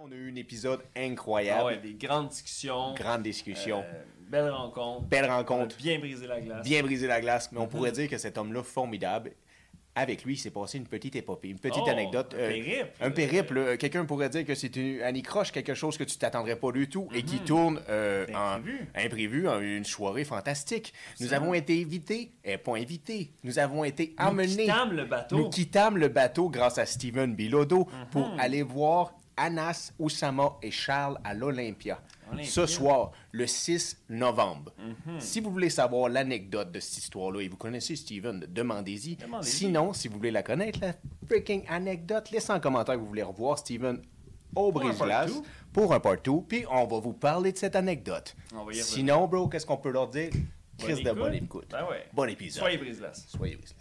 on a eu un épisode incroyable. Ah ouais, des grandes discussions. Grande discussion. euh, belle rencontre. Belle rencontre. bien brisé la glace. Bien brisé la glace. Mais on Mhm. pourrait dire que cet homme-là, formidable. Avec lui, il s'est passé une petite épopée, une petite Oh, anecdote. Un euh, périple. un périple. euh, Quelqu'un pourrait dire que c'est une anicroche, quelque chose que tu t'attendrais pas du tout et qui tourne euh, Mhm. en Imprévu. imprévu, en une soirée fantastique. Nous avons été invités, et pas invités, nous avons été Nous amenés. quittâmes le bateau. Nous quittâmes le bateau grâce à Steven Bilodeau pour Mhm. aller voir Anas, Oussama et Charles à l'Olympia. Olympia. Ce soir, le 6 novembre. Si vous voulez savoir l'anecdote de cette histoire-là et vous connaissez Steven, demandez-y. Sinon, si vous voulez la connaître, la freaking anecdote, laissez en commentaire que vous voulez revoir Steven au Pour un brise part two. pour un partout, puis on va vous parler de cette anecdote. Sinon, bro, qu'est-ce qu'on peut leur dire? Chris de bonne écoute. Ben ouais. Bon épisode. Soyez brise-glace. Soyez brise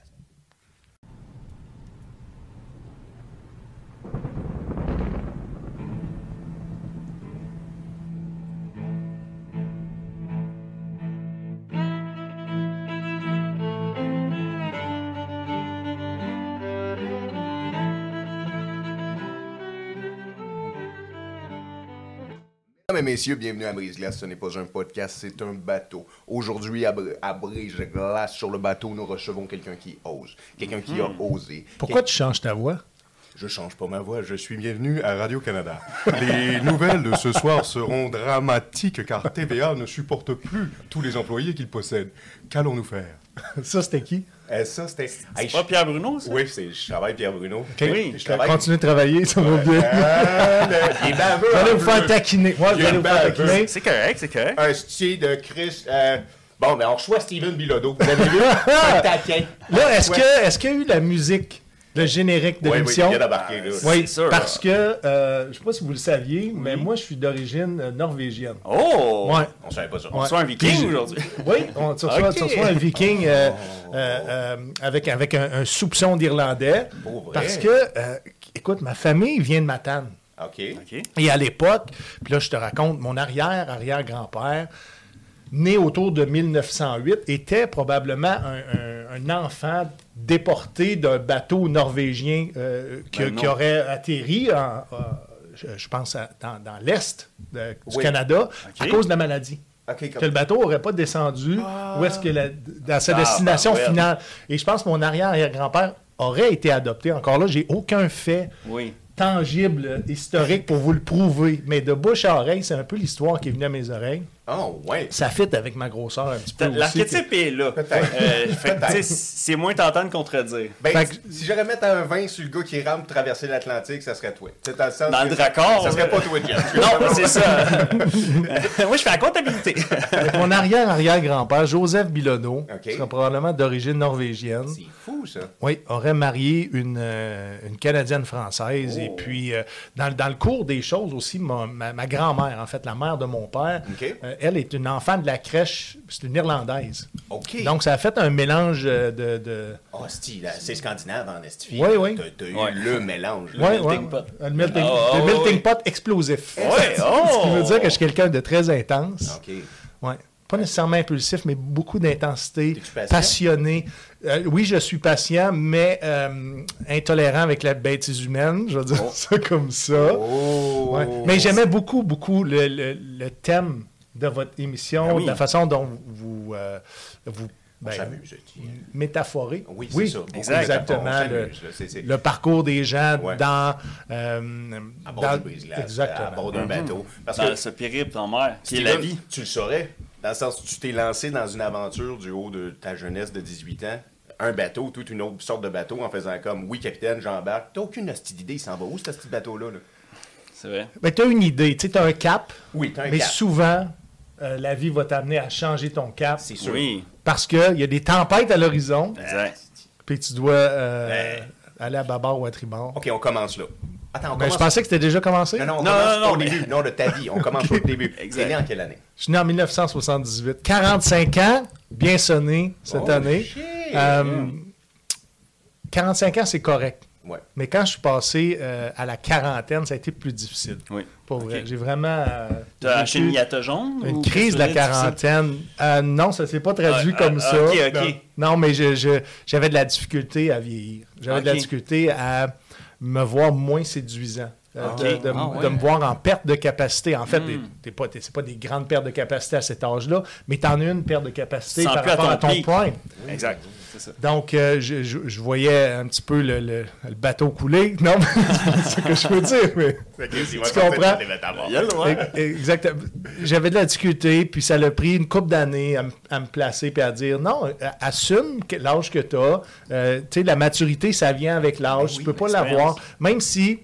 Mesdames et messieurs, bienvenue à Brise-Glace. Ce n'est pas un podcast, c'est un bateau. Aujourd'hui, à, Br- à Brise-Glace, sur le bateau, nous recevons quelqu'un qui ose. Quelqu'un qui a osé. Pourquoi tu changes ta voix? Je change pas ma voix, je suis bienvenu à Radio-Canada. Les nouvelles de ce soir seront dramatiques car TVA ne supporte plus tous les employés qu'il possède. Qu'allons-nous faire? Ça, c'était qui? Eh, ça, c'était. Hey, C'est pas Pierre Bruno, ça? Oui, c'est, je travaille Pierre Bruno. Oui, je travaille. Continue de travailler, ça va bien. Le- il est baveux. Vous allez en vous faire taquiner. Ouais, vous Il est allez vous faire baveux. taquiner. C'est correct, c'est correct. Un style de Chris. euh, Bon, ben, on reçoit Steven Bilodeau. Vous avez vu? un taquin. Là, est-ce Ouais. que est-ce qu'il y a eu la musique, le générique de Oui, oui, l'émission? Oui, sûr. parce que, euh, je ne sais pas si vous le saviez, mais moi, je suis d'origine euh, norvégienne. Oh! Ouais. On savait pas ça. On Ouais. soit un viking aujourd'hui. Oui, on, tu, reçois, Ok. tu reçois un viking euh, euh, euh, avec, avec un, un soupçon d'irlandais. Parce que, euh, écoute, ma famille vient de Matane. OK. OK. Et à l'époque, puis là, je te raconte, mon arrière-arrière-grand-père, né autour de 1908, était probablement un, un- un enfant déporté d'un bateau norvégien euh, qui, Ben qui aurait atterri, en, je, je pense, à- dans, dans l'Est du Oui. Canada à cause de la maladie. Que le bateau n'aurait pas descendu où est-ce que la- dans sa Ah, destination ben ouais. finale. Et je pense que mon arrière-arrière-grand-père aurait été adopté. Encore là, j'ai aucun fait Oui. tangible, historique pour vous le prouver. Mais de bouche à oreille, c'est un peu l'histoire qui est venue à mes oreilles. Oh, ouais. Ça fit avec ma grosseur un petit peu aussi. L'archétype est là. Peut-être. Euh, c'est moins tentant de contredire. Ben, Fait que- si j'aurais mettre un 20 sur le gars qui rampe traverser l'Atlantique, ça serait toi. C'est dans le sens Dans le dracor, Ça serait pas toi. Non, c'est ça. Moi, je fais la comptabilité. Mon arrière-arrière-grand-père, Joseph Bilodeau, qui serait probablement d'origine norvégienne, C'est fou, ça. oui, aurait marié une, euh, une Canadienne-Française. Oh. Et puis, euh, dans, le- dans le cours des choses aussi, ma, ma- ma grand-mère, en fait, la mère de mon père, OK. Elle est une enfant de la crèche, c'est une Irlandaise. OK. Donc, ça a fait un mélange euh, de... de... Oh, c'est scandinave en estifie. Oui, oui. T'as, eu Ouais. le mélange. là. Ouais, melting ouais. pot. Un melting, Oh, le oh, melting oui. pot explosif. Ce oh! qui veut dire que je suis quelqu'un de très intense. OK. Ouais. Pas nécessairement impulsif, mais beaucoup d'intensité, passionné. Euh, oui, je suis patient, mais euh, intolérant avec la bêtise humaine. Je vais dire ça comme ça. Oh. Ouais. Mais j'aimais beaucoup, beaucoup le, le- le thème de votre émission, Ah oui. la façon dont vous, euh, vous On ben, tu-. Oui, c'est ça. Beaucoup exact. Exactement. Le, parcours des gens Ouais. dans... euh, À bord dans- Exactement. à bord d'un bateau. Parce Dans que ce périple en mer, qui est la vie. Tu le saurais, dans le sens où tu t'es lancé dans une aventure du haut de ta jeunesse de 18 ans. Un bateau, toute une autre sorte de bateau, en faisant comme Oui, capitaine, j'embarque. T'as aucune hostie d'idée, il s'en va où, ce petit bateau-là? là? C'est vrai. Mais tu as une idée, tu as un cap, Oui, t'as un mais cap. souvent, euh, la vie va t'amener à changer ton cap C'est sûr. Oui. parce qu'il y a des tempêtes à l'horizon, Exact. puis tu dois euh, Ouais. aller à bâbord ou à tribord. OK, on commence là. Attends, on Ben, commence. je pensais que c'était déjà commencé. Non, non, on Non, commence non, non, au mais- début. Non, de ta vie. On commence au début. Exact. T'es né en quelle année? Je suis né en 1978. 45 ans, bien sonné cette Oh, année. shit! Euh, 45 ans, c'est correct. Ouais. Mais quand je suis passé euh, à la quarantaine, ça a été plus difficile. Oui. Pour vrai. J'ai vraiment. euh, T'as vécu acheté une jaune? Une crise de la tu quarantaine. Euh, non, ça s'est pas traduit Ah, comme ah, ça. ok, ok. Non, non, mais je- je- j'avais de la difficulté à vieillir. J'avais de la difficulté à me voir moins séduisant. Euh, Ok. de, de- Ah, ouais. de me voir en perte de capacité. En fait, Hmm. t'es- pas, c'est pas des grandes pertes de capacité à cet âge-là, mais t'en as une perte de capacité Tu par plus à rapport ton à ton prime. Exact. Ça. Donc, euh, je, je- je voyais un petit peu le, le- le bateau couler. Non, mais c'est ce que je veux dire. Mais... Tu comprends? Exactement. J'avais de la difficulté, puis ça a pris une couple d'années à, me placer puis à dire non, euh, assume l'âge que tu as. tu sais, la maturité, ça vient avec l'âge. tu peux pas l'avoir. Même si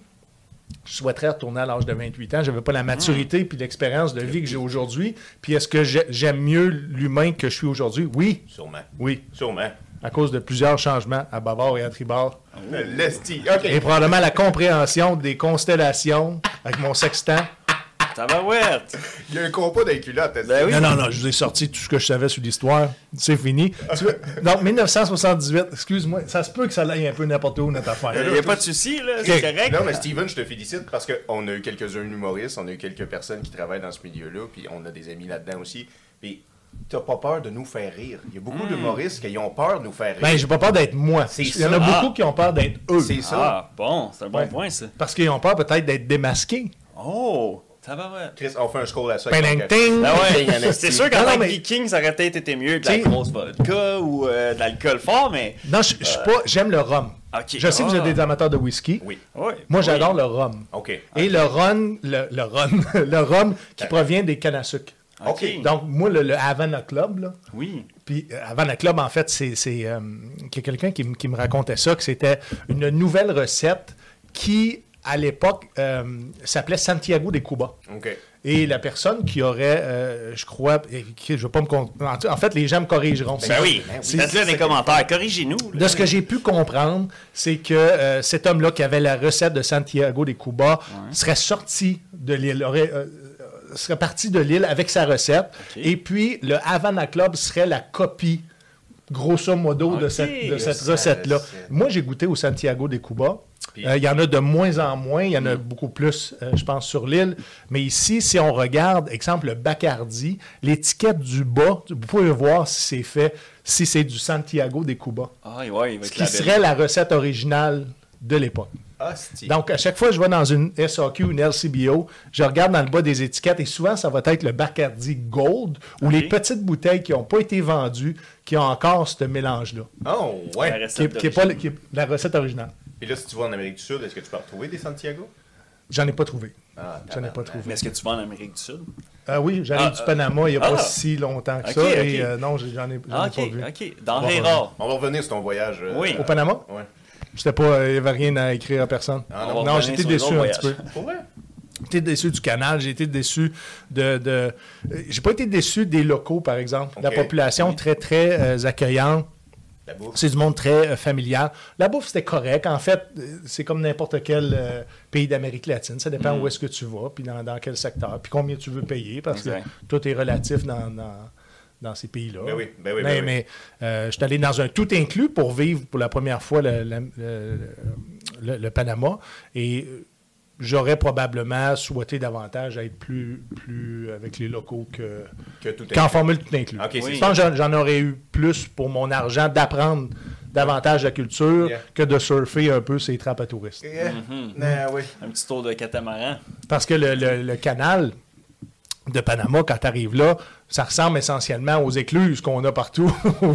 je souhaiterais retourner à l'âge de 28 ans, j'avais pas la maturité puis l'expérience de vie que j'ai aujourd'hui. Puis est-ce que j'ai- j'aime mieux l'humain que je suis aujourd'hui? Oui, Sûrement. oui. Sûrement. À cause de plusieurs changements à bâbord et à tribord. L'esti. Et OK. probablement la compréhension des constellations avec mon sextant. Tabarouette. Il y a un compas culottes. esti. Ben oui. Non, non, non, je vous ai sorti tout ce que je savais sur l'histoire. C'est fini. Donc, 1978, excuse-moi, ça se peut que ça aille un peu n'importe où, notre affaire. Il n'y a pas de souci, là. C'est correct. Non, mais Steven, je te félicite parce qu'on a eu quelques-uns humoristes, on a eu quelques personnes qui travaillent dans ce milieu-là, puis on a des amis là-dedans aussi. Puis, t'as pas peur de nous faire rire. Il y a beaucoup d'humoristes qui ont peur de nous faire rire. Ben, j'ai pas peur d'être moi. C'est Il y en a ça. beaucoup qui ont peur d'être eux. c'est ça. Ah, bon, c'est un bon Ouais. point, ça. Parce qu'ils ont peur peut-être d'être démasqués. Oh, tabarouette. Chris, on fait un score à ça. Ben Il y en a ouais, c'est sûr qu'en tant que viking, ça aurait peut-être été mieux de la grosse vodka ou euh, de l'alcool fort, mais... Non, je suis pas. J'aime le rhum. Ok. Je sais que vous êtes Ah. des amateurs de whisky. Oui. Ouais. Moi, Oui. j'adore le rhum. OK. Et le rhum, le, le rhum, le rhum qui provient des cannes à sucre. OK. Donc, moi, le, le Havana Club, là, Oui. Puis euh, Havana Club, en fait, c'est c'est, euh, qu'il y a quelqu'un qui, qui me racontait ça, que c'était une nouvelle recette qui, à l'époque, euh, s'appelait Santiago de Cuba. Et la personne qui aurait, euh, je crois, qui- je veux pas me con- en fait, les gens me corrigeront. Ben oui. Ben oui. Faites-le dans les commentaires. Corrigez-nous. De ce que j'ai pu comprendre, c'est que euh, cet homme-là qui avait la recette de Santiago de Cuba serait sorti de l'île, aurait, serait parti de l'île avec sa recette. Et puis, le Havana Club serait la copie, grosso modo, de cette, de cette recette-là. recette. Moi, j'ai goûté au Santiago de Cuba. Euh, Il y en a de moins en moins, il y en Mm. a beaucoup plus, euh, je pense, sur l'île. Mais ici, si on regarde, exemple, le Bacardi, l'étiquette du bas, vous pouvez voir si c'est fait, si c'est du Santiago de Cuba Ah, ouais, ce qui serait la recette originale de l'époque. Hostie. Donc, à chaque fois que je vais dans une SAQ, une LCBO, je regarde dans le bas des étiquettes et souvent, ça va être le Bacardi Gold ou les petites bouteilles qui n'ont pas été vendues qui ont encore ce mélange-là, Oh, ouais. qui est pas qui est la recette originale. Puis là, si tu vas en Amérique du Sud, est-ce que tu peux retrouver des Santiago? J'en ai pas trouvé. Ah, J'en ai pas trouvé. Mais est-ce que tu vas en Amérique du Sud? Ah oui, j'arrive Ah, du Panama il n'y a ah. pas si longtemps que ça. Et euh, non, j'en ai, pas vu. ok. Denrée Bon, rare. On va revenir sur ton voyage. euh, Oui. Au Panama? Ouais. C'était pas, il n'y avait rien à écrire à personne. Ah, non, j'étais les déçu un petit peu. Pour vrai? J'ai été déçu du canal, j'ai été déçu de. de euh, j'ai pas été déçu des locaux, par exemple. La population très, très euh, accueillante. C'est du monde très euh, familial. La bouffe, c'était correct. En fait, euh, c'est comme n'importe quel euh, pays d'Amérique latine. Ça dépend où est-ce que tu vas, puis dans, dans quel secteur, puis combien tu veux payer, parce Exact. que tout est relatif dans, dans, dans ces pays-là. Ben oui, ben oui, ben mais oui. mais, euh, je suis allé dans un tout inclus pour vivre pour la première fois le, le- le- Panama. Et j'aurais probablement souhaité davantage être plus, plus avec les locaux que, Que tout est. qu'en formule tout inclus. Je pense que j'en- aurais eu plus pour mon argent d'apprendre davantage la culture Yeah. que de surfer un peu ces trappes à touristes. Yeah. Mhm. Ah, oui. Un petit tour de catamaran. Parce que le, le- le canal de Panama, quand tu arrives là, ça ressemble essentiellement aux écluses qu'on a partout au.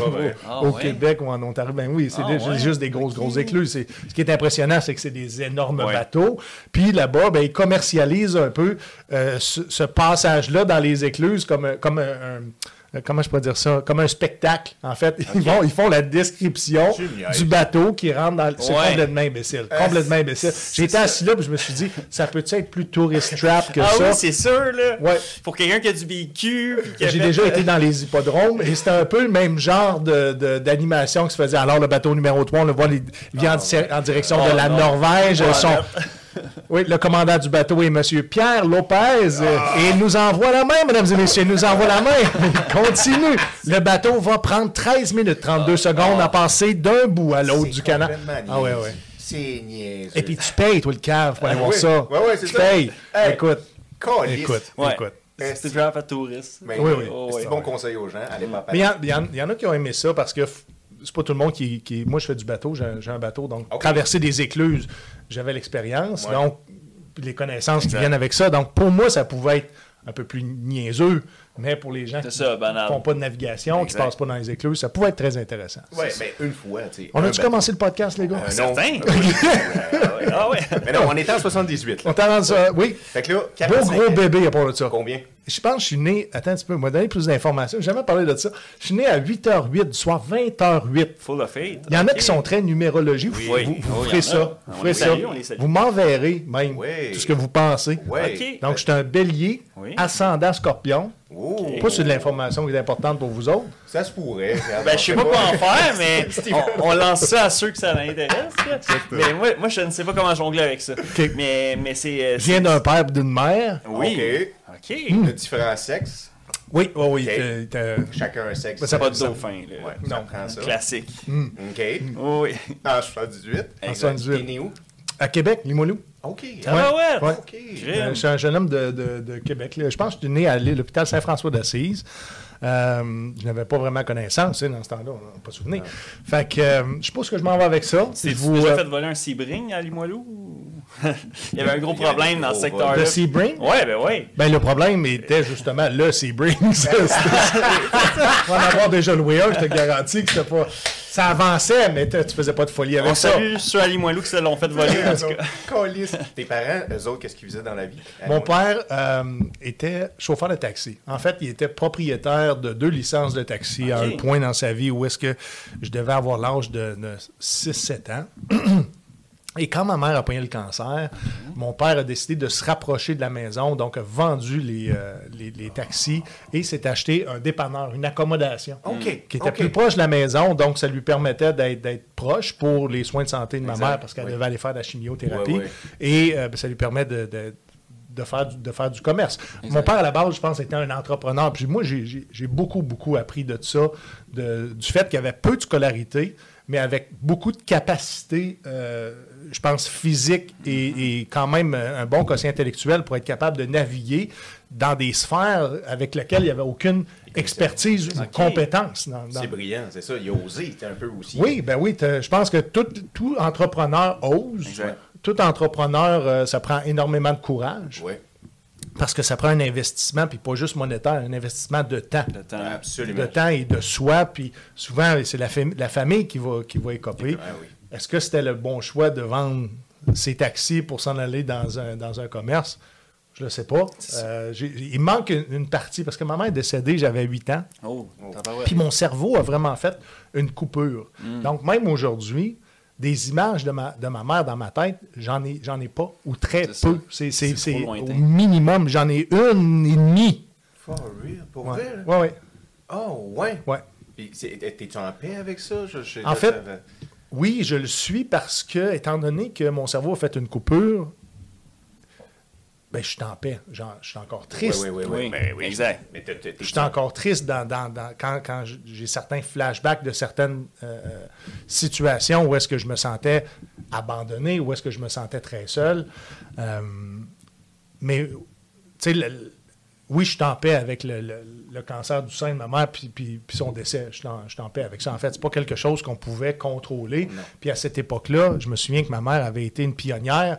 Ah au ouais? Québec ou en Ontario. Ben oui, c'est Ah des- ouais? juste des grosses, grosses écluses. Ce qui est impressionnant, c'est que c'est des énormes Ouais. bateaux. Puis là-bas, ben, ils commercialisent un peu euh, ce, ce passage-là dans les écluses comme, un- comme un, un- comment je pourrais dire ça? Comme un spectacle, en fait. Ils, vont, ils font la description du bateau qui rentre dans... le- C'est Ouais. complètement imbécile. Complètement imbécile. J'étais assis là, puis je me suis dit, ça peut être plus tourist trap que Ah ça? oui, c'est sûr, là. Ouais. Pour quelqu'un qui a du a J'ai fait- déjà été dans les hippodromes et c'était un peu le même genre de- de- d'animation qui se faisait. Alors, le bateau numéro 3, on le voit, il vient en, di- en direction Oh de la non. Norvège. Son- Oui, le commandant du bateau est M. Pierre Lopez. euh, Et il nous envoie la main, mesdames et messieurs. Il nous envoie la main. Il Continue. Le bateau va prendre 13 minutes, 32 secondes à passer d'un bout à l'autre C'est du canal. Ah ouais, ouais. C'est niaiseux. Et puis tu payes, toi, le cave, pour aller Ah voir oui. ça. Ouais, ouais, c'est tu ça. payes. Hey. Écoute, écoute, Ouais. écoute. C'est à touriste. Mais Oui, oui. Oh, C'est un bon conseil aux gens. Allez pas Mais il y, en- y y a qui ont aimé ça parce que c'est pas tout le monde qui. qui- moi, je fais du bateau, j'ai un- j'ai un bateau, donc traverser des écluses, j'avais l'expérience. Ouais. Donc, les connaissances Exact. qui viennent avec ça. Donc, pour moi, ça pouvait être un peu plus niaiseux, mais pour les gens C'est qui ne font pas de navigation, qui ne passent pas dans les écluses, ça pouvait être très intéressant. Ouais, mais une fois. On un a-tu bateau. commencé le podcast, les gars? Euh, non. Certain. Euh, Ah ouais. Mais non, on était en 78, On t'a rendu ça, oui. Fait que là, Beau 45 gros bébé à part de ça. Combien? Je pense que je suis né. Attends un petit peu, m'a donné plus d'informations. J'ai jamais parlé de ça. Je suis né à 8h08 du soir, 20h08. Full of faith. Il y en a qui sont très numérologie. Vous, Oui. vous- Oh, ferez ça. Vous ferez ça. Vous m'enverrez même Oui. tout ce que vous pensez. Ok. Donc, je suis un bélier, Oui. ascendant scorpion. Oh, Pas sur de l'information qui est importante pour vous autres. ça se pourrait. Ben, je sais pas quoi en faire, mais on, on lance ça à ceux que ça intéresse. Mais moi, moi, je ne sais pas comment jongler avec ça. Mais, mais c'est. euh, Je viens d'un père et d'une mère. Oui. OK. De différents sexes. Oui, oui, oui. Ok. t'as- t'as- Chacun un sexe. Ça Pas de ça- dauphin, là. Ouais, ça Non. prend ça. Classique. OK. Oui. En 78. En Exact. 78. T'es né où? À Québec, Limoilou. OK. Ça va, ouais. Ouais. Euh, je suis un jeune homme de, de- de Québec. là. Je pense que je suis né à l'hôpital Saint-François d'Assise. Euh, je n'avais pas vraiment connaissance hein, dans ce temps-là, on n'a pas souvenir. Fait que euh, je sais pas ce que je m'en vais avec ça. Tu vous, déjà euh, fait voler un Sebring à Limoilou? ou- Il y avait un gros problème dans ce secteur-là. Le Sebring? Ouais, ben ouais. Ben, le problème était justement le Sebring. Va en avoir déjà loué un, je te garantis que c'était pas. Ça avançait, mais tu faisais pas de folie avec On ça. salue ceux à Limoilou qui se l'ont fait voler, cas. Câlisse. Tes parents, eux autres, qu'est-ce qu'ils faisaient dans la vie? Mon père euh, était chauffeur de taxi. En fait, il était propriétaire de deux licences de taxi à un point dans sa vie où est-ce que je devais avoir l'âge de, de 6-7 ans. Et quand ma mère a pogné le cancer, mon père a décidé de se rapprocher de la maison, donc a vendu les, euh, les, les taxis et s'est acheté un dépanneur, une accommodation. Qui était plus proche de la maison, donc ça lui permettait d'être proche pour les soins de santé de ma Exact, mère parce qu'elle oui. devait aller faire de la chimiothérapie. Et euh, ben, ça lui permet de, de- de faire, du, de faire du commerce. Mon père, à la base, je pense, était un entrepreneur. Puis moi, j'ai- beaucoup, beaucoup appris de ça, de- du fait qu'il y avait peu de scolarité, mais avec beaucoup de capacité, euh, je pense, physique et, et quand même un bon quotient intellectuel pour être capable de naviguer dans des sphères avec lesquelles il n'y avait aucune expertise ou compétence. dans- dans- C'est brillant, c'est ça. Il a osé, c'était un peu aussi. oui, ben oui, je pense que tout, tout entrepreneur ose. Exact. Tout entrepreneur, euh, ça prend énormément de courage Ouais, parce que ça prend un investissement, puis pas juste monétaire, un investissement de temps. Le temps. absolument. De temps et de soi, puis souvent, c'est la famille qui va, qui va écoper. Ah oui. Est-ce que c'était le bon choix de vendre ses taxis pour s'en aller dans un, dans un commerce? Je ne sais pas. Euh, il manque une, une partie, parce que ma mère est décédée, j'avais 8 ans. Oh. Puis mon cerveau a vraiment fait une coupure. Mm. Donc, même aujourd'hui, des images de ma, de ma mère dans ma tête, j'en ai, j'en ai pas, ou très peu. C'est, c'est, C'est trop c'est lointain. au minimum, j'en ai une et demie. For real, pour Ouais, vrai? ouais, ouais. Oh, ouais. ouais. Puis, c'est- T'es-tu en paix avec ça? Je- je- En là, fait, Oui, je le suis parce que, étant donné que mon cerveau a fait une coupure, ben, je suis en paix. Je suis encore triste. Oui, oui, oui. Oui, Ben oui. exact. Mais Je suis encore triste dans, dans- dans- quand, quand j'ai certains flashbacks de certaines euh, situations où est-ce que je me sentais abandonné, où est-ce que je me sentais très seul. Euh, mais, tu sais, le- oui, je suis en paix avec le, le- le cancer du sein de ma mère puis, puis- puis son décès. Je suis, en, paix avec ça. En fait, c'est pas quelque chose qu'on pouvait contrôler. Puis à cette époque-là, je me souviens que ma mère avait été une pionnière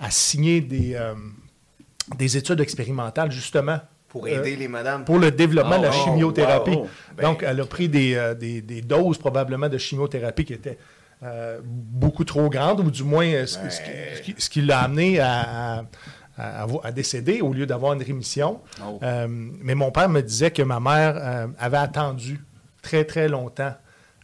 à signer des, euh, des études expérimentales, justement, Pour aider les madames. pour le développement de la Oh, chimiothérapie. wow. Ben- Donc, elle a pris des, euh, des- des doses probablement de chimiothérapie qui étaient euh, beaucoup trop grandes, ou du moins euh, ce, ce qui- l'a amené à, à- à décéder au lieu d'avoir une rémission. Oh. Euh, mais mon père me disait que ma mère euh, avait attendu très, très longtemps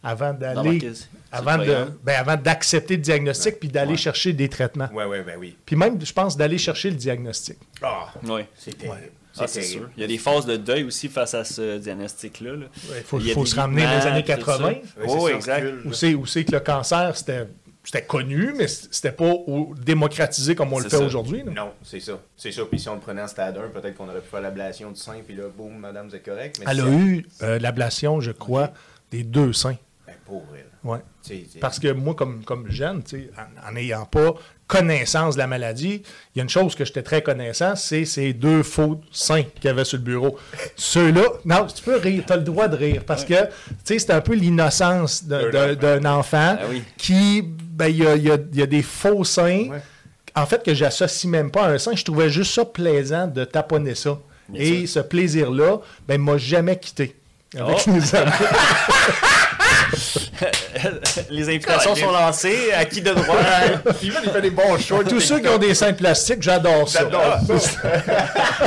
avant d'aller. Avant de- ben, avant d'accepter le diagnostic puis d'aller Ouais. chercher des traitements. Ouais, ouais, ben oui. Puis même, je pense, d'aller chercher le diagnostic. Ah, Oui. c'est terrible. Ah, c'est sûr. Il y a des phases de deuil aussi face à ce diagnostic-là. là. Il faut, Il se ramener dans les images, années tout ça. 80. Ouais, c'est Oui, exact. où c'est que le cancer, c'était, c'était connu, mais c'était pas au- démocratisé comme on le fait aujourd'hui. Non, c'est ça. C'est ça. Puis si on le prenait en stade 1, peut-être qu'on aurait pu faire l'ablation du sein, puis là, boum, madame, c'est correct. Mais Elle a eu euh, l'ablation, je crois, des deux seins. Ben, pauvre elle. Ouais. Parce que moi, comme, comme jeune, en n'ayant pas connaissance de la maladie, il y a une chose que j'étais très connaissant, c'est ces deux faux seins qu'il y avait sur le bureau. Ceux-là, non, tu peux rire, tu as le droit de rire, parce que, tu sais, c'est un peu l'innocence D'un enfant Ah oui. qui, ben, il y a, y a- il y a des faux seins Ouais. en fait, que j'associe même pas à un sang. Je trouvais juste ça plaisant de taponner ça. Et ce plaisir-là, ben, m'a jamais quitté. Avec Oh. mes amis. Les invitations sont lancées. À qui de droit? Steven, il fait des bons shorts. Tous ceux qui ont des seins plastiques, j'adore ça. J'adore ça.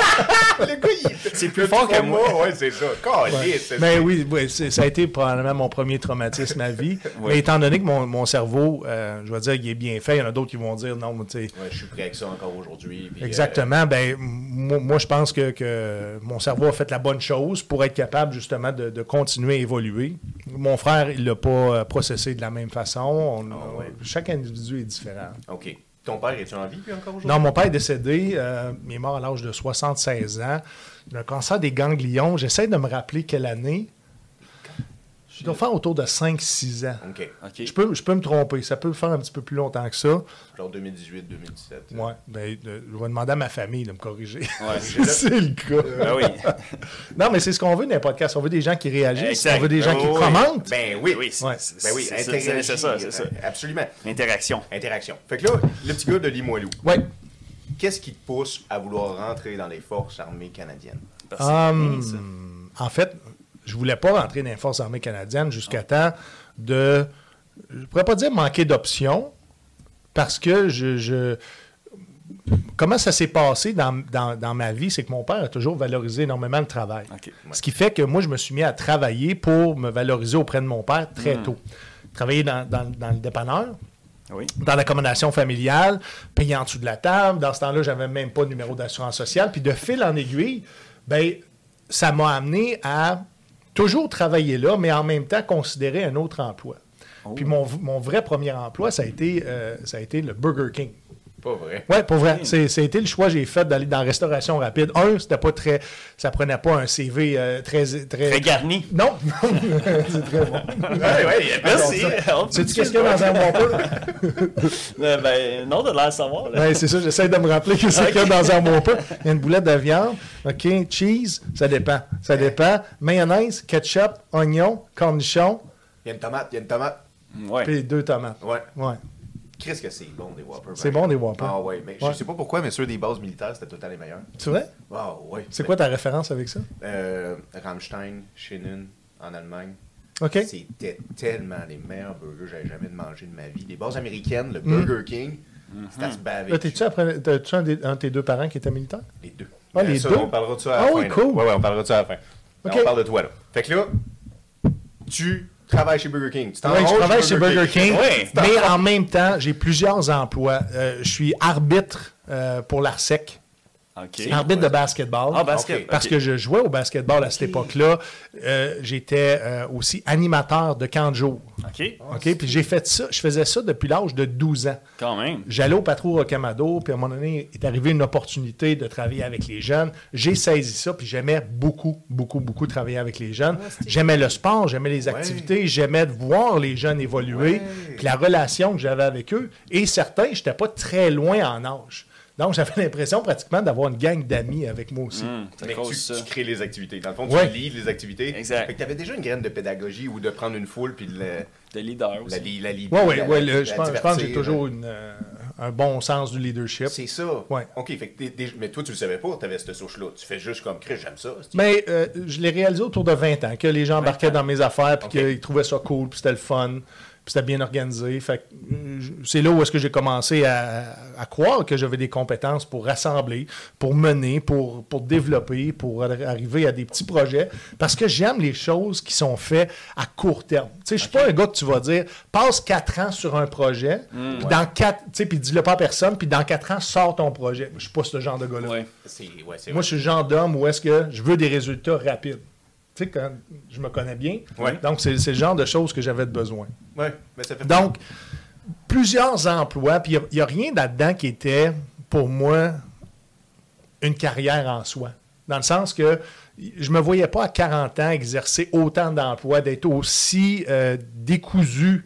C'est plus fort que moi. Ouais, c'est ça. Caliste, c'est- Mais oui, oui, ça a été probablement mon premier traumatisme à vie. Mais étant donné que mon, mon cerveau, euh, je vais dire, il est bien fait, il y en a d'autres qui vont dire non, tu sais. Ouais, je suis prêt avec ça encore aujourd'hui. puis, euh, Exactement. Ben, moi, moi, je pense que, que mon cerveau a fait la bonne chose pour être capable justement de, de continuer à évoluer. Mon frère, il l'a pas euh, processé de la même façon. On- Ah ouais. Chaque individu est différent. OK. Ton père, est-tu en vie? Non, mon père est décédé. euh, il est mort à l'âge de 76 ans. d'un cancer des ganglions. J'essaie de me rappeler quelle année. Je dois faire autour de 5-6 ans. OK. Je peux, je peux me tromper. Ça peut faire un petit peu plus longtemps que ça. Genre 2018-2017. Ouais. Ben, de- je vais demander à ma famille de me corriger. Ouais. c'est le cas. Ben oui. Non, mais c'est ce qu'on veut dans les podcasts. On veut des gens qui réagissent. Exact. On veut des gens Ben qui oui. commentent. Ben oui. Oui, c'est- Ouais. c'est- Ben oui, c'est- ça, c'est ça. euh, Absolument. Interaction. Interaction. Fait que là, le petit gars de Limoilou, Ouais. qu'est-ce qui te pousse à vouloir rentrer dans les forces armées canadiennes? Hum, en fait, je voulais pas rentrer dans les forces armées canadiennes jusqu'à temps de. Je pourrais pas dire manquer d'options, parce que je. je- Comment ça s'est passé dans, dans- dans ma vie, c'est que mon père a toujours valorisé énormément le travail. Ce qui fait que moi, je me suis mis à travailler pour me valoriser auprès de mon père très tôt. Travailler dans, dans- dans le dépanneur, Oui. dans l'accommodation familiale, payer en dessous de la table. Dans ce temps-là, j'avais même pas de numéro d'assurance sociale. Puis de fil en aiguille, ben, ça m'a amené à toujours travailler là, mais en même temps considérer un autre emploi. Puis mon, mon vrai premier emploi, ça a été, euh, ça a été le Burger King. Pas vrai. Ouais, pour vrai. Été le choix que j'ai fait d'aller dans la restauration rapide. Un, c'était pas très. Ça prenait pas un CV euh, très, très. Très garni. Non, non, c'est très bon. Ouais, ouais, Merci. Sais-tu qu'est-ce qu'il y a dans un Whopper? Euh, ben, non, de l'air savoir. là. Ouais, c'est ça, j'essaie de me rappeler que c'est qu'il y a dans un Whopper. Il y a une boulette de viande, OK, cheese, ça dépend. Ça dépend. Mayonnaise, ketchup, oignon, cornichon, Il y a une tomate, il y a une tomate. Ouais. puis deux tomates. Ouais. Ouais. Qu'est-ce que c'est bon des Whoppers? C'est bon, des? Whoppers. Ah ouais, mais Ouais. je sais pas pourquoi, mais ceux des bases militaires, c'était tout temps les meilleurs. C'est vrai? Ah ouais. C'est quoi ta référence avec ça? Euh, Rammstein, Schinnen, en Allemagne. OK. C'était tellement les meilleurs burgers que j'avais jamais mangé de ma vie. Les bases américaines, le Mm. Burger King, c'était à se baver. Là, t'es-tu un, des- un de tes deux parents qui était militaire? Les deux. Ah, les ça, deux? On parlera de ça à Ah la oui, fin. là. cool. Ouais, ouais, on parlera de ça à la fin. Là, OK. On parle de toi, là. Fait que là, tu travailles chez Burger King. Tu Oui, je travaille chez Burger King, mais en même temps, j'ai plusieurs emplois. Euh, je suis arbitre euh, pour l'ARSEC, OK. arbitre de basketball. Ah, basket. Ok. Parce que je jouais au basketball à cette époque-là. Euh, J'étais euh, aussi animateur de camp de jour. OK. OK? Puis j'ai fait ça, je faisais ça depuis l'âge de 12 ans. Quand même. J'allais au patrouille Rocamado, puis à un moment donné, est arrivée une opportunité de travailler avec les jeunes. J'ai saisi ça, puis j'aimais beaucoup, beaucoup, beaucoup travailler avec les jeunes. J'aimais le sport, j'aimais les activités, j'aimais de voir les jeunes évoluer, Ouais. puis la relation que j'avais avec eux. Et certains, je n'étais pas très loin en âge. Donc, j'avais l'impression pratiquement d'avoir une gang d'amis avec moi aussi. Ça Mais tu, ça. tu crées les activités. Dans le fond, Ouais. tu lis les activités. Exact. Fait que tu avais déjà une graine de pédagogie ou de prendre une foule puis de la, De leader aussi. la, li- la, li- Oui, oui, la- oui. la- Je pense, je pense que j'ai toujours une, euh, un bon sens du leadership. C'est ça. Ouais. OK, fait que mais toi, tu le savais pas, tu avais cette souche-là. Tu fais juste comme Chris, j'aime ça. Mais euh, je l'ai réalisé autour de 20 ans, que les gens embarquaient dans mes affaires, puis qu'ils trouvaient ça cool, puis c'était le fun, c'était bien organisé. Fait euh, c'est là où est-ce que j'ai commencé à, à croire que j'avais des compétences pour rassembler, pour mener, pour, pour développer, pour ar- arriver à des petits projets, parce que j'aime les choses qui sont faites à court terme. Tu sais, je suis pas un gars que tu vas dire, passe 4 ans sur un projet, puis dans quatre, tu sais, puis dis-le pas à personne, puis dans 4 ans, sors ton projet. Je suis pas ce genre de gars-là. Ouais. Ouais, Moi, je suis le genre d'homme où est-ce que je veux des résultats rapides. Tu sais, quand je me connais bien. Ouais. Donc, c'est le genre de choses que j'avais besoin. Ouais, mais ça fait Donc, plusieurs emplois, puis il n'y a, rien là-dedans qui était, pour moi, une carrière en soi. Dans le sens que je me voyais pas à 40 ans exercer autant d'emplois, d'être aussi euh, décousu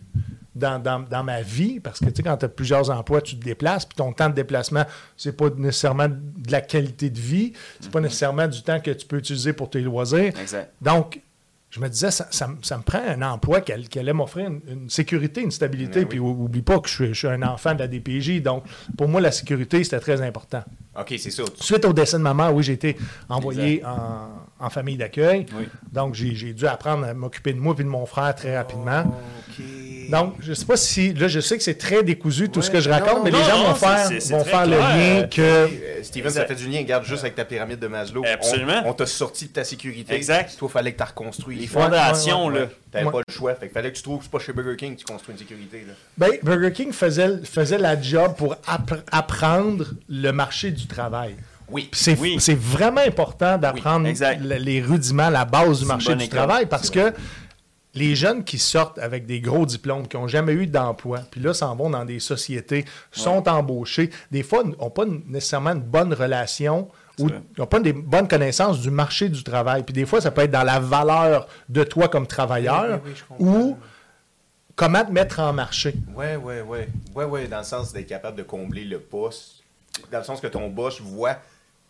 dans, dans- dans ma vie, parce que tu sais, quand tu as plusieurs emplois, tu te déplaces, puis ton temps de déplacement, c'est pas nécessairement de la qualité de vie, c'est pas nécessairement du temps que tu peux utiliser pour tes loisirs. Exact. Donc, je me disais, ça, ça me- ça me prend un emploi qui, allait- qui allait m'offrir une, une sécurité, une stabilité. Ben Puis ou- oublie pas que je suis, je suis un enfant de la DPJ. Donc, pour moi, la sécurité, c'était très important. OK, c'est ça. Suite au décès de maman, oui, j'ai été envoyé en, en famille d'accueil. Oui. Donc, j'ai dû apprendre à m'occuper de moi et de mon frère très rapidement. Donc, je sais pas si. Là, je sais que c'est très décousu tout Ouais. ce que je raconte, non, mais les gens non, vont faire, vont faire le lien que. Euh, Steven, ça fait du lien. Regarde juste avec ta pyramide de Maslow. Absolument. On, on t'a sorti de ta sécurité. Exact. Toi, fallait que tu reconstruis. Les fondations, ouais, ouais. là. T'avais Ouais. pas le choix. Fait que fallait que tu trouves que c'est pas chez Burger King que tu construis une sécurité. Là. Ben, Burger King faisait, faisait la job pour appr- apprendre le marché du travail. Oui. C'est Oui. c'est vraiment important d'apprendre Oui, les rudiments, la base du marché du école. travail parce que les jeunes qui sortent avec des gros diplômes, qui n'ont jamais eu d'emploi, puis là, s'en vont dans des sociétés, sont embauchés, des fois, n'ont pas nécessairement une bonne relation ou n'ont pas des bonnes connaissances du marché du travail. Puis des fois, ça peut être dans la valeur de toi comme travailleur Oui, oui, oui, ou comment te mettre en marché. Ouais, ouais, ouais. Ouais, ouais, dans le sens d'être capable de combler le poste. Dans le sens que ton boss voit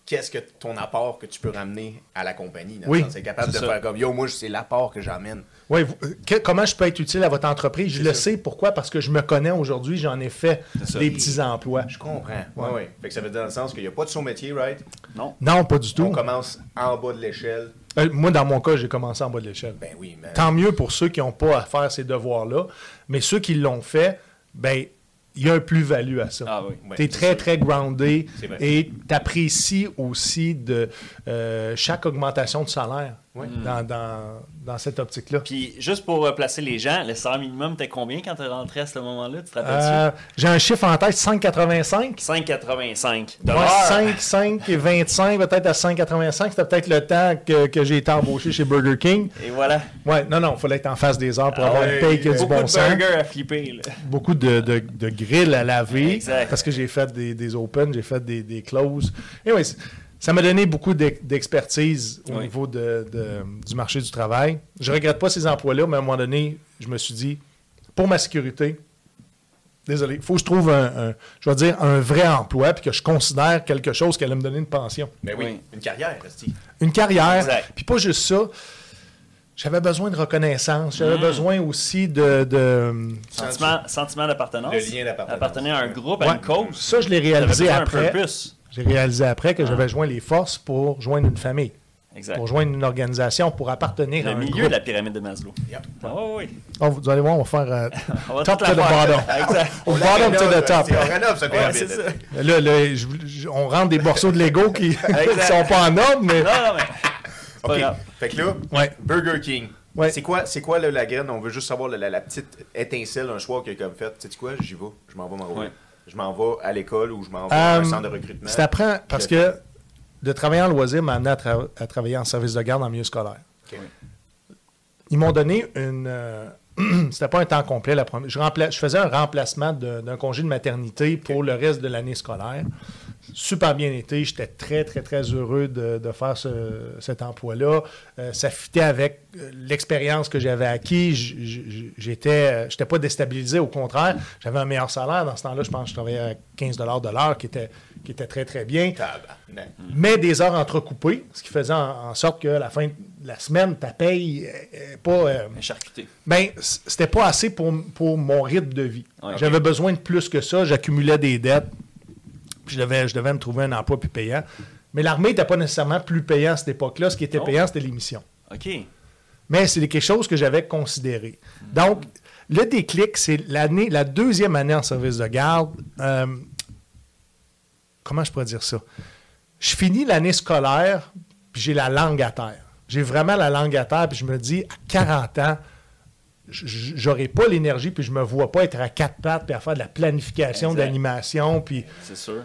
qu'est-ce que ton apport que tu peux ramener à la compagnie. Dans Oui, c'est capable de ça. faire comme Yo, moi, c'est l'apport que j'amène. Oui, vous- euh, que- comment je peux être utile à votre entreprise? Je C'est le ça. sais. Pourquoi? Parce que je me connais aujourd'hui, j'en ai fait C'est ça. des petits emplois. Je comprends. Ouais, Ouais. ouais. Fait que ça veut dire dans le sens qu'il n'y a pas de sous-métier, right? Non. Non, pas du tout. On commence en bas de l'échelle. Euh, moi, dans mon cas, j'ai commencé en bas de l'échelle. Ben oui, mais. Tant mieux pour ceux qui n'ont pas à faire ces devoirs-là, mais ceux qui l'ont fait, ben, il y a un plus-value à ça. Ah oui. Ouais, tu es très, sûr. très groundé et tu apprécies aussi de euh, chaque augmentation de salaire Ouais. dans, dans, dans cette optique-là. Puis, juste pour euh, placer les gens, le salaire minimum, t'es combien quand t'es rentré à ce moment-là? Tu te rappelles-tu? Euh, J'ai un chiffre en tête, 5,85. 5,85 Ouais, dollars. 5, 5 et 25, peut-être à 5,85. C'était peut-être le temps que, que j'ai été embauché chez Burger King. Et voilà. Ouais, non, non, il fallait être en face des heures pour Ah avoir ouais, une paye qui a du Beaucoup bon de sens. burgers à flipper. là. Beaucoup de, de, de grilles à laver. Exact. Parce que j'ai fait des, des open, j'ai fait des, des closes. Et oui, ça m'a donné beaucoup d'ex- d'expertise au Oui. niveau de, de- du marché du travail. Je regrette pas ces emplois-là, mais à un moment donné, je me suis dit, pour ma sécurité, désolé, il faut que je trouve un, un- je vais dire, un vrai emploi, puis que je considère quelque chose qui allait me donner une pension. Ben oui, Oui. une carrière, Esti. Une carrière, Exact. puis pas juste ça. J'avais besoin de reconnaissance, j'avais Mm. besoin aussi de- de Sentiment, sentiment d'appartenance. Le lien d'appartenance. Appartenir à un groupe, à Ouais. une cause. Ça, je l'ai réalisé après. purpose. J'ai réalisé après que Ah. j'avais joint les forces pour joindre une famille, Exact. pour joindre une organisation, pour appartenir à Le un milieu groupe. de la pyramide de Maslow. Yep. Ah oui, oui. Oh, vous allez voir, on va faire euh, On va top to la the bottom. Exact. Au bottom to the top. On rénove ce pyramide. Là, là, je- je- on rentre des morceaux de Lego qui ne sont pas en ordre, mais... Non, non, mais. OK. grave. Fait que là, Ouais. Burger King. Ouais. C'est quoi, c'est quoi là, la graine? On veut juste savoir la, la- la petite étincelle un soir qu'il a comme fait. Tu sais quoi? J'y vais. Je m'en vais m'enrôler. Je m'en vais à l'école ou je m'en vais à un Euh, centre de recrutement. C'est après, parce que de travailler en loisir m'a amené à, tra- à travailler en service de garde en milieu scolaire. Ils m'ont donné une... euh, C'était pas un temps complet. La première, je, faisais un remplacement d'un congé de maternité pour le reste de l'année scolaire. Super bien été. J'étais très, très, très heureux de, de faire ce- cet emploi-là. Euh, ça fitait avec euh, l'expérience que j'avais acquis. J- j- J'étais euh, j'étais pas déstabilisé. Au contraire, j'avais un meilleur salaire. Dans ce temps-là, je pense que je travaillais à 15 de l'heure, qui était, qui était très, très bien mais des heures entrecoupées, ce qui faisait en, en sorte que la fin de la semaine, ta paye euh, pas. euh, charcuté. ben, c'était pas assez pour, pour mon rythme de vie. Ouais. J'avais besoin de plus que ça. J'accumulais des dettes. Je devais, je devais me trouver un emploi plus payant. Mais l'armée n'était pas nécessairement plus payant à cette époque-là. Ce qui était payant, c'était l'émission. OK. Mais c'est quelque chose que j'avais considéré. Donc, le déclic, c'est l'année, la deuxième année en service de garde. Euh, comment je pourrais dire ça? Je finis l'année scolaire, puis j'ai la langue à terre. J'ai vraiment la langue à terre, puis je me dis, à 40 ans, j'aurai pas l'énergie, puis je me vois pas être à quatre pattes, puis à faire de la planification, Exact. d'animation, puis C'est sûr.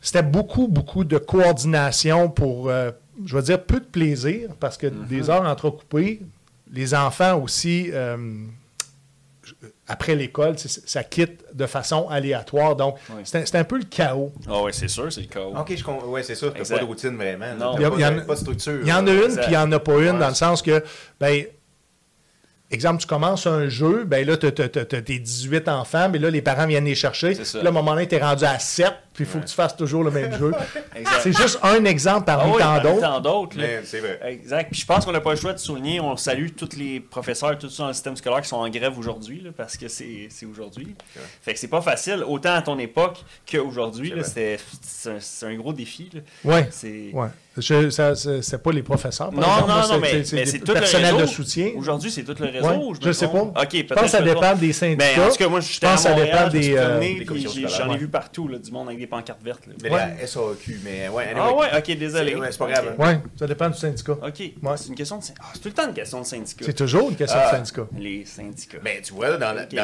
c'était beaucoup, beaucoup de coordination pour, euh, je veux dire, peu de plaisir, parce que Mhm. des heures entrecoupées, les enfants aussi, euh, après l'école, tu ça quitte de façon aléatoire. Donc, Oui. c'était c'était un peu le chaos. Ah oui, c'est sûr, c'est le chaos. Ok, je comprends. Ouais, c'est. T'as Exact. pas de routine vraiment. Non. Il y a- pas, de- a- pas de structure. Il y en a une, puis il n'y en a pas une, Ouais. dans le sens que, ben, exemple, tu commences un jeu, ben là, tu as, tes 18 enfants, mais là, les parents viennent les chercher. Là, à un moment donné, tu es rendu à 7. Puis il faut que tu fasses toujours le même jeu. C'est juste un exemple Ah parmi oui, tant d'autres. tant d'autres. là. Mais c'est vrai. Exact. Puis je pense qu'on n'a pas le choix de souligner, on salue tous les professeurs, tous ceux dans le système scolaire qui sont en grève aujourd'hui, parce que c'est aujourd'hui. Fait que c'est pas facile, autant à ton époque qu'aujourd'hui. C'est un, gros défi. Ouais. C'est... Ouais. Pas les professeurs. par Non, exemple, non, non, mais, c'est tout le personnel réseau. de soutien. Aujourd'hui, c'est tout le réseau. Ouais, je me sais pas. Ok, Je pense que ça dépend des syndicats. Ben, en tout cas, moi, Je à pense que ça Montréal, dépend je me suis des, euh, j'en ai ouais. vu partout, là, du monde avec des pancartes vertes. là. Mais Ouais. la SAQ, mais ouais, anyway. Ah ouais, ok, désolé. C'est- pas grave, Ok. hein. Ouais, ça dépend du syndicat. Ok, c'est une question de syn- ah, c'est tout le temps une question de syndicat. C'est toujours une question Ah. de syndicat. Les syndicats. Ben, tu vois, dans la- Ok,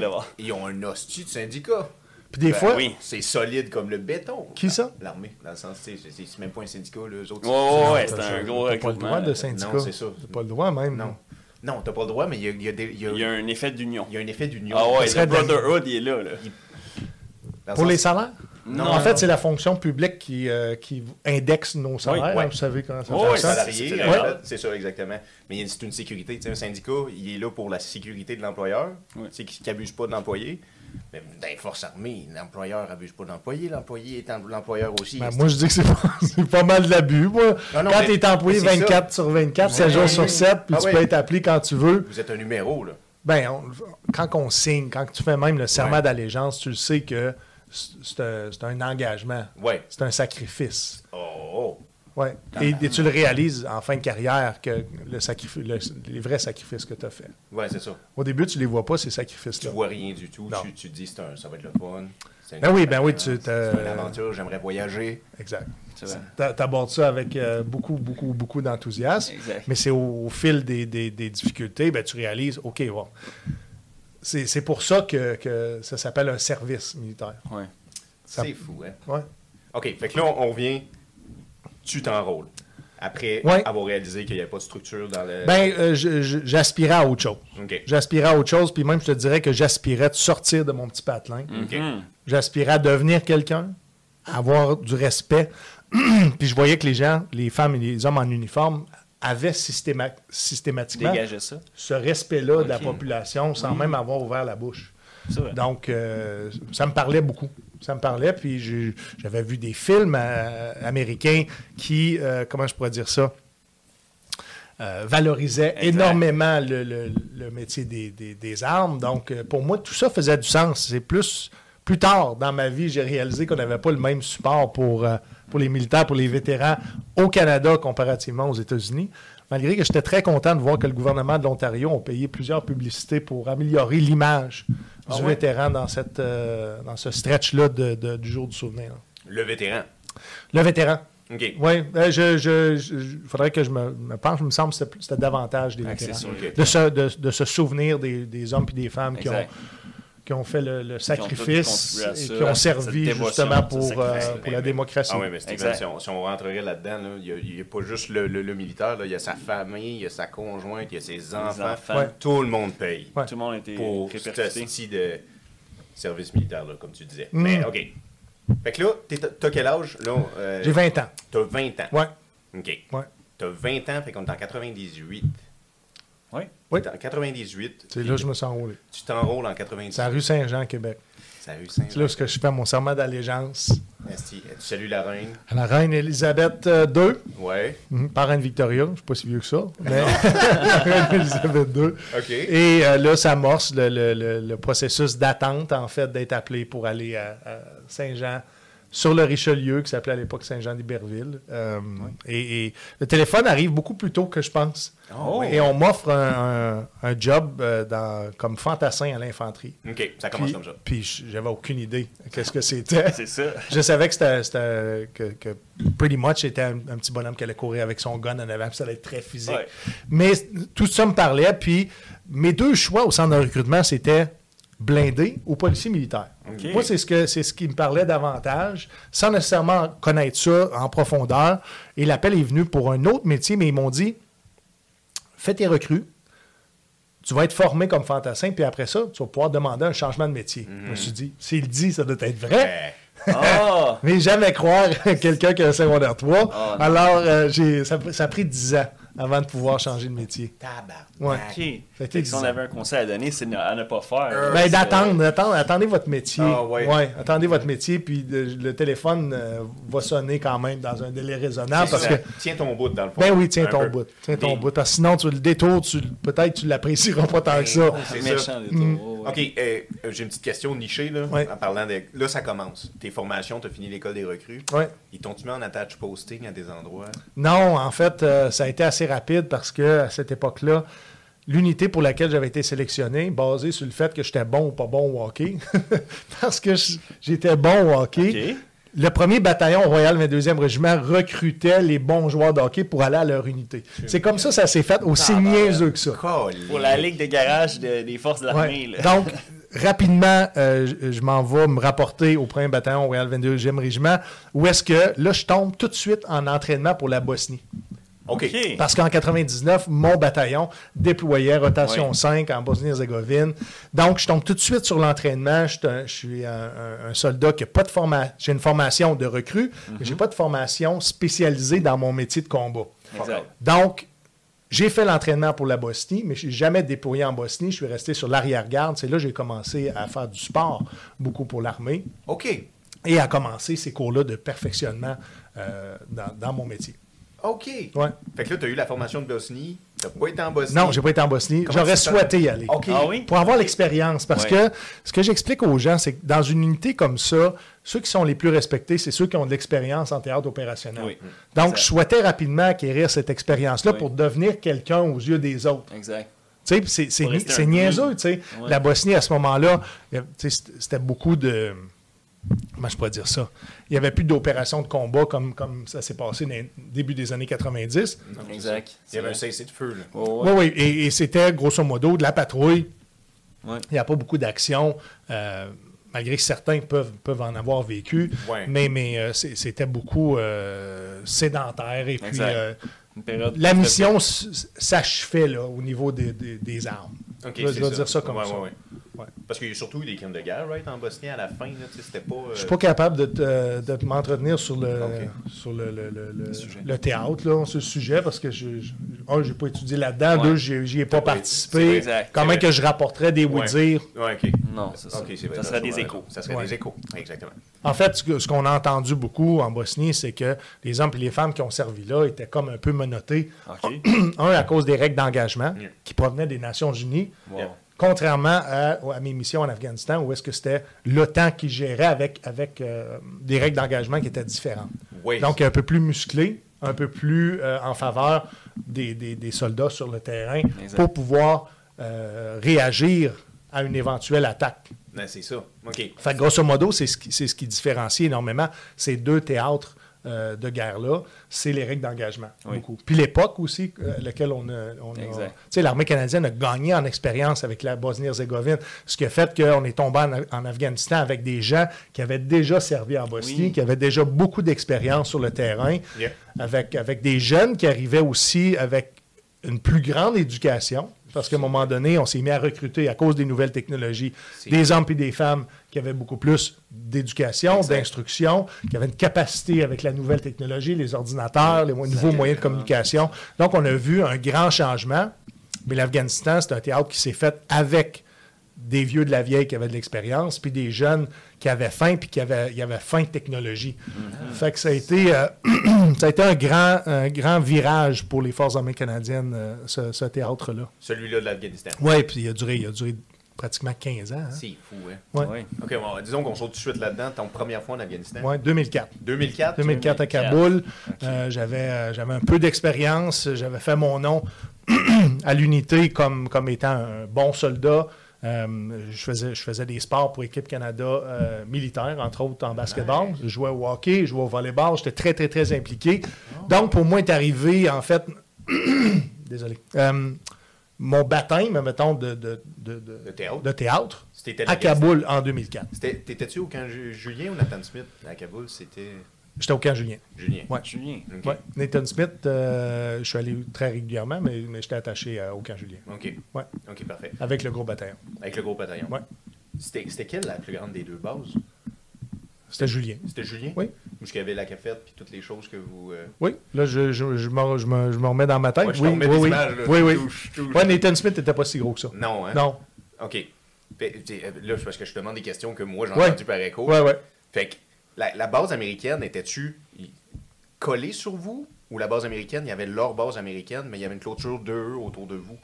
dans voir. ils ont un hostie de syndicat. Puis des Ben fois, oui. C'est solide comme le béton. Qui ça? L'armée. Dans le sens, c'est- c'est même pas un syndicat, là, eux autres. Ouais, ouais, ouais, t'as- c'est un t'as gros pas le recrutement. droit de syndicat. Non, c'est ça. T'as pas le droit même. Non. Non, t'as pas le droit, mais il y a, il y a des- il y a- y a un effet d'union. il y a un effet d'union. Ah ouais, le Brotherhood, il est là. là. Pour sens- les salaires? Non, en fait, c'est la fonction publique qui, euh, qui indexe nos salaires. ouais. hein, Vous savez comment ça Ouais, ouais, fonctionne. ça- salarié, c'est fédéral. fait, c'est ça exactement. Mais c'est une sécurité. Tu sais, un syndicat, il est là pour la sécurité de l'employeur, Ouais. tu sais, qui n'abuse pas de l'employé. Mais dans les forces armées, l'employeur abuse pas de l'employé, l'employé est en- l'employeur aussi. Ben, moi, je dis que c'est pas, c'est pas mal de l'abus. Moi. Non, non, quand mais- tu es employé mais c'est 24 sur 24, 7 jours sur 7, puis Ah tu ouais. peux être appelé quand tu veux, Vous êtes un numéro, là. ben, on- quand on signe, quand tu fais même le serment Ouais. d'allégeance, tu le sais que c'est un, engagement, Ouais. c'est un sacrifice. Oh. Ouais. Et, et tu le réalises en fin de carrière que le les vrais sacrifices que tu as fait. Ouais, c'est ça. Au début, tu les vois pas, ces Tu sacrifices-là. vois rien du tout. Non. Tu, tu te dis, un- ça va être le fun. Ben oui, ben oui, tu- C'est une aventure, j'aimerais voyager. Exact. T'a- T'abordes ça avec euh, beaucoup, beaucoup, beaucoup d'enthousiasme. Mais c'est au, au fil des, des- des difficultés, ben, tu réalises, OK, bon. C'est c'est pour ça que, que ça s'appelle un service militaire. Ouais. Ça- C'est fou, hein? Ouais. OK, fait que là, on, on revient. Tu t'enrôles. Après Ouais. avoir réalisé qu'il n'y avait pas de structure dans le. Ben, euh, j'aspirais à autre chose. OK. J'aspirais à autre chose, puis même, je te dirais que j'aspirais de sortir de mon petit patelin. OK. Mhm. J'aspirais à devenir quelqu'un, à avoir du respect. puis je voyais que les gens, les femmes et les hommes en uniforme, systéma- systématiquement ça. ce respect-là de la population sans même avoir ouvert la bouche. Donc, euh, ça me parlait beaucoup. Ça me parlait, puis j'avais vu des films euh, américains qui, euh, comment je pourrais dire ça, valorisaient Exact. énormément le, le- le métier des, des- des armes. Donc, pour moi, tout ça faisait du sens. C'est plus, plus tard dans ma vie, j'ai réalisé qu'on n'avait pas le même support pour, euh, pour les militaires, pour les vétérans au Canada comparativement aux États-Unis. Malgré que j'étais très content de voir que le gouvernement de l'Ontario a payé plusieurs publicités pour améliorer l'image du Ah ouais? vétéran dans, cette, euh, dans ce stretch-là de- de- du jour du souvenir. Le vétéran. Le vétéran. OK. Oui, il je, je, je- faudrait que je me, me penche. Il me semble que c'était davantage des vétérans. sûr. De se, de, de se souvenir des, des hommes et des femmes qui ont. Qui ont fait le, le Qui ont tous sacrifice et qui ont servi justement pour, euh, pour la démocratie. Ah oui, mais Steven, Exact. si on, si on rentrerait là-dedans, là, il n'y a, pas juste le, le- le militaire, là, il y a sa famille, il y a sa conjointe, il y a ses enfants. enfants. Ouais. Tout le monde paye Ouais. Tout le monde a été pour ce de service militaire, là, comme tu disais. Mm. Mais OK. Fait que là, t'as quel âge? là? euh, J'ai 20 ans. T'as 20 ans. Ouais. OK. Ouais. T'as 20 ans, fait qu'on est en 98. Oui. Oui. En 98. C'est là que je me suis enrôlé. Tu t'enrôles en 98. C'est à rue Saint-Jean, Québec. C'est à rue Saint-Jean. C'est là que je fais mon serment d'allégeance Esti, Tu salues la reine. à la reine Élisabeth euh, II, Ouais. mhm, parraine Victoria. Je ne suis pas si vieux que ça, mais la reine Élisabeth II. OK. Et euh, là, ça amorce le, le- le- le processus d'attente, en fait, d'être appelé pour aller à, à Saint-Jean sur le Richelieu, qui s'appelait à l'époque Saint-Jean d'Iberville. Euh, et, et le téléphone arrive beaucoup plus tôt que je pense. Oh. Et on m'offre un, un- un job euh, dans, comme fantassin à l'infanterie. OK, ça commence Puis, comme ça. puis j'avais aucune idée qu'est-ce que c'était. C'est ça. Je savais que c'était c'était- que, que Pretty Much était un, un petit bonhomme qui allait courir avec son gun en avant, puis ça allait être très physique. Ouais. Mais tout ça me parlait, puis mes deux choix au centre de recrutement, c'était blindé ou policier militaire. Moi, c'est ce, que, c'est ce qui me parlait davantage, sans nécessairement connaître ça en profondeur. Et l'appel est venu pour un autre métier, mais ils m'ont dit fais tes recrues, tu vas être formé comme fantassin, puis après ça, tu vas pouvoir demander un changement de métier. Je me suis dit, s'il dit, ça doit être vrai. Ah! Mais jamais croire quelqu'un qui a un secondaire 3. Ah. Alors, euh, j'ai, ça, ça a pris 10 ans avant de pouvoir changer de métier. Tabarnak. Ouais. OK. Ça a été Fait que si on avait un conseil à donner, c'est à ne pas faire. Euh, Ben, d'attendre, attendez votre métier. Ah, ouais. attendez votre métier, puis le, le téléphone euh, va sonner quand même dans un délai raisonnable parce ça. que. Tiens ton bout dans le fond. Ben oui, tiens Un ton peu. bout. Tiens ton bout. Parce que sinon, tu le détours, tu, peut-être tu l'apprécieras pas tant que ça. C'est méchant, Mm. taureaux, ouais. OK, euh, j'ai une petite question nichée, là, Ouais. en parlant de... Là, ça commence. Tes formations, t'as fini l'école des recrues. Ils t'ont-tu mis en attach posting à des endroits? Non, en fait, euh, ça a été assez rapide parce que à cette époque-là, l'unité pour laquelle j'avais été sélectionné, basée sur le fait que j'étais bon ou pas bon au hockey, parce que j'étais bon au hockey. Le premier bataillon Royal 22e Régiment recrutait les bons joueurs de hockey pour aller à leur unité. C'est comme ça, ça s'est fait aussi Ah, ben, niaiseux que ça. Pour la ligue de garage de- des forces de l'armée. Ouais. Donc, rapidement, euh, je, je m'en vais me rapporter au premier bataillon Royal 22e Régiment, où est-ce que là, je tombe tout de suite en entraînement pour la Bosnie. Parce qu'en 99, mon bataillon déployait rotation Oui. 5 en Bosnie-Herzégovine. Donc, je tombe tout de suite sur l'entraînement. Je, suis un- je suis un, un- un soldat qui n'a pas de formation. J'ai une formation de recrue, mais je n'ai pas de formation spécialisée dans mon métier de combat. Exact. Donc, j'ai fait l'entraînement pour la Bosnie, mais je suis jamais déployé en Bosnie. Je suis resté sur l'arrière-garde. C'est là que j'ai commencé à faire du sport, beaucoup pour l'armée, OK. et à commencer ces cours-là de perfectionnement euh, dans, dans mon métier. OK. Ouais. Fait que là, t'as eu la formation de Bosnie. T'as pas été en Bosnie. Non, j'ai pas été en Bosnie. Comment J'aurais souhaité y aller. OK. Ah oui? Pour avoir l'expérience. Parce Ouais. que ce que j'explique aux gens, c'est que dans une unité comme ça, ceux qui sont les plus respectés, c'est ceux qui ont de l'expérience en théâtre opérationnel. Oui. Donc, Exact. je souhaitais rapidement acquérir cette expérience-là Oui. pour devenir quelqu'un aux yeux des autres. Exact. Tu sais, c'est- niaiseux, tu. Ouais. La Bosnie, à ce moment-là, tu c'était c'était beaucoup de... Comment je pourrais dire ça? Il n'y avait plus d'opérations de combat comme, comme ça s'est passé dans le début des années 90. Exact. Il y avait un cessez de feu, là. Oh, Oui, ouais. oui. Et, et c'était grosso modo de la patrouille. Ouais. Il n'y a pas beaucoup d'action, euh, malgré que certains peuvent, peuvent en avoir vécu. Ouais. Mais, mais euh, c'était beaucoup euh, sédentaire. Et puis, euh, la mission s'achevait là, au niveau des, des- des armes. OK, je vais c'est je vais dire ça comme Ouais, ça. ouais, ouais. Parce qu'il y a surtout eu des crimes de guerre, right, en Bosnie à la fin, là, pas... euh, Je suis pas capable de, te- de m'entretenir sur le, sur le, le- le- le- théâtre, là, sur le sujet, parce que, je, je, un, j'ai pas étudié là-dedans, Ouais. deux, j'y j'y ai pas participé. Comment que je rapporterais des Ouais. oui-dire? Ouais, OK. Non, c'est ça. Vrai. serait des échos. Ça serait Ouais. des échos, exactement. En fait, ce qu'on a entendu beaucoup en Bosnie, c'est que les hommes et les femmes qui ont servi là étaient comme un peu menottés. OK. Un, à cause des règles d'engagement Yeah. qui provenaient des Nations Unies, Wow. Contrairement à, à mes missions en Afghanistan, où est-ce que c'était l'OTAN qui gérait avec, avec euh, des règles d'engagement qui étaient différentes. Oui. Donc, un peu plus musclé, un peu plus euh, en faveur des, des- des soldats sur le terrain Exact. pour pouvoir euh, réagir à une éventuelle attaque. Ben, c'est ça. OK. Fait grosso modo, c'est ce qui, ce qui différencie énormément ces deux théâtres euh, de guerre-là, c'est les règles d'engagement. Oui. Beaucoup. Puis l'époque aussi, euh, laquelle on a. on a- tu sais, l'armée canadienne a gagné en expérience avec la Bosnie-Herzégovine, ce qui a fait qu'on est tombé en, en Afghanistan avec des gens qui avaient déjà servi en Bosnie, Oui. qui avaient déjà beaucoup d'expérience sur le terrain, Yeah. avec, avec des jeunes qui arrivaient aussi avec une plus grande éducation. Parce qu'à un moment donné, on s'est mis à recruter à cause des nouvelles technologies des hommes et des femmes qui avaient beaucoup plus d'éducation, d'instruction, qui avaient une capacité avec la nouvelle technologie, les ordinateurs, les mo- nouveaux moyens de communication. Donc, on a vu un grand changement. Mais l'Afghanistan, c'est un théâtre qui s'est fait avec des vieux de la vieille qui avaient de l'expérience, puis des jeunes qui avaient faim, puis qui avaient, il y avait faim de technologie. Fait que ça a été, euh, ça a été un, grand, un grand virage pour les Forces armées canadiennes, euh, ce, ce théâtre-là. Celui-là de l'Afghanistan. Oui, puis il a duré, il a duré pratiquement 15 ans. hein. C'est fou, hein? Ouais. Ouais. OK, bon, disons qu'on saute tout de suite là-dedans. Ton première fois en Afghanistan? Ouais, 2004. 2004? 2004 à 2004. Kaboul. Euh, j'avais, j'avais un peu d'expérience. J'avais fait mon nom à l'unité comme, comme étant un bon soldat. Euh, je, faisais, je faisais des sports pour Équipe Canada euh, militaire, entre autres en basketball. Je jouais au hockey, je jouais au volleyball. J'étais très, très, très impliqué. Donc, pour moi, est arrivé, en fait, désolé, Euh, mon baptême, mettons, de, de, de, de- théâtre? de théâtre C'était à. Kaboul en 2004. C'était- T'étais-tu au camp Julien ou Nathan Smith? À Kaboul? C'était J'étais au camp Julien. Julien. Ouais. Julien. Ouais. Nathan Smith, euh, je suis allé très régulièrement, mais, mais j'étais attaché à- au camp Julien. OK. Ouais. OK, parfait. Avec le gros bataillon. Avec le gros bataillon. Ouais. C'était c'était quelle la plus grande des deux bases? C'était Julien. C'était Julien? Oui. Où il y avait la cafette puis toutes les choses que vous. euh, Oui, là, je, je, je, me, je, me, je me remets dans ma tête. Ouais, je te oui, oui, des oui. images, là. oui, oui. Touche, touche. Ouais, Nathan Smith n'était pas si gros que ça. Non, hein? Non. OK. Euh, Là, c'est parce que je te demande des questions que moi, j'ai Ouais. entendues par écho. Ouais, ouais. Fait que la, la base américaine, était-tu collée sur vous? Ou la base américaine, il y avait leur base américaine, mais il y avait une clôture d'eux autour de vous?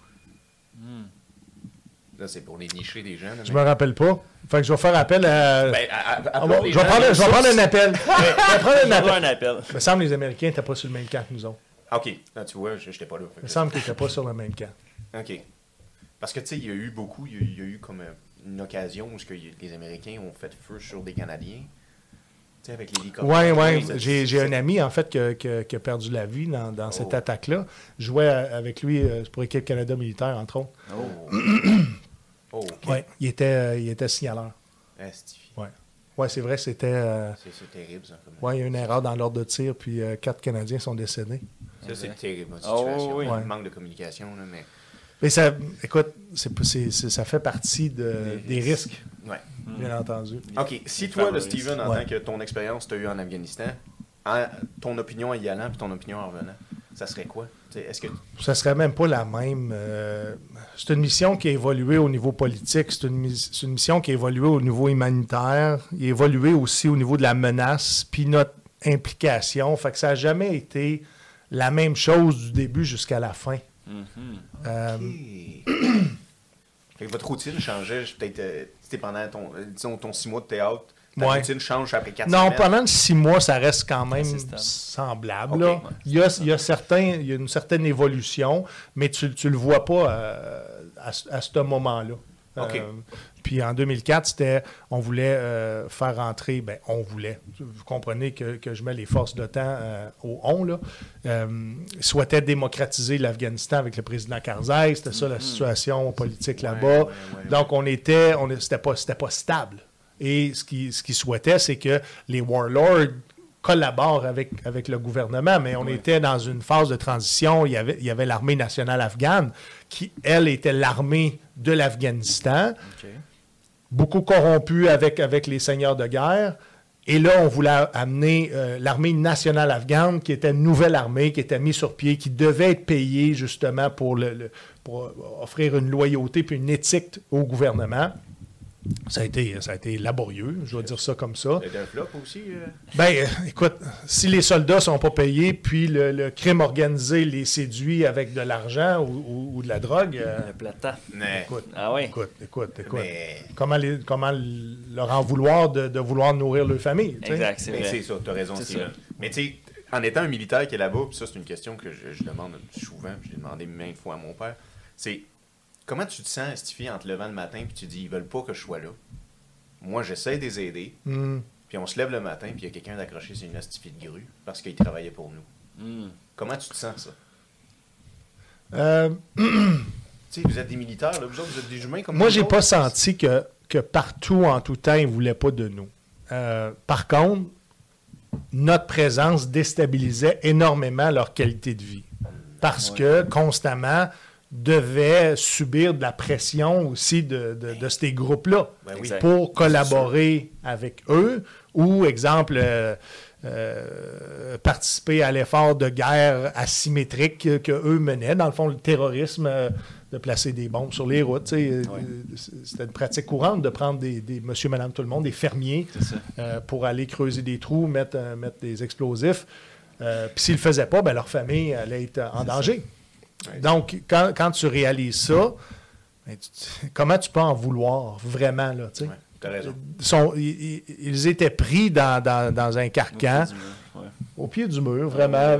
Là, c'est pour les nicher des gens. là, Je me rappelle pas. Fait que je vais faire appel à. Ben, à- à- Ah, je vais prendre, je vais prendre un appel. Je vais prendre un appel. un appel. Il me semble que les Américains n'étaient pas sur le même camp que nous autres. OK. Là, tu vois, je n'étais pas là. Il me semble qu'ils n'étaient pas sur le même camp. OK. Parce que, tu sais, il y a eu beaucoup, il y a, il y a eu comme euh, une occasion où ce que les Américains ont fait feu sur des Canadiens. Sais, avec l'hélicoptère. Oui, oui. J'ai un ami, en fait, qui a- qui a qui a perdu la vie dans, dans cette Oh. attaque-là. Je jouais avec lui euh, pour l'équipe Canada militaire, entre autres. Oh. oh, OK. Oui, il était, euh, il était signaleur. Asti. Oui, ouais, c'est vrai, c'était. euh, C'est c'est terrible, ça. comme- ouais, il y a eu une erreur dans l'ordre de tir, puis euh, quatre Canadiens sont décédés. Ça, c'est terrible, Oh, situation. oui. Le Ouais. manque de communication, là, mais... Mais ça, écoute, c'est pas- c'est- c'est- ça fait partie de- Des des risques, Ouais. Bien entendu. OK. Si toi, le. Steven, en Ouais. tant que ton expérience tu as eu en Afghanistan, en- ton opinion en y allant puis ton opinion en revenant, ça serait quoi? Est-ce que... Ça serait même pas la même. euh, c'est une mission qui a évolué au niveau politique, c'est une, mis- c'est une mission qui a évolué au niveau humanitaire, il a évolué aussi au niveau de la menace, puis notre implication. Fait que ça n'a jamais été la même chose du début jusqu'à la fin. Euh, Fait que votre routine changeait peut-être euh, c'était pendant ton, euh, disons, ton six mois de théâtre. Ta Ouais. routine change après quatre non, semaines. pendant six mois, ça reste quand même semblable. Ok, là. ouais. il, y a, il, y a certains, il y a une certaine évolution, mais tu ne le vois pas euh, à, ce- à ce moment-là. Ok. Euh, puis en 2004, c'était, on voulait euh, faire rentrer, ben on voulait, vous comprenez que, que je mets les forces d'OTAN euh, au on, là, euh, souhaitait démocratiser l'Afghanistan avec le président Karzai, c'était ça la situation politique là-bas. ouais, ouais, Donc on était, on, c'était pas, c'était pas stable. Et ce qu'ils ce qu'ils souhaitaient, c'est que les warlords collaborent avec, avec le gouvernement, mais on était dans une phase de transition. Il y avait, il y avait l'armée nationale afghane, qui, elle, était l'armée de l'Afghanistan, beaucoup corrompue avec, avec les seigneurs de guerre. Et là, on voulait amener euh, l'armée nationale afghane, qui était une nouvelle armée, qui était mise sur pied, qui devait être payée justement pour, le, le- pour offrir une loyauté puis une éthique au gouvernement. Ça a été, ça a été laborieux, je dois dire ça comme ça. C'était un flop aussi. euh? Ben, euh, écoute, si les soldats sont pas payés, puis le, le crime organisé les séduit avec de l'argent ou, ou- ou de la drogue, euh, Le plata. Mais, écoute, Ah oui. écoute, écoute, écoute. mais, Comment, les- comment leur en vouloir de, de vouloir nourrir leur famille? tu? Exact, c'est mais vrai. c'est ça, t'as raison, C'est Steven. ça. Mais tu sais, en étant un militaire qui est là-bas, puis ça, c'est une question que je, je demande souvent, puis j'ai demandé maintes fois à mon père, c'est comment tu te sens, Stifi, en te levant le matin, puis tu dis, ils veulent pas que je sois là? Moi, j'essaie de les aider, Hmm. puis on se lève le matin, puis il y a quelqu'un d'accroché sur une Stifi de grue, parce qu'il travaillait pour nous. Hmm. Comment tu te sens, ça? Euh, Tu sais, vous êtes des militaires, là, vous autres, vous êtes des humains comme moi, j'ai pas senti que, que partout, en tout temps, ils voulaient pas de nous. Euh, par contre, notre présence déstabilisait énormément leur qualité de vie. Parce Ouais. que constamment devaient subir de la pression aussi de, de- de ces groupes-là Ben oui. Pour collaborer avec eux ou, exemple, euh, euh, participer à l'effort de guerre asymétrique que, que eux menaient. Dans le fond, le terrorisme, euh, de placer des bombes sur les routes. C'était une pratique courante de prendre des, des monsieur, madame, tout le monde, des fermiers, pour aller creuser des trous, mettre, mettre des explosifs. Puis s'ils ne le faisaient pas, ben, leur famille allait être en danger. Ouais. Donc, quand, quand tu réalises ça, ben, tu- comment tu peux en vouloir vraiment? Là? Ouais, raison. Ils sont- ils, ils- ils étaient pris dans, dans- dans un carcan, au pied du mur, vraiment, euh,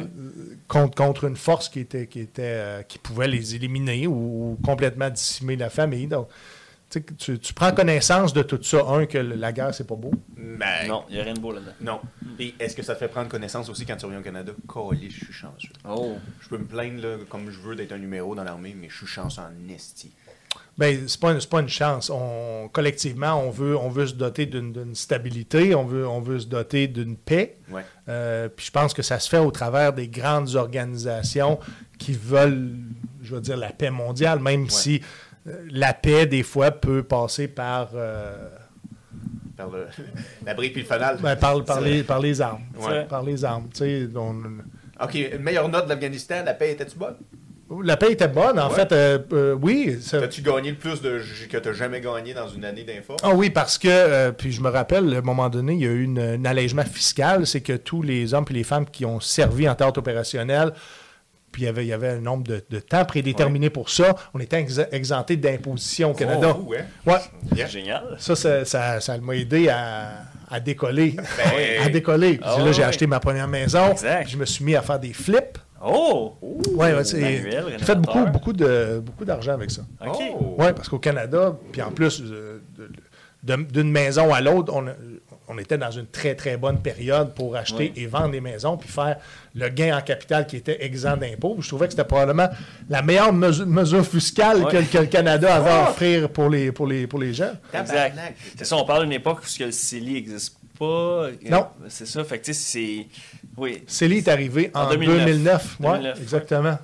contre, contre une force qui, était, qui, était, euh, qui pouvait les éliminer ou, ou complètement dissimer la famille. Donc, tu, sais, tu, tu prends connaissance de tout ça. Un, que la guerre, c'est pas beau. Ben, Non, il n'y a rien de beau là-dedans. Non. Et est-ce que ça te fait prendre connaissance aussi quand tu reviens au Canada? Calé, je suis chanceux. Oh. Je peux me plaindre là, comme je veux d'être un numéro dans l'armée, mais je suis chanceux en esti. Ben, c'est pas, pas une chance. On, collectivement, on veut, on veut se doter d'une stabilité, on veut, on veut se doter d'une paix. Ouais. Euh, puis je pense que ça se fait au travers des grandes organisations qui veulent, je veux dire, la paix mondiale, même si la paix, des fois, peut passer par, euh, par le, la brique puis le fanal. Ben, par, par, les, par les armes. Ouais. Par les armes. Tu sais, on- Ok, une meilleure note de l'Afghanistan, la paix était-tu bonne? La paix était bonne. En Ouais. fait, euh, euh, oui. ça- T'as-tu gagné le plus de que t'as jamais gagné dans une année d'info? Ah oui, parce que, euh, puis je me rappelle, à un moment donné, il y a eu une- un allègement fiscal. C'est que tous les hommes et les femmes qui ont servi en théâtre opérationnel, puis il y avait, il y avait un nombre de, de temps prédéterminé pour ça, on était ex- exemptés d'imposition au Canada. Oh, ouais. Ouais. Yeah. Génial. Ça, ça, ça, ça m'a aidé à, à décoller. Ben, à décoller. Ah là, ouais, j'ai ouais. acheté ma première maison. Exact. Je me suis mis à faire des flips. Oh! Ouais, ouais, j'ai fait beaucoup, beaucoup de beaucoup d'argent avec ça. OK. Oui, parce qu'au Canada, puis en plus, euh, d'une maison à l'autre, on, a- on était dans une très, très bonne période pour acheter Ouais. et vendre des maisons, puis faire le gain en capital qui était exempt d'impôts. Je trouvais que c'était probablement la meilleure mesu- mesure fiscale Ouais. que, que le Canada avait à offrir pour les, pour les, pour les gens. Exact. C'est ça, on parle d'une époque où ce que le CELI n'existe pas. Non. C'est ça, fait que tu sais, c'est. Oui. Célie est arrivé en, En 2009. 2009. Ouais, 2009, exactement.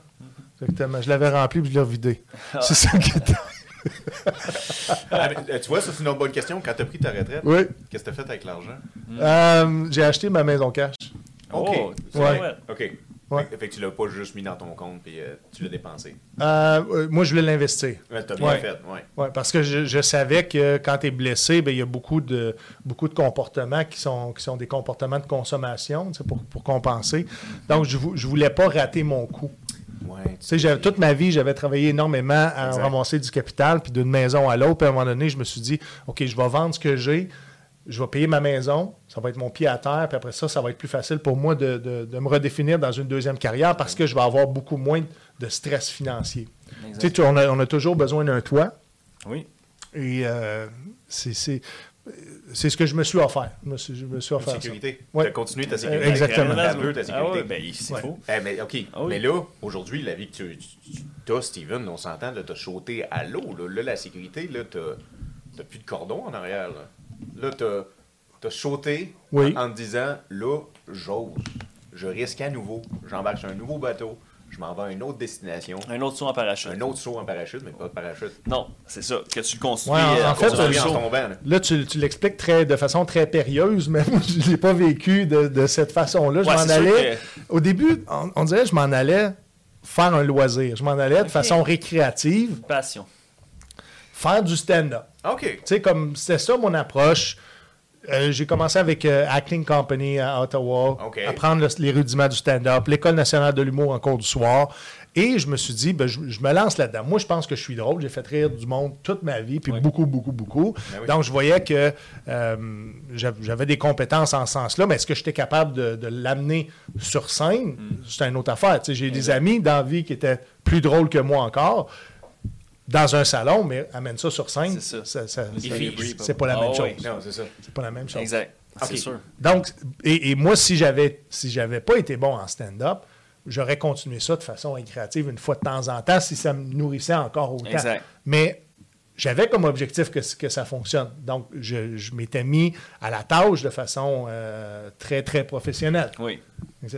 Exactement. Je l'avais rempli puis je l'ai vidé. Ah. C'est ça qui était. Ah, mais, euh, tu vois, ça c'est une autre bonne question. Quand t'as pris ta retraite, Oui. qu'est-ce que t'as fait avec l'argent? Euh, J'ai acheté ma maison cash. Ok. Oh, c'est Ouais. OK. Ouais. Fait, fait que tu l'as pas juste mis dans ton compte puis euh, tu l'as dépensé. Euh, euh, moi, je voulais l'investir. Ouais, t'as bien Ouais. fait, ouais. Ouais, parce que je, je savais que quand tu es blessé, ben, il y a beaucoup de, beaucoup de comportements qui sont, qui sont des comportements de consommation tu sais, pour, pour compenser. Donc, je ne voulais pas rater mon coup. Ouais, Tu sais, toute ma vie, j'avais travaillé énormément à Exact. ramasser du capital, puis d'une maison à l'autre. Puis à un moment donné, je me suis dit, OK, je vais vendre ce que j'ai, je vais payer ma maison, ça va être mon pied à terre, puis après ça, ça va être plus facile pour moi de, de- de me redéfinir dans une deuxième carrière parce que je vais avoir beaucoup moins de stress financier. Tu sais, on, a, on a toujours besoin d'un toit. Oui. Et euh, c'est c'est- ce que je me suis offert. Je me suis, je me suis offert sécurité. Ouais. T'as continué ta sécurité. Exactement. Ta bleue, ta Ah sécurité. ouais, ben, c'est Ouais. faux. Eh, mais OK. Ah oui. Mais là, aujourd'hui, la vie que tu, tu as, Steven, on s'entend, là, t'as sauté à l'eau. Là. Là, la sécurité, là, t'as, t'as plus de cordon en arrière. Là, là t'as, t'as sauté Oui. en, en te disant, là, j'ose. Je risque à nouveau. J'embarque sur un nouveau bateau. Je m'en vais à une autre destination. Un autre saut en parachute. Un autre saut en parachute, mais pas de parachute. Non, c'est ça. Que tu le construis. Ouais, en- euh, en fait, construis le en tombant. là. Là, tu, tu l'expliques très, de façon très périlleuse, mais moi, je ne l'ai pas vécu de, de cette façon-là. Je Ouais, m'en allais. Au début, on, on dirait que je m'en allais faire un loisir. Je m'en allais de façon récréative, Passion. faire du stand-up. OK. Tu sais, comme c'était ça mon approche. Euh, j'ai commencé avec euh, Acting Company à Ottawa, apprendre le- les rudiments du stand-up, l'École nationale de l'humour en cours du soir. Et je me suis dit, ben, je, je me lance là-dedans. Moi, je pense que je suis drôle. J'ai fait rire du monde toute ma vie, puis Oui. beaucoup, beaucoup, beaucoup. Ben oui. Donc, je voyais que euh, j'av- j'avais des compétences en ce sens-là, mais est-ce que j'étais capable de, de l'amener sur scène? Hmm. C'est une autre affaire. J'ai des amis dans la vie qui étaient plus drôles que moi encore dans un salon, mais amène ça sur scène, C'est ça. ça- ça- Le ça- delivery, c'est pas la Ah même oui. chose. Non, c'est ça. C'est pas la même chose. Exact. C'est sûr. Donc, et, et moi, si j'avais si j'avais pas été bon en stand-up, j'aurais continué ça de façon récréative une fois de temps en temps si ça me nourrissait encore autant. Exact. Mais j'avais comme objectif que, que ça fonctionne. Donc, je, je m'étais mis à la tâche de façon euh, très, très professionnelle. Oui.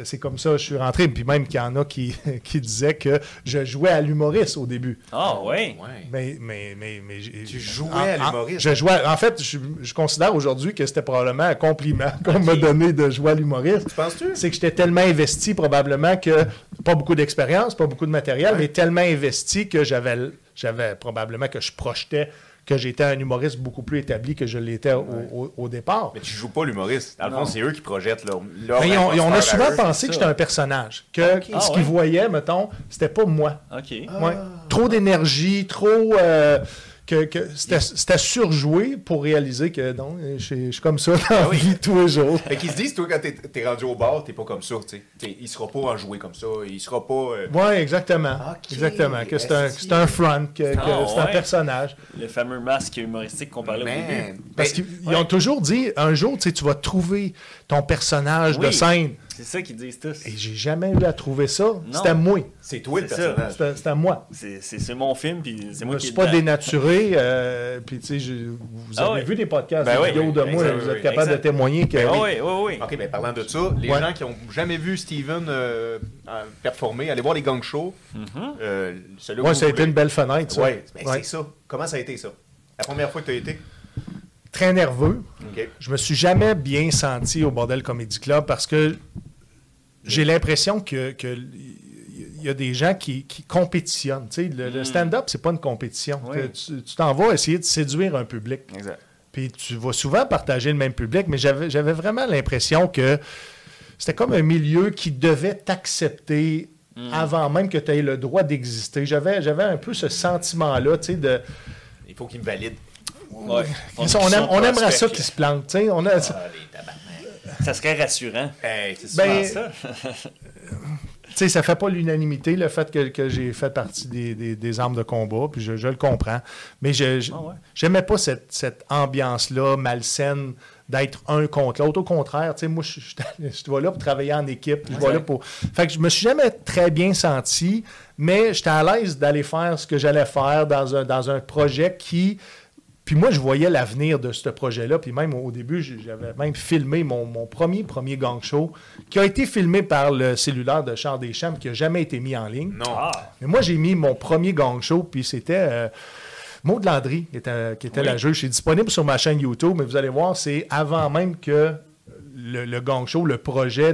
C'est comme ça que je suis rentré. Puis même qu'il y en a qui, qui disaient que je jouais à l'humoriste au début. Ah, oui. Ouais. Mais, mais, mais, mais j'ai- Tu jouais en- à l'humoriste? Je jouais. En fait, je, je considère aujourd'hui que c'était probablement un compliment qu'on m'a donné de jouer à l'humoriste. Tu penses-tu? C'est que j'étais tellement investi probablement que pas beaucoup d'expérience, pas beaucoup de matériel, mais tellement investi que j'avais j'avais probablement que je projetais que j'étais un humoriste beaucoup plus établi que je l'étais au, au- au départ. Mais tu joues pas l'humoriste. Dans le fond, c'est eux qui projettent leur. leur Mais on a souvent eux. pensé que j'étais un personnage, que Ah ce ouais? qu'ils voyaient, mettons, c'était pas moi. OK. Ouais. Trop d'énergie, trop. euh, que, que c'était surjoué pour réaliser que non, je, suis- comme ça dans la oui. vie tous les jours. Fait qu'ils se disent, toi, quand t'es, t'es rendu au bar, t'es pas comme ça, tu sais. Il sera pas enjoué comme ça, il sera pas... euh, Oui, exactement. Exactement. Que c'est un, un front, que, que Ah, c'est un ouais. personnage. Le fameux masque humoristique qu'on parlait au début. Parce Ben, qu'ils ont toujours dit, un jour, tu vas trouver ton personnage de scène. C'est ça qu'ils disent tous. Et j'ai jamais eu à trouver ça. C'était moi. c'est toi le C'est ça. personnage. C'était moi. C'est mon film, puis c'est Je moi qui suis est pas dedans. dénaturé. euh, puis, tu sais, je- vous Ah avez oui. vu des podcasts, Ben des oui, vidéos oui, de moi. vous oui, êtes capable exact. de témoigner que. Ah oui, oui, oui. OK, ben parlant de ça, les Ouais. gens qui ont jamais vu Steven euh, performer, allez voir les gang shows. Euh, celui-là Ouais, que ça a été une belle fenêtre, ça. Ouais, ben Ouais. c'est ça. Comment ça a été, ça? La première fois que tu as été? Très nerveux. OK. Je me suis jamais bien senti au Bordel Comedy Club parce que j'ai l'impression que, que il y a des gens qui, qui compétitionnent. Tu sais, le, le stand-up, c'est pas une compétition. Oui. Tu t'en vas essayer de séduire un public. Exact. Puis tu vas souvent partager le même public, mais j'avais vraiment l'impression que c'était comme un milieu qui devait t'accepter avant même que tu aies le droit d'exister. J'avais j'avais un peu ce sentiment-là, tu sais, de... Il faut qu'il me valide. Ouais. On, aime- on aimerait ça qu'ils se plantent. On a, Ah. Ça serait rassurant. Hey, c'est Ben, souvent ça. Tu sais, ça fait pas l'unanimité, le fait que, que j'ai fait partie des, des- des armes de combat, puis je, je le comprends. Mais je je- Ah ouais. pas cette, cette ambiance-là malsaine d'être un contre l'autre. Au contraire, tu sais, moi, je, je, je vais là pour travailler en équipe. Je vais là pour... Fait que je me suis jamais très bien senti, mais j'étais à l'aise d'aller faire ce que j'allais faire dans un, dans un projet qui... Puis moi, je voyais l'avenir de ce projet-là. Puis même au début, j'avais même filmé mon, mon premier premier gang show, qui a été filmé par le cellulaire de Charles Deschamps, qui n'a jamais été mis en ligne. Non. Ah, Mais moi, j'ai mis mon premier gang show, puis c'était euh, Maud Landry, qui était, qui était Oui. la juge. C'est disponible sur ma chaîne YouTube, mais vous allez voir, c'est avant même que le, le gang show, le projet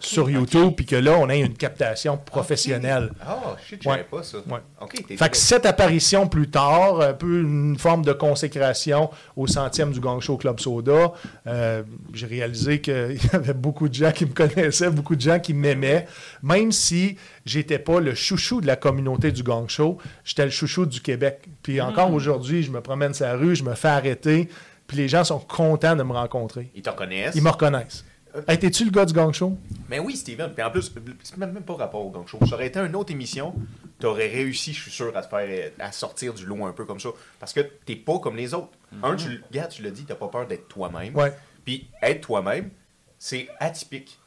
sur YouTube, puis que là, on ait une captation professionnelle. Ah, je savais Ouais. pas ça. Ouais. Fait que cette apparition plus tard, un peu une forme de consécration au centième du Gang Show Club Soda, euh, j'ai réalisé qu'il y avait beaucoup de gens qui me connaissaient, beaucoup de gens qui m'aimaient, même si j'étais pas le chouchou de la communauté du Gang Show, j'étais le chouchou du Québec. Puis encore aujourd'hui, je me promène sur la rue, je me fais arrêter, puis les gens sont contents de me rencontrer. Ils te reconnaissent? Ils me reconnaissent. Hey, t'es-tu le gars du Gang Show? Mais oui, Steven. Puis en plus, c'est même même pas rapport au gang show. Ça aurait été une autre émission, t'aurais réussi, je suis sûr, à te faire euh, à sortir du lot un peu comme ça. Parce que t'es pas comme les autres. Un, tu, le- regarde, tu l'as dit, t'as pas peur d'être toi-même. Ouais. Puis être toi-même, c'est atypique.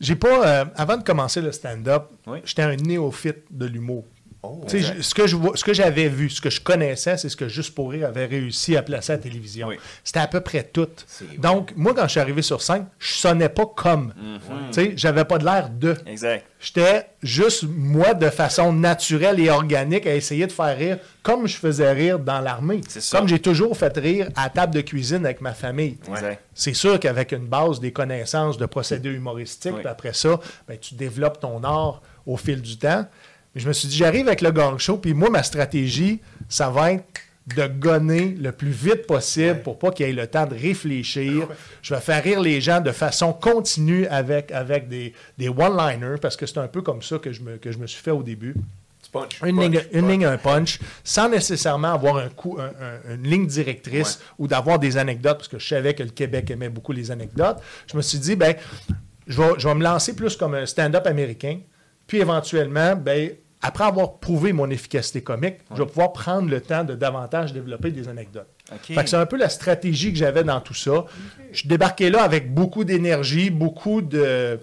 J'ai pas. euh, avant de commencer le stand-up, Oui. j'étais un néophyte de l'humour. Oh, je- ce que je vois- ce que j'avais vu, ce que je connaissais, c'est ce que Juste pour rire avait réussi à placer à la télévision. Oui. C'était à peu près tout. Donc, moi, quand je suis arrivé sur scène, je sonnais pas comme. Tu sais, j'avais pas de l'air de. exact. J'étais juste moi de façon naturelle et organique à essayer de faire rire comme je faisais rire dans l'armée. Comme j'ai toujours fait rire à table de cuisine avec ma famille. C'est sûr qu'avec une base, des connaissances de procédés humoristiques, Oui. puis après ça, ben, tu développes ton art au fil du temps. Mais je me suis dit, j'arrive avec le gang show, puis moi, ma stratégie, ça va être de gonner le plus vite possible pour pas qu'il ait le temps de réfléchir. Je vais faire rire les gens de façon continue avec, avec des, des one-liners, parce que c'est un peu comme ça que je me, que je me suis fait au début. Tu punches. Une, punch, ligne, une punch. ligne, un punch, sans nécessairement avoir un coup, un- un- une ligne directrice ou d'avoir des anecdotes, parce que je savais que le Québec aimait beaucoup les anecdotes. Je me suis dit, ben, je vais, je vais me lancer plus comme un stand-up américain, puis éventuellement, ben, après avoir prouvé mon efficacité comique, je vais pouvoir prendre le temps de davantage développer des anecdotes. OK. Fait que c'est un peu la stratégie que j'avais dans tout ça. Je débarquais là avec beaucoup d'énergie, beaucoup de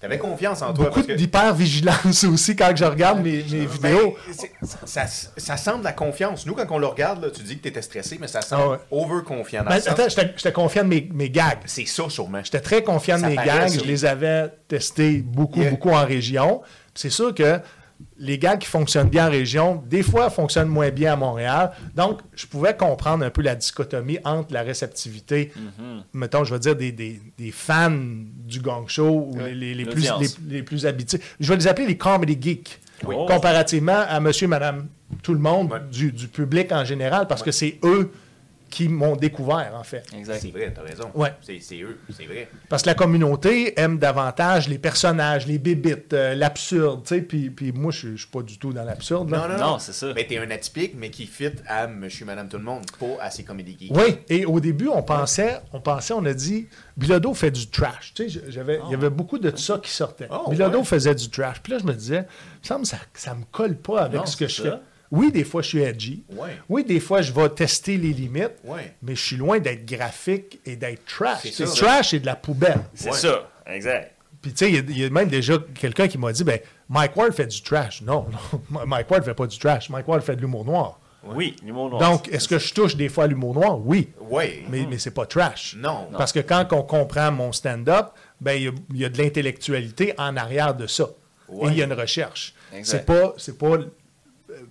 T'avais confiance en toi. beaucoup que- d'hyper-vigilance aussi quand je regarde mes, mes Ben, vidéos. ça, ça, ça semble la confiance. Nous, quand on le regarde, là, tu dis que tu étais stressé, mais ça semble Ah ouais. over-confiant. Ben, sens- attends, j'étais confiant de mes, mes gags. C'est ça, sûrement. J'étais très confiant de Ça mes gags. Je les avais testés beaucoup, Yeah. beaucoup en région. C'est sûr que les gags qui fonctionnent bien en région, des fois, fonctionnent moins bien à Montréal. Donc, je pouvais comprendre un peu la dichotomie entre la réceptivité, mettons, je veux dire, des, des- des fans du gang show ou les, les plus, les, plus habitués. Je vais les appeler les comedy geeks. Oui. Comparativement à monsieur, madame, tout le monde du public en général, parce que c'est eux qui m'ont découvert, en fait. Exact. C'est vrai, t'as raison. Ouais. C'est c'est eux, c'est vrai. Parce que la communauté aime davantage les personnages, les bébites, euh, l'absurde, tu sais, puis, puis moi, je suis- je suis pas du tout dans l'absurde, là. Non, non, Non, non. c'est ça. Mais t'es un atypique, mais qui fit à Monsieur, Madame, tout le monde, pas à ses comédies geeks. Oui, et au début, on pensait, on pensait, on a dit, Bilodeau fait du trash. Tu sais, j'avais, il y avait beaucoup de ça qui sortait. Oh, Bilodeau ouais. faisait du trash. Puis là, je me disais, il me semble que ça, ça me colle pas avec Non, ce que je ça. fais. Oui, des fois, je suis edgy. Ouais. Oui, des fois, je vais tester les limites. Ouais. Mais je suis loin d'être graphique et d'être trash. C'est trash et de la poubelle. C'est Ouais. ça. Exact. Puis, tu sais, il y a- il y, a même déjà quelqu'un qui m'a dit, ben, Mike Ward fait du trash. Non, non, Mike Ward fait pas du trash. Mike Ward fait de l'humour noir. Oui, l'humour noir. Donc, est-ce que je touche des fois à l'humour noir? Oui. Ouais. Mais, mais c'est pas trash. Non. Parce que quand on comprend mon stand-up, ben, il y a- il y, a de l'intellectualité en arrière de ça. Ouais. Et il y a une recherche. Exact. C'est pas, c'est pas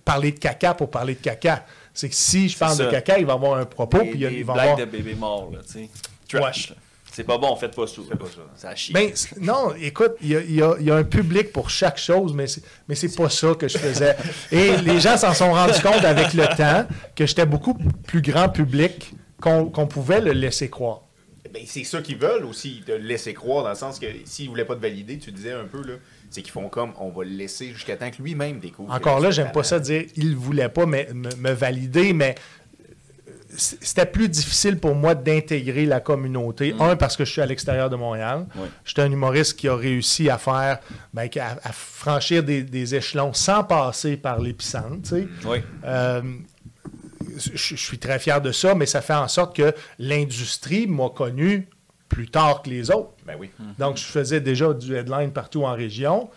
parler de caca pour parler de caca. C'est que si je parle de caca, il va y avoir un propos, puis il va avoir... de bébé mort, là, tu sais. Trash. C'est pas bon, faites pas ça. Pas ça. Ça chie. Ben, non, écoute, il y a, il y a- il y a un public pour chaque chose, mais c'est, mais c'est pas ça que je faisais. Et les gens s'en sont rendus compte avec le temps que j'étais beaucoup plus grand public qu'on, qu'on pouvait le laisser croire. Ben, c'est ça qu'ils veulent aussi, te laisser croire, dans le sens que s'ils voulaient pas te valider, tu disais un peu, là, c'est qu'ils font comme on va le laisser jusqu'à temps que lui-même découvre. Encore là, j'aime pas ça dire il voulait pas me, me- me valider, mais c- c'était plus difficile pour moi d'intégrer la communauté. Un, parce que je suis à l'extérieur de Montréal. Oui. J'étais un humoriste qui a réussi à faire, ben, à, à franchir des, des échelons sans passer par l'épicentre. tu sais. Oui. Euh, je, je suis très fier de ça, mais ça fait en sorte que l'industrie m'a connu plus tard que les autres. Ben oui. Donc, je faisais déjà du headline partout en région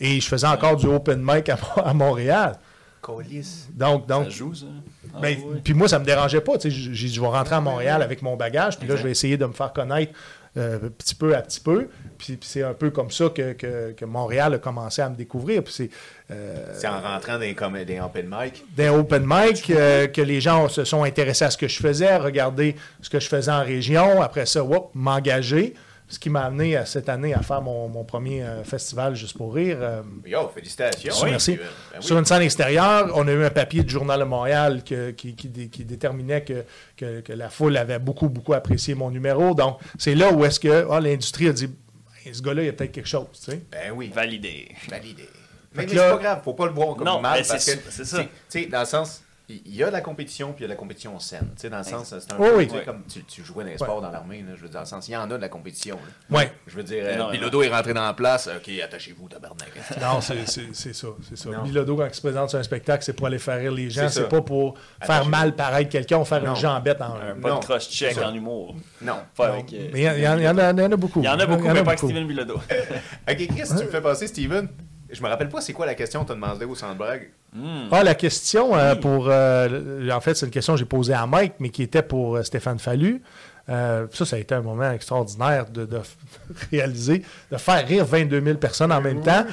et je faisais encore du open mic à, Mo- à Montréal. Colis. Donc, donc Ça joue, ça? Ah, ben. Puis moi, ça me dérangeait pas. tu sais, J'ai dit, je vais rentrer à Montréal avec mon bagage, puis là, je vais essayer de me faire connaître euh, petit peu à petit peu. Puis, puis c'est un peu comme ça que, que- que Montréal a commencé à me découvrir. Puis c'est euh, C'est en rentrant dans des open mic. d'un open mic euh, que les gens se sont intéressés à ce que je faisais, à regarder ce que je faisais en région. Après ça, m'engager. Ce qui m'a amené à, cette année à faire mon, mon premier euh, festival Juste pour rire. euh, Yo, félicitations. Oui, merci. Ben oui. Sur une scène extérieure, on a eu un papier du Journal de Montréal que- qui, qui dé- qui déterminait que, que- que la foule avait beaucoup, beaucoup apprécié mon numéro. Donc, c'est là où est-ce que ah, l'industrie a dit Ben, ce gars-là, il y a peut-être quelque chose. tu sais. Ben oui. Validé. Validé. Mais, que mais là- c'est pas grave, faut pas le voir comme Non, mal mais parce c'est que ça- c'est ça. Tu sais, dans le sens, il y a de la compétition puis il y a de la compétition saine. Tu sais, dans le sens, c'est un Oui, peu oui. tu sais, Ouais. comme tu, tu jouais dans les sports dans l'armée. Je veux dire, dans le sens, il y en a de la compétition. Ouais. Je veux dire, euh. Bilodeau est rentré dans la place. Ok, attachez-vous, tabarnak. Non, c'est c'est- c'est ça. C'est ça. Non. Bilodeau, quand il se présente sur un spectacle, c'est pour aller faire rire les gens. C'est pas pour faire mal paraître quelqu'un ou faire Non. une jambette en Euh, Pas Non, de cross-check en humour. Non. Pas Non. avec, euh, Mais il y, en- a- beaucoup. Il y en a beaucoup, mais pas avec. Steven Bilodeau. Ok, Chris, tu me fais passer, Steven? Je me rappelle pas c'est quoi la question que tu as demandé au Sandbrag. Hmm. Ah, la question euh, pour. euh, en fait, c'est une question que j'ai posée à Mike, mais qui était pour euh, Stéphane Fallu. Euh, ça, ça a été un moment extraordinaire de, de réaliser, de faire rire 22 000 personnes en même temps.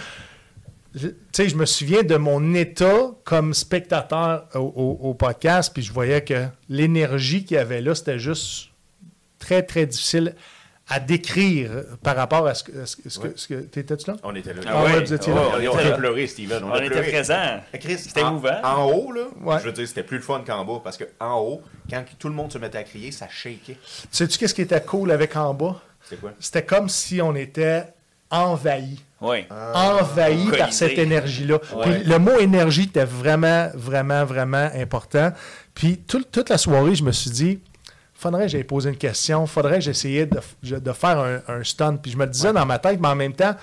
Je- Tu sais, je me souviens de mon état comme spectateur au, au- au podcast, puis je voyais que l'énergie qu'il y avait là, c'était juste très, très difficile à décrire par rapport à ce que. ce que- ce que- Ouais. ce que- T'étais-tu là? On était là. Ah ouais, vous étiez là. on, On a était là. pleuré, Steven. On, On a était pleuré. présents. Eh, Chris, C'était émouvant. En haut, là, Ouais. je veux dire, c'était plus le fun qu'en bas. Parce que en haut, quand tout le monde se mettait à crier, ça shakeait. Sais-tu qu'est-ce qui était cool avec en bas? C'est quoi? C'était comme si on était envahi. Oui. envahi par cette énergie-là. Ouais. Le mot énergie était vraiment, vraiment, vraiment important. Puis tout- toute la soirée, je me suis dit, faudrait que j'aille poser une question, faudrait que j'essayais de, de faire un, un stun. Puis je me le disais dans ma tête, mais en même temps,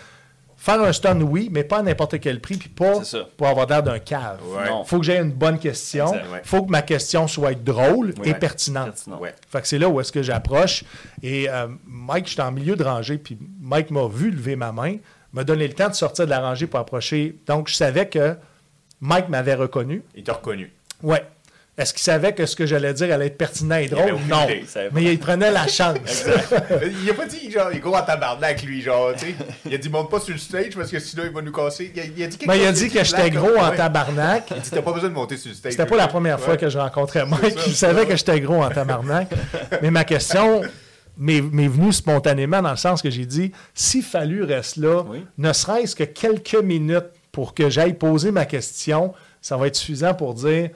faire un stun, oui, mais pas à n'importe quel prix, puis pas pour avoir l'air d'un cave. Ouais. Faut que j'aie une bonne question. Ouais. faut que ma question soit drôle et pertinente. Fait que c'est là où est-ce que j'approche. Et euh, Mike, j'étais en milieu de rangée, puis Mike m'a vu lever ma main, m'a donné le temps de sortir de la rangée pour approcher. Donc, je savais que Mike m'avait reconnu. Il t'a reconnu. Ouais. Est-ce qu'il savait que ce que j'allais dire allait être pertinent et drôle? Non. idée, il. Mais il prenait la chance. il a pas dit, genre, il est gros en tabarnak, lui, genre, tu sais. Il a dit, monte pas sur le stage parce que sinon, il va nous casser. Il a, il a dit quelque Mais il a dit que j'étais gros en tabarnak. Il dit, t'as pas besoin de monter sur le stage. C'était pas la première fois que je rencontrais Mike. ça, Il savait ça. que j'étais gros en tabarnak. Mais ma question m'est m'est venue spontanément dans le sens que j'ai dit s'il fallu reste là, Oui. ne serait-ce que quelques minutes pour que j'aille poser ma question, ça va être suffisant pour dire.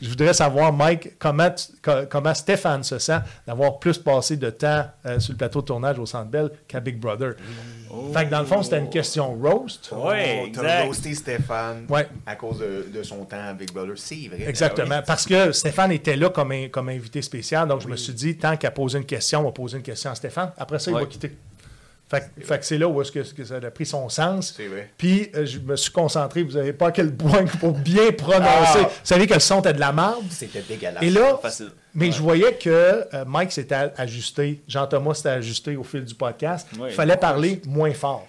Je voudrais savoir, Mike, comment, tu- comment Stéphane se sent d'avoir plus passé de temps euh, sur le plateau de tournage au Centre Bell qu'à Big Brother. Fait que dans le fond, c'était une question roast. Oh, T'as exact. roasté Stéphane Ouais. à cause de, de son temps à Big Brother. C'est vrai. Exactement. Ben oui. Parce que Stéphane était là comme, un- comme invité spécial. Donc, je me suis dit, tant qu'à poser une question, on va poser une question à Stéphane. Après ça, il Ouais. va quitter. Fait, que- fait que c'est là où est-ce que, que ça a pris son sens. C'est vrai. Puis, euh, je me suis concentré. Vous n'avez pas à quel point pour bien prononcer. Ah. Vous savez que le son était de la merde. C'était dégueulasse. Et là, Facile. mais je voyais que euh, Mike s'était ajusté, Jean-Thomas s'était ajusté au fil du podcast. Oui. Il fallait parler moins fort.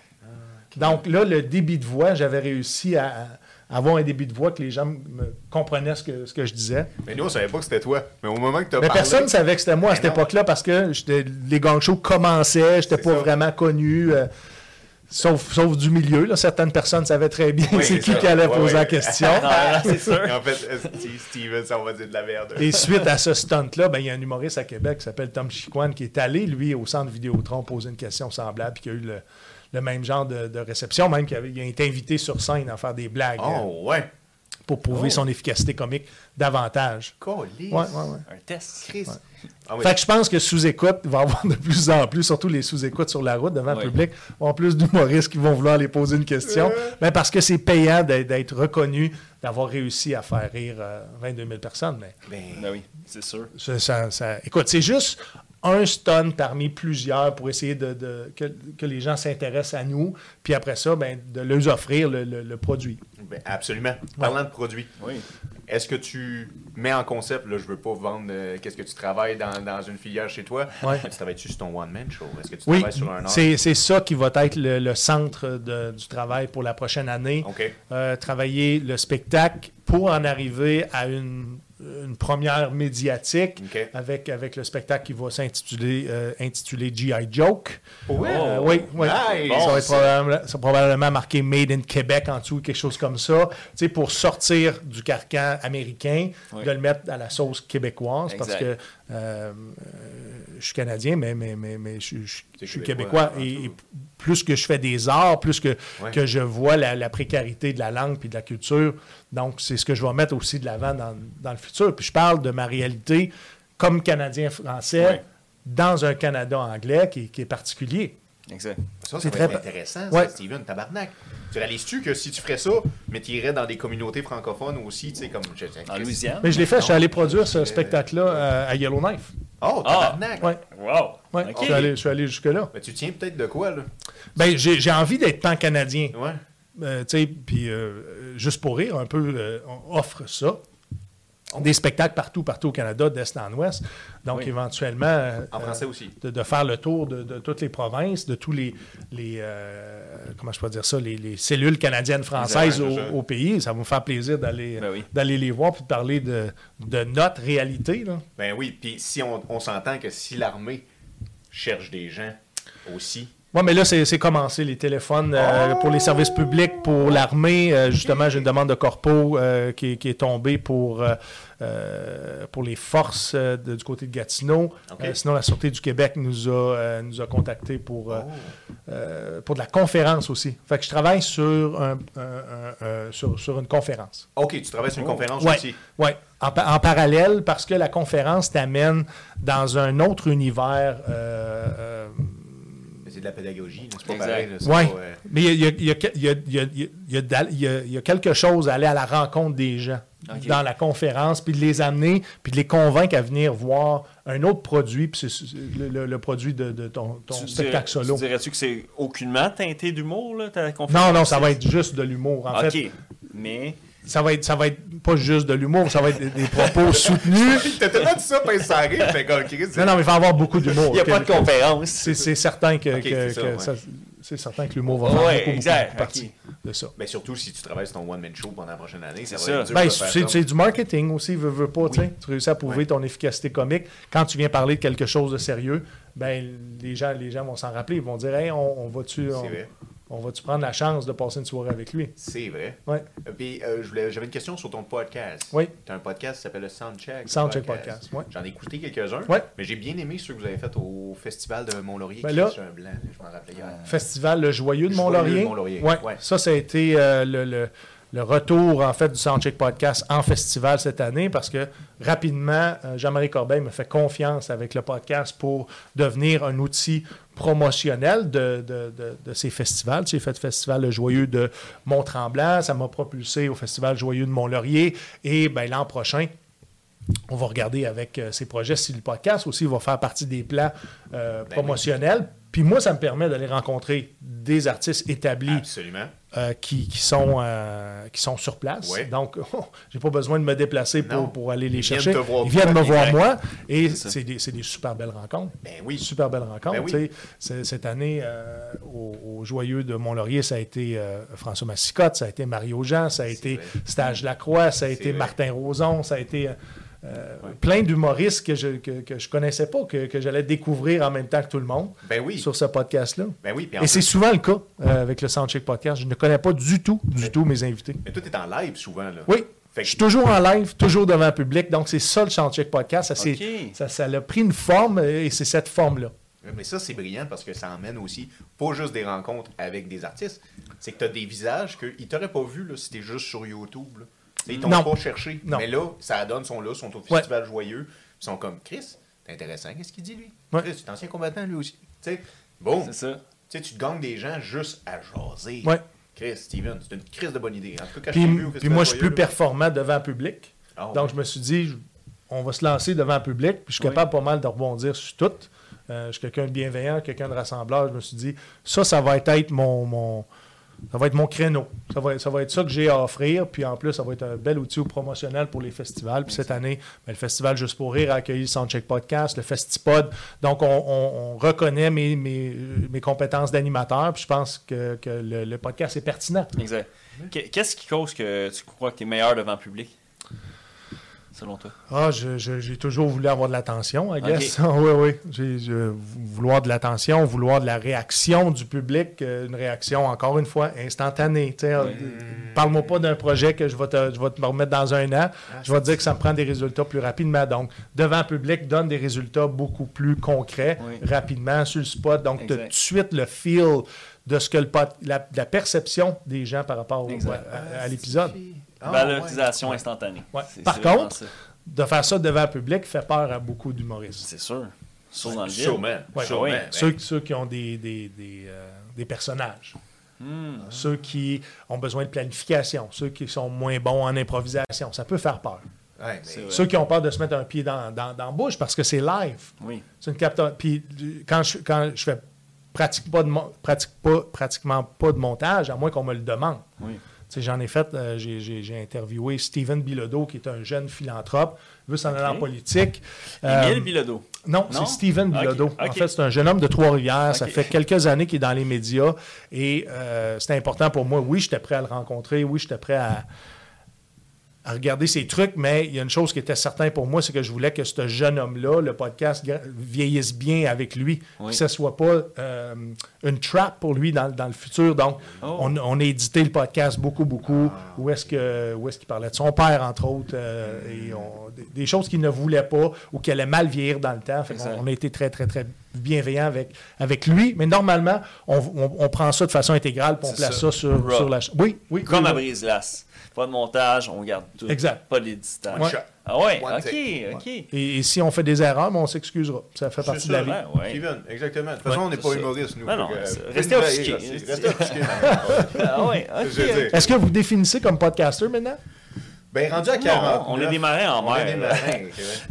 Donc là, le débit de voix, j'avais réussi à, à avoir un débit de voix que les gens me comprenaient ce que, ce que je disais. Mais nous, on savait pas que c'était toi. Mais au moment que t'as Mais parlé... personne ne savait que c'était moi à Mais cette époque-là parce que j'étais- les gang shows commençaient, j'étais C'est pas ça. vraiment connu. euh. Sauf, sauf du milieu. Là. Certaines personnes savaient très bien Oui, c'est qui ça. qui allait Ouais, poser ouais. la question. Ah, c'est sûr. Et en fait, euh, Steve Stevens, on va dire de la merde. Et suite à ce stunt-là, ben, il y a un humoriste à Québec qui s'appelle Tom Chiquan qui est allé, lui, au centre Vidéotron poser une question semblable puis qui a eu le, le même genre de, de réception, même qu'il a été invité sur scène à faire des blagues euh, Oh, ouais. pour prouver Oh. son efficacité comique davantage. Colisse. Ouais, ouais, ouais. Un test. Chris. Ah oui. Fait que je pense que sous-écoute va y avoir de plus en plus, surtout les sous-écoutes sur la route devant le public, vont avoir plus d'humoristes qui vont vouloir les poser une question. Ben, parce que c'est payant d'être- d'être reconnu, d'avoir réussi à faire rire euh, 22 000 personnes. Mais Ben, Ben oui, c'est sûr. ça, ça- ça- Écoute, c'est juste un stun parmi plusieurs pour essayer de, de- que, que les gens s'intéressent à nous, puis après ça, ben, de leur offrir le, le- le produit. ben, absolument. Parlant de produits, Oui. est-ce que tu mets en concept, là, je veux pas vendre euh, qu'est-ce que tu travailles dans, dans une filière chez toi, Ouais. tu travailles-tu sur ton one-man show? Est-ce que tu Oui, travailles sur un c'est c'est ça qui va être le, le centre de- du travail pour la prochaine année. OK. Euh, travailler le spectacle pour en arriver à une, une première médiatique avec, avec le spectacle qui va s'intituler euh, intitulé G.I. Joke. Ouais. Euh, oui, oui. Nice. ça, va être probablement, ça va probablement marqué Made in Québec en dessous, quelque chose comme ça. Tu sais, pour sortir du carcan américain, Oui. de le mettre à la sauce québécoise. Parce que euh, euh, je suis canadien, mais, mais, mais, mais je, je- C'est je suis québécois. Et, plus que je fais des arts, plus que, Ouais. que je vois la, la précarité de la langue puis de la culture. Donc, c'est ce que je vais mettre aussi de l'avant dans, dans le futur. Puis je parle de ma réalité comme Canadien-Français Ouais. dans un Canada anglais qui, qui est particulier. Exact. Ça, C'est très intéressant, Ouais. Steven, tabarnak. Tu réalises-tu que si tu ferais ça, mais tu irais dans des communautés francophones aussi, tu sais, comme... En Louisiane. Mais je l'ai fait, je suis allé produire ce je- spectacle-là euh, à Yellowknife. Oh, tabarnak! Ouais, Wow. ouais. OK. Je suis allé, je suis allé jusque-là. Ben, tu tiens peut-être de quoi, là? Ben, j'ai j'ai envie d'être pan-canadien. Ouais. Euh, tu sais, puis euh, juste pour rire, un peu, euh, on offre ça. Des spectacles partout, partout au Canada, d'est en ouest. Donc, Oui. éventuellement, euh, En français aussi. de, de faire le tour de, de toutes les provinces, de tous les, les euh, comment je peux dire ça, les, les cellules canadiennes françaises au, pays. Ça va me faire plaisir d'aller Ben oui. d'aller les voir puis de parler de, de notre réalité. Là. Ben oui, puis si on, on s'entend que si l'armée cherche des gens aussi, Oui, mais là, c'est commencé, les téléphones euh, pour les services publics, pour l'armée. Euh, justement, j'ai une demande de corpo euh, qui, est- qui est tombée pour, pour les forces de- du côté de Gatineau. Sinon, la Sûreté du Québec nous a, nous a contactés pour, Oh. pour de la conférence aussi. Fait que je travaille sur, un, un- un- un- sur, sur une conférence. OK, tu travailles sur une conférence Ouais, aussi. En, pa- en parallèle, parce que la conférence t'amène dans un autre univers. euh, euh, Mais C'est de la pédagogie, c'est pas Exact. pareil. Oui, pas, euh, mais il y a, il y a- il y a- il y a- il y a- il y a d'al- il y a- il y a quelque chose à aller à la rencontre des gens Ok. dans la conférence, puis de les amener, puis de les convaincre à venir voir un autre produit, puis le, le- le produit de, de ton, ton Tu spectacle dirais- solo. Tu dirais-tu que c'est aucunement teinté d'humour, là, ta conférence? Non, non, ça va être juste de l'humour. En OK. fait, Mais... ça va, être, ça va être pas juste de l'humour, ça va être des, des propos soutenus. T'as tellement dit ça, pince ça arrive, comme Chris. Non, non, mais il va y avoir beaucoup d'humour. Il n'y a pas de conférence. C'est certain que, c'est ça, que ouais. ça- c'est certain que l'humour va faire Ouais, beaucoup, beaucoup, exact, beaucoup partie de ça. Ben surtout si tu travailles sur ton one-man show pendant la prochaine année, ça va C'est être dur Ben, c'est du marketing aussi, veux, veux pas, tu sais. Tu réussis à prouver Ouais. ton efficacité comique. Quand tu viens parler de quelque chose de sérieux, ben les gens, les gens vont s'en rappeler. Ils vont dire Hey, on, on va-tu on, C'est vrai. On va-tu prendre la chance de passer une soirée avec lui? C'est vrai. Ouais. Euh, Puis euh, je voulais- j'avais une question sur ton podcast. Oui. Tu as un podcast qui s'appelle le Soundcheck. Soundcheck Podcast, ouais. J'en ai écouté quelques-uns. Ouais. Mais j'ai bien aimé ceux que vous avez fait au festival de Mont-Laurier. Ben qui là- est un blanc, je m'en rappelais hier. Festival Le Joyeux de Mont-Laurier. Mont-Laurier, Ouais. ouais. Ça, ça a été euh, le, le- le retour en fait du Soundcheck Podcast en festival cette année parce que rapidement, euh, Jean-Marie Corbeil me fait confiance avec le podcast pour devenir un outil promotionnel de, de, de- de ces festivals. J'ai fait le festival Le Joyeux de Mont-Tremblant, ça m'a propulsé au festival Joyeux de Mont-Laurier et ben, l'an prochain, on va regarder avec euh, ces projets si le podcast aussi va faire partie des plans euh, Ben promotionnels. Puis moi, ça me permet d'aller rencontrer des artistes établis Absolument. Euh, qui, qui sont, euh, qui sont sur place. Ouais. Donc, j'ai pas besoin de me déplacer pour, pour aller les Ils viennent chercher. voir Ils viennent me voir moi. Et c'est des, des super belles rencontres. Ben oui. Super belles rencontres. Ben oui. Cette année, euh, au, au Joyeux de Mont-Laurier, ça a été euh, François Massicotte, ça a été Mario Jean, ça a été vrai. Stage Lacroix, ça a été vrai. Martin Roson, ça a été euh, plein d'humoristes que je que, que je connaissais pas, que, que j'allais découvrir en même temps que tout le monde Ben oui. sur ce podcast-là. Ben oui. Et c'est souvent le cas euh, avec le Soundcheck Podcast. Je ne connais pas du tout, du tout mes invités. Mais toi, t'es en live souvent, là. Oui, Fait je suis toujours en live, toujours devant le public. Donc, c'est ça le Soundcheck Podcast. Ça, ça, ça a pris une forme euh, et c'est cette forme-là. mais ça, c'est brillant parce que ça emmène aussi pas juste des rencontres avec des artistes. C'est que t'as des visages qu'ils t'auraient pas vu là, si t'es juste sur YouTube. Là. Ils t'ont pas cherché. Non. Mais là, ça donne, sont là, sont au Ouais. festival joyeux. Ils sont comme, Chris, c'est intéressant, qu'est-ce qu'il dit lui? Ouais. Chris, c'est un ancien combattant lui aussi. T'sais, bon, C'est ça. tu sais, tu te gagnes des gens juste à jaser. Ouais. Chris, Steven, c'est une crise de bonne idée. En tout cas, quand Puis, je t'ai vu au puis moi, je suis plus là- performant devant le public. Ah, Donc, ouais. je me suis dit, je- on va se lancer devant le public. Puis, je suis Oui. capable pas mal de rebondir sur tout. Euh, je suis quelqu'un de bienveillant, quelqu'un de rassembleur. Je me suis dit, ça, ça va être mon, mon, ça va être mon créneau. Ça va, être- ça que j'ai à offrir. Puis, en plus, ça va être un bel outil promotionnel pour les festivals. Puis, cette année, ben, le Festival Juste pour Rire a accueilli le Soundcheck Podcast, le Festipod. Donc, on, on- on reconnaît mes, compétences d'animateur. Puis, je pense que, le, le podcast est pertinent. Exact. Qu- Qu'est-ce qui cause que tu crois que tu es meilleur devant le public? Selon toi? Ah, j'ai toujours voulu avoir de l'attention, I guess. oui, oui. J'ai, je- vouloir de l'attention, vouloir de la réaction du public, euh, une réaction, encore une fois, instantanée. Oui. Parle-moi pas d'un projet que je vais, te, je vais te remettre dans un an. je vais te dire que ça me prend des résultats plus rapidement. Donc, devant le public, donne des résultats beaucoup plus concrets, Oui. rapidement, sur le spot. Donc, tu as Exact. tout de suite le feel de ce que le pod- la, la perception des gens par rapport au- à, à l'épisode. Ah, Valorisation ouais. instantanée. Ouais. Par contre, ça. De faire ça devant le public fait peur à beaucoup d'humoristes. c'est sûr. Sauf dans le. Ouais. Ben, Ceux, ceux qui ont des, des, des, euh, des personnages. Hmm. Ceux qui ont besoin de planification. Ceux qui sont moins bons en improvisation. Ça peut faire peur. ouais, mais-. Ceux qui ont peur de se mettre un pied dans, dans, dans la bouche parce que c'est live. Oui. C'est une capta- Puis quand je, quand je fais pratique pas de pratique pas, pratiquement pas de montage, à moins qu'on me le demande. Oui. J'en ai fait, euh, j'ai- interviewé Steven Bilodeau, qui est un jeune philanthrope, veut s'en aller en politique. Émile Euh, Bilodeau. Non, Non? c'est Steven Bilodeau. En fait, c'est un jeune homme de Trois-Rivières. Ça fait quelques années qu'il est dans les médias et euh, c'était important pour moi. Oui, j'étais prêt à le rencontrer. Oui, j'étais prêt à, à regarder ses trucs, mais il y a une chose qui était certaine pour moi, c'est que je voulais que ce jeune homme-là, le podcast, vieillisse bien avec lui. Oui. Que ce soit pas euh, une trap pour lui dans, dans le futur. Donc, Oh. on, on a édité le podcast beaucoup, beaucoup. Où est-ce que où est-ce qu'il parlait de son père, entre autres, euh, et on- des, des choses qu'il ne voulait pas ou qui allaient mal vieillir dans le temps. Fait Exact. on a été très, très, très bienveillant avec, avec lui. Mais normalement, on, on- on prend ça de façon intégrale puis on place ça. ça, sur, sur la Oui, oui. Comme oui, à. Brise-Glace. Pas de montage, on garde tout. Exact. Pas Ouais. shot. Ah ouais, One ok, take. ok. Et, et si on fait des erreurs, ben, on s'excusera. Ça fait partie de la vie. Ouais, ouais. Steven, exactement. De toute façon, Ouais, on n'est pas humoriste, nous. Non, non, euh, restez offusqués. Restez offusqués. Ah ouais, ok. Est-ce que vous définissez comme podcaster maintenant? Ben, rendu à Non, 40. on est des marins en mer.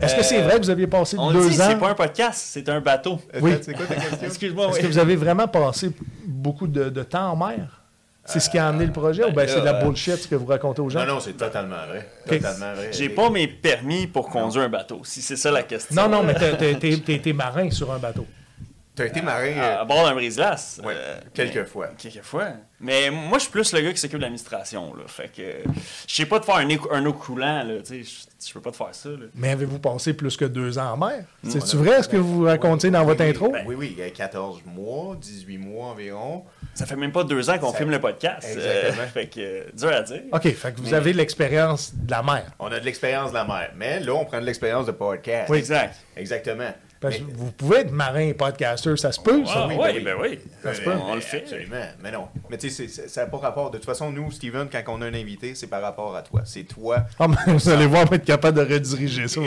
Est-ce que c'est Euh, vrai que vous aviez passé On deux dit, ans? c'est pas un podcast, c'est un bateau. Oui. Attends, C'est quoi ta question? Excuse-moi, Est-ce oui. que vous avez vraiment passé beaucoup de, de temps en mer? C'est ce qui a amené le projet ou bien ben c'est de la bullshit ce que vous racontez aux gens? Non, non, c'est totalement vrai. Totalement vrai. J'ai pas mes permis pour conduire un bateau, si c'est ça la question. Non, non, mais été marin sur un bateau. T'as été marin À, euh, à bord d'un brise-glace. ouais, euh, quelques mais- fois. Quelques fois. Mais moi, je suis plus le gars qui s'occupe de l'administration. Là. Fait que je sais pas de faire un, eau coulant. Là. Tu sais, Je je peux pas te faire ça. Là. Mais avez-vous passé plus que deux ans en mer? C'est-tu vrai ce que vous racontez dans Oui, votre oui, intro? ben Oui, oui, il y a 14 mois, 18 mois environ. Ça fait même pas deux ans qu'on Ça- filme le podcast. Exactement. Euh, fait que euh, dur à dire. OK, fait que vous Mais- avez l'expérience de la mer. On a de l'expérience de la mer. Mais là, on prend de l'expérience de podcast. Oui. Exact. Exactement. Parce que Mais- vous pouvez être marin et podcaster, ça se peut, ça? Ah, oui, oui, ben oui. ben oui. Se peut. On le fait. Absolument. Mais non. Mais tu sais, c'est- c'est- ça n'a pas rapport. De toute façon, nous, Steven, quand on a un invité, c'est par rapport à toi. C'est toi. Ah, mais vous allez voir, on va être capable de rediriger ça.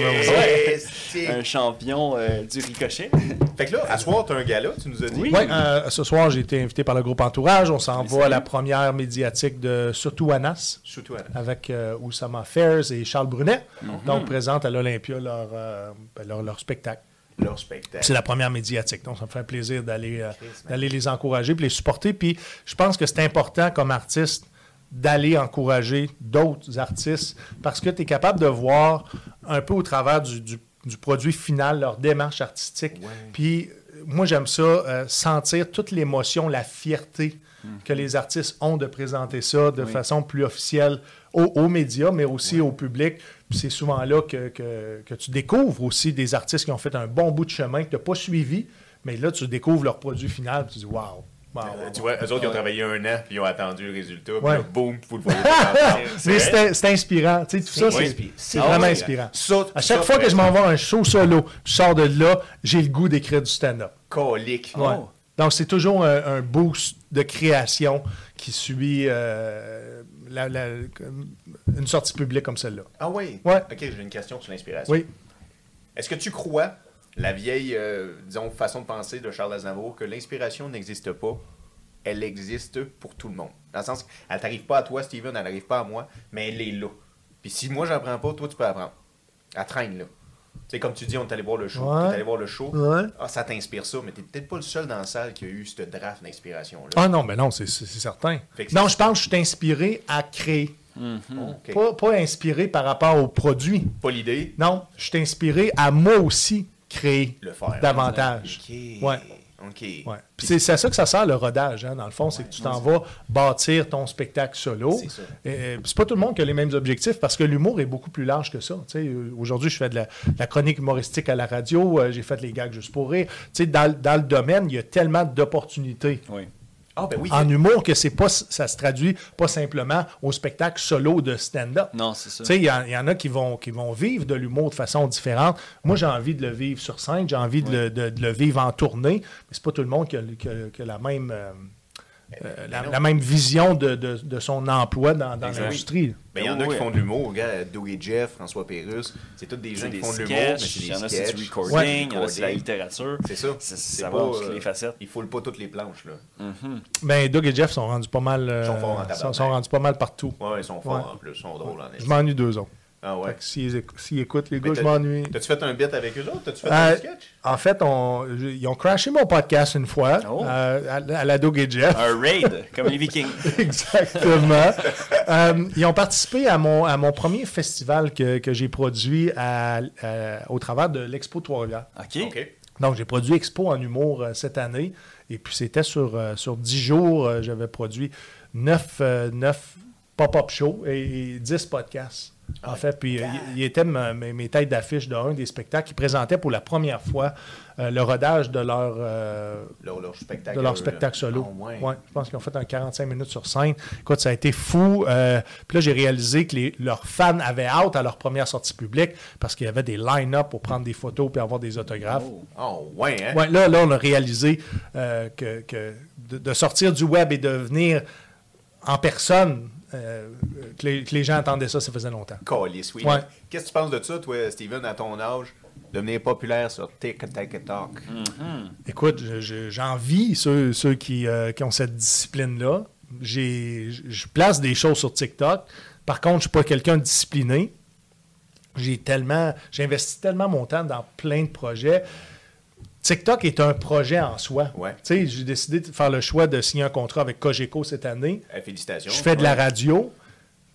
c'est- Un champion euh, du ricochet. Fait que là, à soir, tu as un gala, tu nous as dit. Oui. Euh, ce soir, j'ai été invité par le groupe Entourage. On s'en va à la première médiatique de Surtout Anas Surtout Anna. avec euh, Oussama Fairs et Charles Brunet. Mhm. Donc, présentent à l'Olympia leur, euh, ben, leur, leur spectacle. Leur spectacle. C'est la première médiatique. Donc, ça me fait plaisir d'aller euh, d'aller les encourager puis les supporter. Puis, je pense que c'est important comme artiste d'aller encourager d'autres artistes parce que tu es capable de voir un peu au travers du, du- du produit final leur démarche artistique. Ouais. Puis, moi, j'aime ça, euh, sentir toute l'émotion, la fierté que les artistes ont de présenter ça de Oui. façon plus officielle aux, aux médias, mais aussi au public. C'est souvent là que, que- que tu découvres aussi des artistes qui ont fait un bon bout de chemin que tu n'as pas suivi, mais là, tu découvres leur produit final, puis tu dis Waouh! wow, wow, Euh, Tu wow. vois, eux autres, ils ont travaillé un an, puis ils ont attendu le résultat, puis Ouais. là, boum, vous le voyez. Mais c'est c'est inspirant. Tu sais, tout ça, C'est Ah vraiment inspirant. Ça, À chaque ça, fois que je m'en vais à un show solo, je sors de là, j'ai le goût d'écrire du stand-up. Colique. Oh. Donc, c'est toujours un, un boost de création qui suit euh, la- la- une sortie publique comme celle-là. Ah oui? Ouais. Ok, j'ai une question sur l'inspiration. Oui. Est-ce que tu crois, la vieille, euh, disons, façon de penser de Charles Aznavour, que l'inspiration n'existe pas, elle existe pour tout le monde? Dans le sens qu'elle t'arrive pas à toi, Steven, elle n'arrive pas à moi, mais elle est là. Puis si moi, j'apprends pas, toi, tu peux apprendre. Elle traîne là. Tu sais, comme tu dis, on est allé voir le show. Ouais. Tu es allé voir le show. Ouais. Ah, ça t'inspire ça, mais t'es peut-être pas le seul dans la salle qui a eu ce draft d'inspiration-là. Ah non, mais non, c'est c'est- c'est certain. Non, je pense que je suis inspiré à créer. Ok. Pas, pas inspiré par rapport au produit. Pas l'idée, Non, je suis inspiré à moi aussi créer le faire. davantage. Ouais. Ok. Ouais. Puis C'est à ça que ça sert le rodage, hein, dans le fond, c'est que tu t'en vas bâtir ton spectacle solo. C'est ça. Et, c'est pas tout le monde qui a les mêmes objectifs parce que l'humour est beaucoup plus large que ça. Euh, Aujourd'hui, je fais de la, de la chronique humoristique à la radio, euh, j'ai fait les gags juste pour rire. Dans, le- dans le domaine, il y a tellement d'opportunités Oui. Ah, ben oui. en humour que c'est pas, ça se traduit pas simplement au spectacle solo de stand-up. Non, c'est ça. Tu sais, il y, en- il y en a qui vont, qui vont vivre de l'humour de façon différente. Moi, j'ai envie de le vivre sur scène, j'ai envie de, le, de- de le vivre en tournée, mais c'est pas tout le monde qui a, qui a- qui a la même. euh, euh, la, non. la même vision de, de- de son emploi dans, dans l'industrie. Ben, il y en a Oui, qui oui. font de l'humour. Regarde, Doug et Jeff, François Pérusse, c'est tous des gens qui font de l'humour, mais sketchs, c'est il y en des a c'est du recording, Ouais. il y en a c'est la littérature. C'est ça. C'est- C'est Ça pas, va toutes euh, les facettes. Il foule pas toutes les planches, là. Ben, Doug et Jeff sont rendus pas mal. euh, Ils sont forts en sont, tabarnak. sont rendus pas mal partout. Ouais, ils sont forts Ouais. en plus, ils sont drôles en Je m'ennuie d'eux autres. Ah ouais. S'ils éc- s'ils écoutent, les gars, je t'as- m'ennuie. T'as-tu fait un bit avec eux autres? T'as-tu fait Euh, un sketch? En fait, on- ils ont crashé mon podcast une fois Oh. euh, à, à la Doug et Jeff. Un raid, comme les Vikings. Exactement. Euh, ils ont participé à mon, à mon premier festival que, que j'ai produit à- au travers de l'Expo Trois-Rivières. OK. OK. Donc, j'ai produit Expo en humour euh, cette année. Et puis, c'était sur, euh, sur 10 jours. euh, J'avais produit 9, pop-up shows et, et 10 podcasts. En fait, puis euh, il était mes, mes têtes d'affiche d'un des spectacles qui présentaient pour la première fois euh, le rodage de leur, euh, Leur, leur spectacle. de leur spectacle solo. Ouais. Ouais, je pense qu'ils ont fait un 45 minutes sur scène. Écoute, ça a été fou. Euh, puis là, j'ai réalisé que les- leurs fans avaient hâte à leur première sortie publique parce qu'il y avait des line-up pour prendre des photos puis avoir des autographes. Oh. Oh, ouais, hein? Ouais, là, là, on a réalisé que, que de, de sortir du web et de venir en personne, euh, que, les, que les gens attendaient ça, ça faisait longtemps. Calice, oui. Ouais. Qu'est-ce que tu penses de ça, toi, Steven, à ton âge? Devenir populaire sur TikTok. Écoute, je- je- j'envie ceux, ceux qui, euh, qui ont cette discipline-là. J'ai- Je place des choses sur TikTok. Par contre, je ne suis pas quelqu'un de discipliné. J'ai tellement, j'investis tellement mon temps dans plein de projets. TikTok est un projet en soi. Ouais. J'ai décidé de faire le choix de signer un contrat avec Cogeco cette année. Eh, félicitations. Je fais de la radio.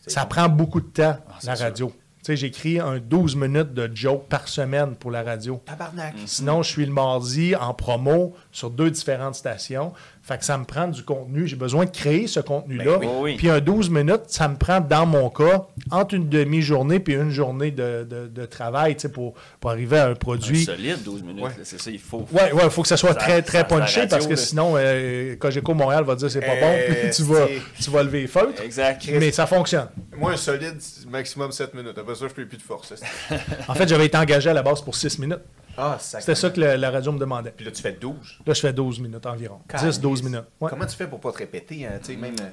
Ça bon. prend beaucoup de temps, c'est la radio. J'écris un 12 minutes de joke par semaine pour la radio. Tabarnak. Sinon, je suis le mardi en promo sur deux différentes stations. Fait que ça me prend du contenu. J'ai besoin de créer ce contenu-là. Ben oui. Oui. Puis un 12 minutes, ça me prend, dans mon cas, entre une demi-journée puis une journée de, de- de travail tu sais, pour, pour arriver à un Un produit. solide 12 minutes, Ouais. c'est ça, il faut. Ouais, ouais, il faut que ça soit Ça- très, très ça- punché radio, parce que là. sinon, euh, Cogeco Montréal va dire c'est pas Euh, bon, puis tu vas, tu vas lever les feutres. Exact. Mais ça fonctionne. Moi, un solide, maximum 7 minutes. Après ça, je peux plus de force. En fait, j'avais été engagé à la base pour 6 minutes. Ah. C'était ça que la, la radio me demandait. Puis là, tu fais 12. Là, je fais 12 minutes environ. 10-12 minutes. Ouais. Comment tu fais pour pas te répéter, hein? Même. euh,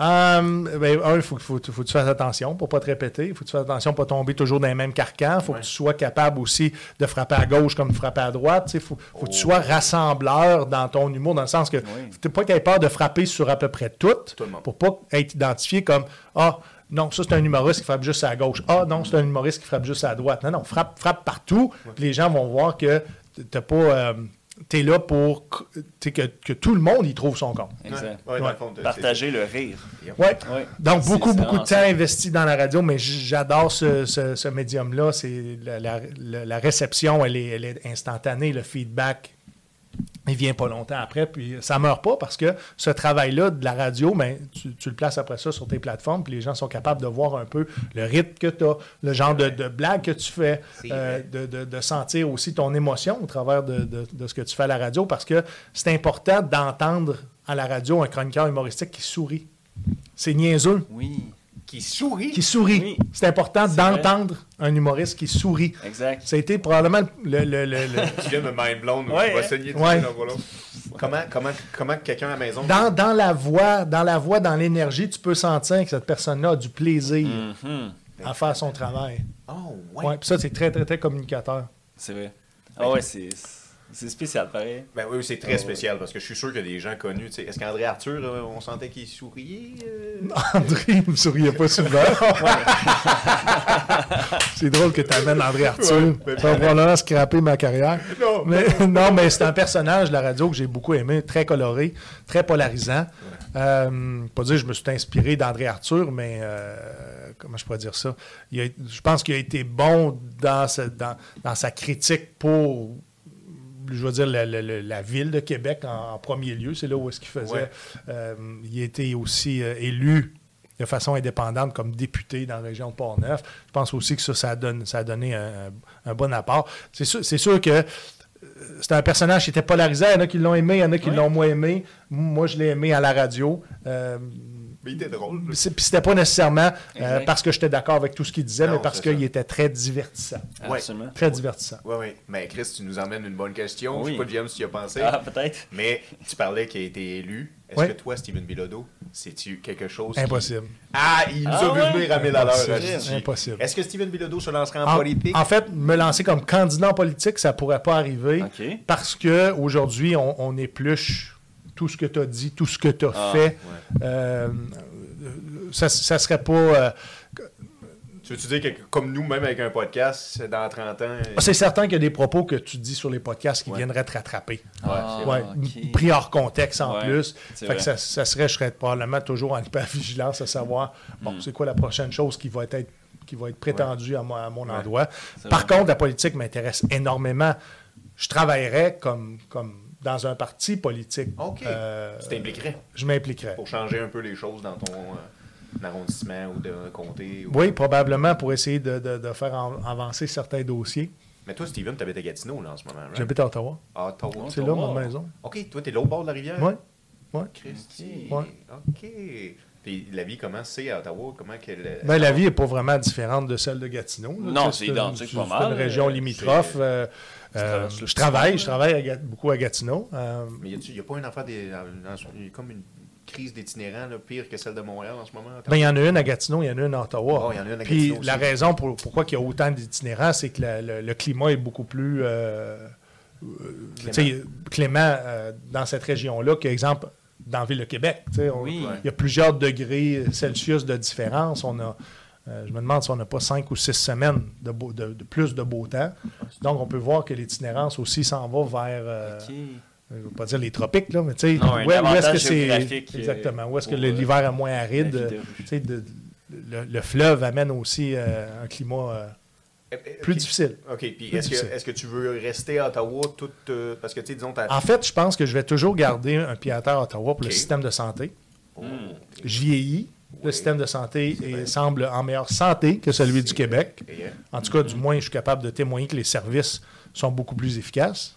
Euh, ben, un, il faut, faut, faut que tu fasses attention pour pas te répéter. Il faut que tu fasses attention pour pas tomber toujours dans les mêmes carcans. Il faut Ouais. que tu sois capable aussi de frapper à gauche comme de frapper à droite. Il faut, faut que tu Oh. sois rassembleur dans ton humour, dans le sens que Oui. tu pas que tu peur de frapper sur à peu près tout, pour pas être identifié comme Ah, non, ça c'est un humoriste qui frappe juste à gauche. Ah, non, c'est un humoriste qui frappe juste à droite. Non, non, frappe, frappe partout. Les gens vont voir que t'as pas. euh, T'es là pour que, que, que tout le monde y trouve son compte. Exact. Ouais, Ouais. fond, Partager le rire. Ouais. Ouais. Donc, beaucoup, beaucoup de temps ça. investi dans la radio, mais j- j'adore ce, ce- ce médium-là. C'est la, la- la- la réception, elle est, elle est instantanée. Le feedback il vient pas longtemps après, puis ça meurt pas parce que ce travail-là de la radio, ben, tu, tu le places après ça sur tes plateformes, puis les gens sont capables de voir un peu le rythme que tu as, le genre de, de blague que tu fais, euh, de, de- de sentir aussi ton émotion au travers de ce que tu fais à la radio, parce que c'est important d'entendre à la radio un chroniqueur humoristique qui sourit. C'est niaiseux, Oui, Qui sourit. qui sourit. Oui. C'est important C'est d'entendre un humoriste qui sourit. exact. Ça a été probablement le- le- le- le, Tu viens de mind blown. Ouais, vais hein. saigner du Ouais. Comment, comment, comment quelqu'un à la maison. dans, dans la voix, dans la voix, dans l'énergie, tu peux sentir que cette personne-là a du plaisir Mhm. à faire son travail. Oh, ouais. Ouais, puis ça, c'est très, très, très communicateur. C'est vrai. Ah ouais, c'est c'est spécial, pareil. Ben oui, c'est très spécial parce que je suis sûr qu'il y a des gens connus. tu sais. Est-ce qu'André Arthur, euh, on sentait qu'il souriait euh? André, il me souriait pas souvent. c'est drôle que tu amènes André Arthur. Ouais, ça va probablement scraper ma carrière. Non. Mais, non, mais c'est un personnage de la radio que j'ai beaucoup aimé, très coloré, très polarisant. Euh, pas dire que je me suis inspiré d'André Arthur, mais euh, comment je pourrais dire ça? Il a- je pense qu'il a été bon dans, ce- dans, dans sa critique pour je veux dire, la, la- la- la ville de Québec en, en premier lieu. C'est là où est-ce qu'il faisait. Ouais. Euh, il a été aussi euh, élu de façon indépendante comme député dans la région de Port-Neuf. Je pense aussi que ça, ça, donne, ça a donné un, un bon apport. C'est sûr, sûr que euh, c'est un personnage qui était polarisé. Il y en a qui l'ont aimé, il y en a qui Ouais. l'ont moins aimé. Moi, je l'ai aimé à la radio. Euh, Mais il était drôle. Puis c'était pas nécessairement euh, Exact. parce que j'étais d'accord avec tout ce qu'il disait, Non, mais parce qu'il était très divertissant. Ouais. Absolument. Très divertissant. Oui, oui. Mais Chris, tu nous emmènes une bonne question. Je Oui. sais pas, James, si tu as pensé. Ah, peut-être. Mais tu parlais qu'il a été élu. Est-ce Ouais. que toi, Steven Bilodeau, c'est-tu quelque chose qui- Impossible. Ah, il nous Ah a vu ouais? venir à 1000 à l'heure. Impossible. Est-ce que Steven Bilodeau se lancerait en, En, politique? en fait, me lancer comme candidat en politique, ça pourrait pas arriver OK. parce que aujourd'hui, on, on épluche tout ce que tu as dit, tout ce que tu as Ah, fait. Euh, ça, ça serait pas. euh, Tu veux-tu dire que comme nous, même avec un podcast, dans 30 ans... c'est certain qu'il y a des propos que tu dis sur les podcasts qui Ouais. viendraient te rattraper. Ah, Ouais. Pris hors contexte en Ouais, plus. Fait que ça, ça serait, je serais probablement toujours en hyper-vigilance à savoir, bon, Mm. c'est quoi la prochaine chose qui va être, qui va être prétendue à, mon- à mon Ouais. endroit. C'est Par vrai. contre, la politique m'intéresse énormément. Je travaillerais comme, comme dans un parti politique. OK. Euh, tu t'impliquerais je m'impliquerais. pour changer un peu les choses dans ton euh, arrondissement ou de comté. ou- Oui, probablement pour essayer de, de- de faire en- avancer certains dossiers. Mais toi, Steven, t'habites à Gatineau, là, en ce moment, right? J'habite à Ottawa. Ah, Ottawa. C'est là ma maison. OK, toi, t'es l'autre bord de la rivière? Oui. Ouais. Christy. Ouais. OK. Puis la vie, comment c'est à Ottawa? Comment qu'elle... Ben, la vie n'est pas vraiment différente de celle de Gatineau. là. Non, Tu c'est identique c'est- pas c'est mal. une région limitrophe. c'est- euh, Tu euh, je travaille, je travaille à beaucoup à Gatineau. euh, Mais il n'y a, pas une affaire des... Il y a comme une crise d'itinérants, pire que celle de Montréal en ce moment. Ben, il y en a une à Gatineau, il y en a une à Ottawa. Oh, il y en a une à Puis Gatineau la aussi. raison pour, pourquoi il y a autant d'itinérants, c'est que la- le, le climat est beaucoup plus euh, euh, tu sais, clément euh, dans cette région-là qu'exemple dans la ville de Québec. On- Oui. Il y a plusieurs degrés Celsius de différence. On a, euh, je me demande si on n'a pas cinq ou six semaines de, beau- de- de plus de beau temps. Donc, on peut voir que l'itinérance aussi s'en va vers, euh, je ne veux pas dire les tropiques, là, mais tu sais, où, où est-ce que c'est. euh, Exactement. Où est-ce que euh, l'hiver est moins aride? de le, le fleuve amène aussi euh, un climat euh, Eh, eh, plus difficile. OK, puis est-ce que, tu veux rester à Ottawa toute... euh, parce que, tu sais, disons... En fait, je pense que je vais toujours garder un pied à terre à Ottawa pour le système de santé. Oh, Je vieillis. Le système de santé est- semble en meilleure santé que celui du Québec. En tout cas, du moins, je suis capable de témoigner que les services sont beaucoup plus efficaces.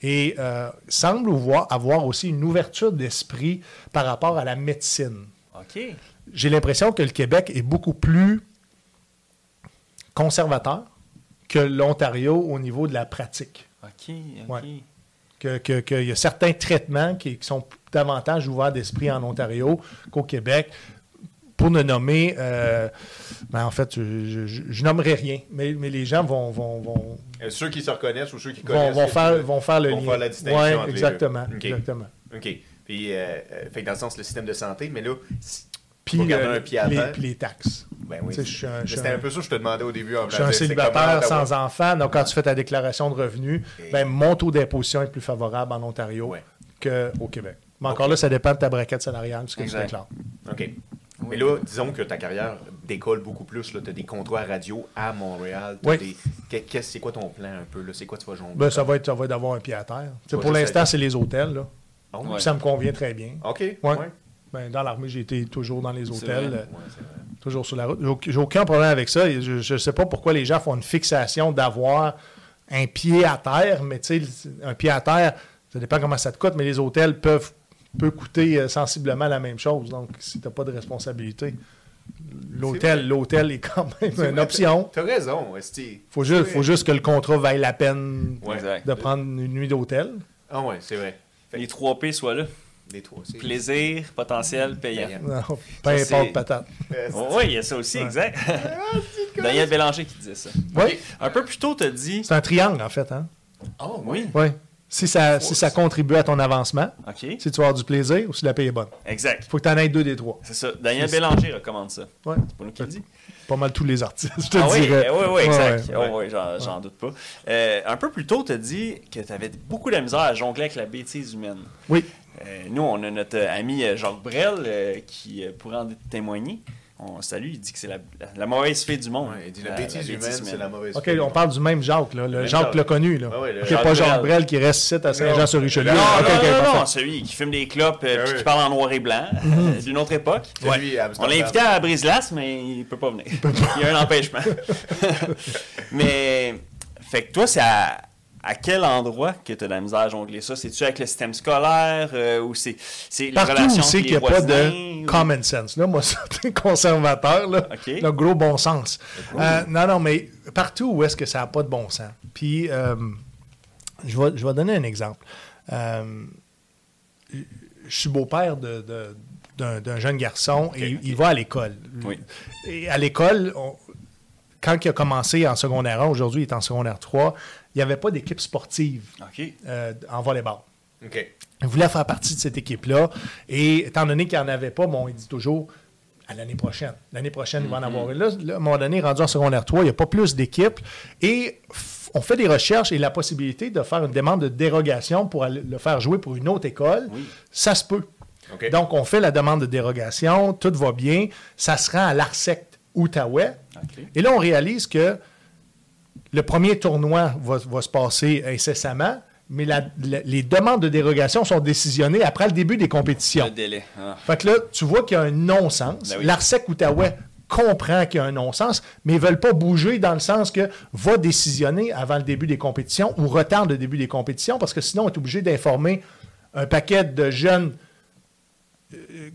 Et euh, semble avoir, avoir aussi une ouverture d'esprit par rapport à la médecine. J'ai l'impression que le Québec est beaucoup plus conservateur que l'Ontario au niveau de la pratique. OK. OK. Ouais. Que- que- Qu'il y a certains traitements qui, qui sont davantage ouverts d'esprit en Ontario qu'au Québec. Pour ne nommer, euh, ben, en fait, je, je, je nommerai rien, mais, mais les gens vont, vont, vont, euh, ceux qui se reconnaissent ou ceux qui vont, connaissent... vont que faire, tu- vont faire le vont lien. faire la distinction Ouais, entre les deux. exactement, OK. exactement. OK. Puis, euh, euh, fait que dans le sens, le système de santé, mais là... Puis, euh, un pied les, terre. puis les taxes. Ben oui. Tu C'était un- un peu ça que je te demandais au début. En Je suis un célibataire sans enfant, donc quand tu fais ta déclaration de revenus, ben, mon taux d'imposition est plus favorable en Ontario Ouais. qu'au Québec. Mais encore là, ça dépend de ta braquette salariale, ce que je Exact. déclare. OK. Oui. Mais là, disons que ta carrière école beaucoup plus. Tu as des contrats à radio à Montréal. Oui. des- qu'est-ce- C'est quoi ton plan un peu? là? C'est quoi tu vas jongler? Ben, ça va être ça va être d'avoir un pied à terre. Ouais, pour l'instant, ça- c'est les hôtels. Là. Ah ouais? Ça me convient très bien. OK. Ouais. ouais. Ben, dans l'armée, j'ai été toujours dans les hôtels, vrai. toujours sur la route. J'ai aucun- problème avec ça. Je ne sais pas pourquoi les gens font une fixation d'avoir un pied à terre, mais tu sais, un pied à terre, ça dépend comment ça te coûte, mais les hôtels peuvent, peuvent coûter euh, sensiblement la même chose. Donc, si tu n'as pas de responsabilité, l'hôtel, est quand même une vrai, option. T'as raison, Esti. faut juste, faut juste que le contrat vaille la peine Ouais. De prendre une nuit d'hôtel. Ah ouais, c'est vrai. Fait Les 3 P soient là. Des trois. Plaisir, potentiel, payant. Payant. Non, importe c'est- patate. Oh, oui, il y a ça aussi, Ouais. exact. Daniel Bélanger qui disait ça. Oui, Un peu plus tôt, tu as dit. c'est un triangle, en fait. Hein? Oh, Oui, Oui. Si ça, si ça contribue à ton avancement, si tu vas avoir du plaisir ou si la paye est bonne. Exact. Il faut que tu en aies deux des trois. C'est ça. Daniel Bélanger recommande ça. Ouais. C'est pas nous qui le dit. Pas mal tous les artistes, je te Ah oui, dirais. oui, oui, exact. Ouais, Oh, oui, j'en doute pas. Euh, un peu plus tôt, tu as dit que tu avais beaucoup de misère à jongler avec la bêtise humaine. Oui. Euh, nous, on a notre ami euh, Jacques Brel euh, qui pourrait en témoigner. On salue, il dit que c'est la, la- la mauvaise fée du monde. Ouais, il dit la, bêtise humaine, c'est la mauvaise OK, fée. on parle du même Jacques, là, le même Jacques Jacques. le connu. Là. Ouais, ouais, le OK, Jacques pas Jacques Brel. Brel qui reste ici à Saint-Jean-sur-Richelieu. Non, non, non, non, celui qui fume des clopes euh, Ah puis oui. qui parle en noir et blanc euh, d'une autre époque. On l'a invité à Brise-Glace, mais il peut pas venir. Il y a un empêchement. mais, fait que toi, c'est à, à quel endroit que tu as de la misère à jongler ça? C'est-tu avec le système scolaire euh, ou c'est c'est les Partout relations où c'est qu'il n'y a pas de ou- common sense. Là, moi, c'est conservateur, là. Le gros bon sens. Euh, non, non, mais partout où est-ce que ça n'a pas de bon sens. Puis, euh, je, vais, je vais donner un exemple. Euh, je suis beau-père de- de- d'un jeune garçon et il va à l'école. Oui. Et à l'école, quand il a commencé en secondaire 1, aujourd'hui il est en secondaire 3, il n'y avait pas d'équipe sportive euh, en volleyball. OK. Il voulait faire partie de cette équipe-là. Et étant donné qu'il n'y en avait pas, bon, il dit toujours à l'année prochaine. L'année prochaine, il va en avoir une. Là, là, à un moment donné, rendu en secondaire 3, il n'y a pas plus d'équipes. Et on fait des recherches et la possibilité de faire une demande de dérogation pour aller le faire jouer pour une autre école, Oui. ça se peut. Donc, on fait la demande de dérogation, tout va bien. Ça se rend à l'ARSEC Outaouais. Et là, on réalise que le premier tournoi va, va se passer incessamment, mais la- la- les demandes de dérogation sont décisionnées après le début des compétitions. Le délai. Ah. Fait que là, tu vois qu'il y a un non-sens. Ben oui. L'ARSEC Outaouais comprend qu'il y a un non-sens, mais ils ne veulent pas bouger dans le sens que va décisionner avant le début des compétitions ou retarde le début des compétitions, parce que sinon, on est obligé d'informer un paquet de jeunes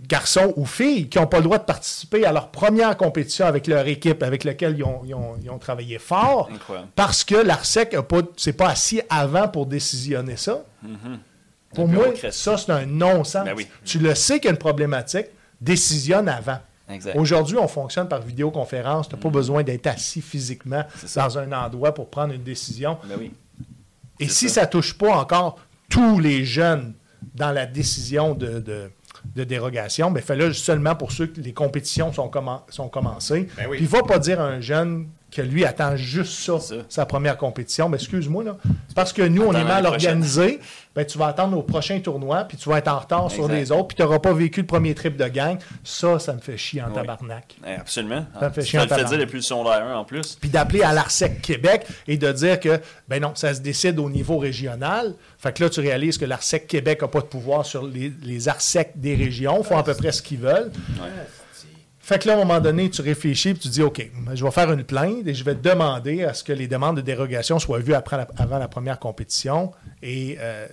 garçons ou filles qui n'ont pas le droit de participer à leur première compétition avec leur équipe avec laquelle ils ont, ils ont- ils ont travaillé fort, Incroyable. parce que l'ARSEC ne s'est pas assis avant pour décisionner ça. Pour La moi, ça, c'est un non-sens. Ben oui. Tu le sais qu'il y a une problématique, décisionne avant. Exact. Aujourd'hui, on fonctionne par vidéoconférence. Tu n'as pas besoin d'être assis physiquement dans un endroit pour prendre une décision. Ben oui. Et C'est si ça. ça ne touche pas encore tous les jeunes dans la décision de, de- de dérogation, ben fais-le seulement pour ceux que les compétitions sont, commen- sont commencées. Ben oui. Puis va pas dire à un jeune que lui attend juste ça, Ça. sa première compétition. Mais excuse-moi, là. Parce que nous, on est mal organisé. Ben, tu vas attendre au prochain tournoi, puis tu vas être en retard sur les autres, puis tu n'auras pas vécu le premier trip de gang. Ça, ça me fait chier en Oui. tabarnak. Eh, absolument. Ça me fait chier en le fais dire tabarnak. depuis le secondaire 1 en plus. puis d'appeler à l'ARSEC Québec et de dire que, ben non, ça se décide au niveau régional. Fait que là, tu réalises que l'ARSEC Québec n'a pas de pouvoir sur les, les ARSEC des régions, font à peu près ce qu'ils veulent. Fait que là, à un moment donné, tu réfléchis et tu dis, OK, je vais faire une plainte et je vais demander à ce que les demandes de dérogation soient vues après la- avant la première compétition. Et euh,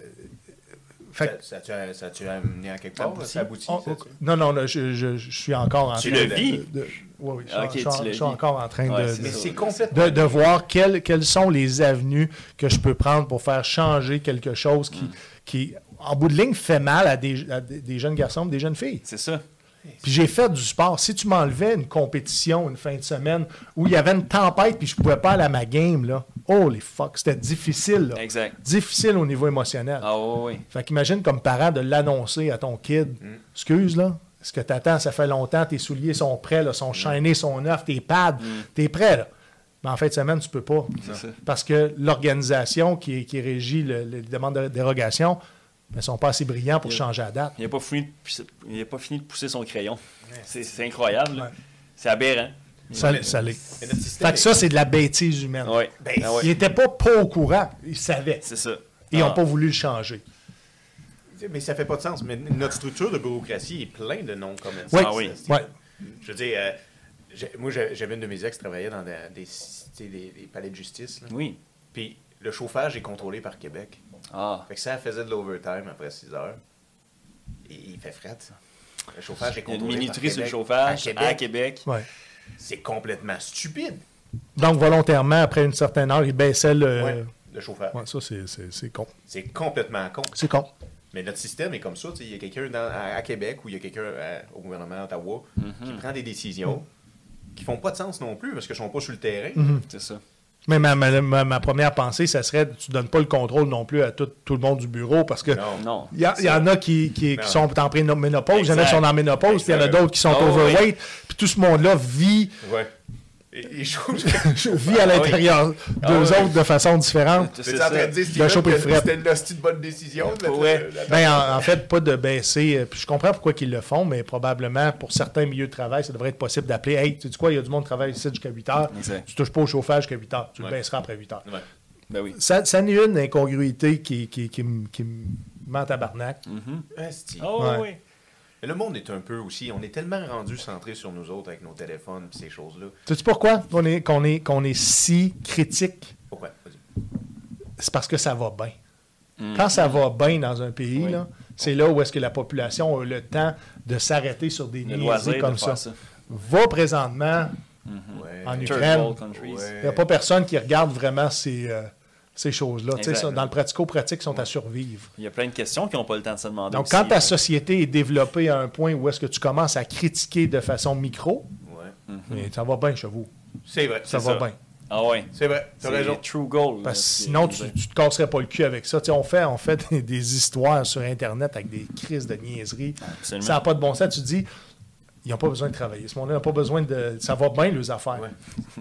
fait Ça, ça, t'a- ça t'a amené à quelque part? Abouti. Ça aboutit? on- ça, on- tu- non, non, là, je, je- je suis encore en Tu train le de- vis? de- de- oui, oui, je je suis- tu je le suis vis. encore en train Ouais, de- de, complètement... de voir quelles, quelles sont les avenues que je peux prendre pour faire changer quelque chose qui, qui en bout de ligne, fait mal à des, à des jeunes garçons, des jeunes filles. C'est ça. Puis j'ai fait du sport. Si tu m'enlevais une compétition une fin de semaine où il y avait une tempête puis je pouvais pas aller à ma game, là, holy fuck, c'était difficile. là. Exact. Difficile au niveau émotionnel. Ah oui, oui. Fait qu'imagine comme parent de l'annoncer à ton kid. Mm. Excuse, là. Ce que t'attends, ça fait longtemps, tes souliers sont prêts, là, Mm. sont chaînés, sont neufs, tes pads, t'es prêt, là. Mais en fin de semaine, tu peux pas. Ça. Parce que l'organisation qui, qui régit le- les demandes de dérogation ne sont pas assez brillants pour changer la date. Il n'a pas, fini de pousser- il a pas fini de pousser son crayon. C'est c'est incroyable. Ouais. C'est aberrant. Ça, ça l'est. Mais notre système Fait que ça, c'est de la bêtise humaine. Ouais. Ben, Ah ouais. Ils n'étaient pas, pas au courant. Ils savaient. C'est ça. Ils n'ont Ah. pas voulu le changer. Mais ça fait pas de sens. Mais notre structure de bureaucratie est plein de noms comme Oui. Ah oui. Ouais. Je veux dire, euh, moi, j'avais une de mes ex qui travaillait dans des, des, tu sais, des- des palais de justice. là. Oui. Puis le chauffage est contrôlé par Québec. Ah. Fait que ça faisait de l'overtime après 6 heures. Et il fait fret. Le chauffage est Il y a une contrôlé minuterie sur le chauffage À Québec. Québec. Ouais. C'est complètement stupide. Donc, volontairement, après une certaine heure, ils baissaient le. Ouais, le chauffage. Ouais, ça, c'est- con. C'est complètement con. C'est con. Mais notre système est comme ça. tu sais, Il y a quelqu'un à, à Québec ou il y a quelqu'un euh, au gouvernement à Ottawa qui Mhm. prend des décisions qui font pas de sens non plus parce qu'ils sont pas sur le terrain. Mhm. C'est ça. Mais ma, ma- première pensée, ça serait tu donnes pas le contrôle non plus à tout, tout le monde du bureau parce que. Il y, en a qui, qui, sont en préménopause, il y en a qui sont en ménopause, puis il y en a d'autres qui sont oui. overweight. Puis tout ce monde-là vit, Ouais. Et, et je vit à l'intérieur d'eux Ah oui. autres de façon différente. C'est en train ça. de dire, Steven, que c'était une hostie de bonne décision. de Ouais. le- la- Ben, en, en fait, pas de baisser. euh, Puis je comprends pourquoi ils le font, mais probablement pour certains milieux de travail, ça devrait être possible d'appeler Hey, tu sais quoi, il y a du monde qui travaille ici jusqu'à 8 heures. Exact. Tu touches pas au chauffage jusqu'à 8 heures. Tu Ouais. le baisseras après 8 heures. Ouais. Ben oui. Ça, ça n'est une incongruité qui, qui, qui, me- qui me met en tabarnak. Mhm. Asti. Oh, Ouais. oui. Mais le monde est un peu aussi. On est tellement rendu centré sur nous autres avec nos téléphones et ces choses-là. Sais-tu pourquoi qu'on est, qu'on est, qu'on est si critique? Pourquoi? C'est parce que ça va bien. Mhm. Quand ça va bien dans un pays, Oui. là, c'est là où est-ce que la population a le temps de s'arrêter sur des niaiseries comme de ça. ça. Va présentement, Ouais. En Ukraine. Ouais. il n'y a pas personne qui regarde vraiment ces, euh, ces choses-là. Tu Dans le pratico-pratique, ils sont à survivre. Il y a plein de questions qui n'ont pas le temps de se demander. Donc, aussi, quand ta là. société est développée à un point où est-ce que tu commences à critiquer de façon micro, Ouais. mais ça va bien chez vous. C'est vrai. Ça va bien. Ah ouais. C'est vrai. C'est raison. true goal. Parce sinon, tu, tu te casserais pas le cul avec ça. Tu sais, on fait, on fait des, des histoires sur Internet avec des crises de niaiseries. Absolument. Ça n'a pas de bon sens. Tu te dis, ils n'ont pas besoin de travailler. Ce monde-là n'a pas besoin de. Ça va bien, leurs affaires. Ouais.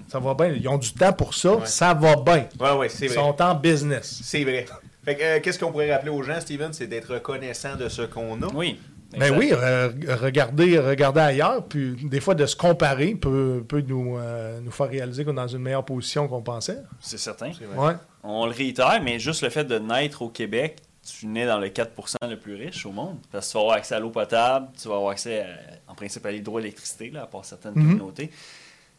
Ça va bien. Ils ont du temps pour ça. Ouais. Ça va bien. Ouais, ouais, c'est Ils vrai. sont en business. C'est vrai. Fait que, euh, qu'est-ce qu'on pourrait rappeler aux gens, Steven, c'est d'être reconnaissant de ce qu'on a. Oui. Ben oui, re- regarder, regarder ailleurs, puis des fois de se comparer peut, peut nous, euh, nous faire réaliser qu'on est dans une meilleure position qu'on pensait. C'est certain. C'est vrai. Ouais. On le réitère, mais juste le fait de naître au Québec, tu nais dans le 4% le plus riche au monde. Parce que tu vas avoir accès à l'eau potable, tu vas avoir accès, à- en principe, à l'hydroélectricité, là, à part certaines Mhm. communautés.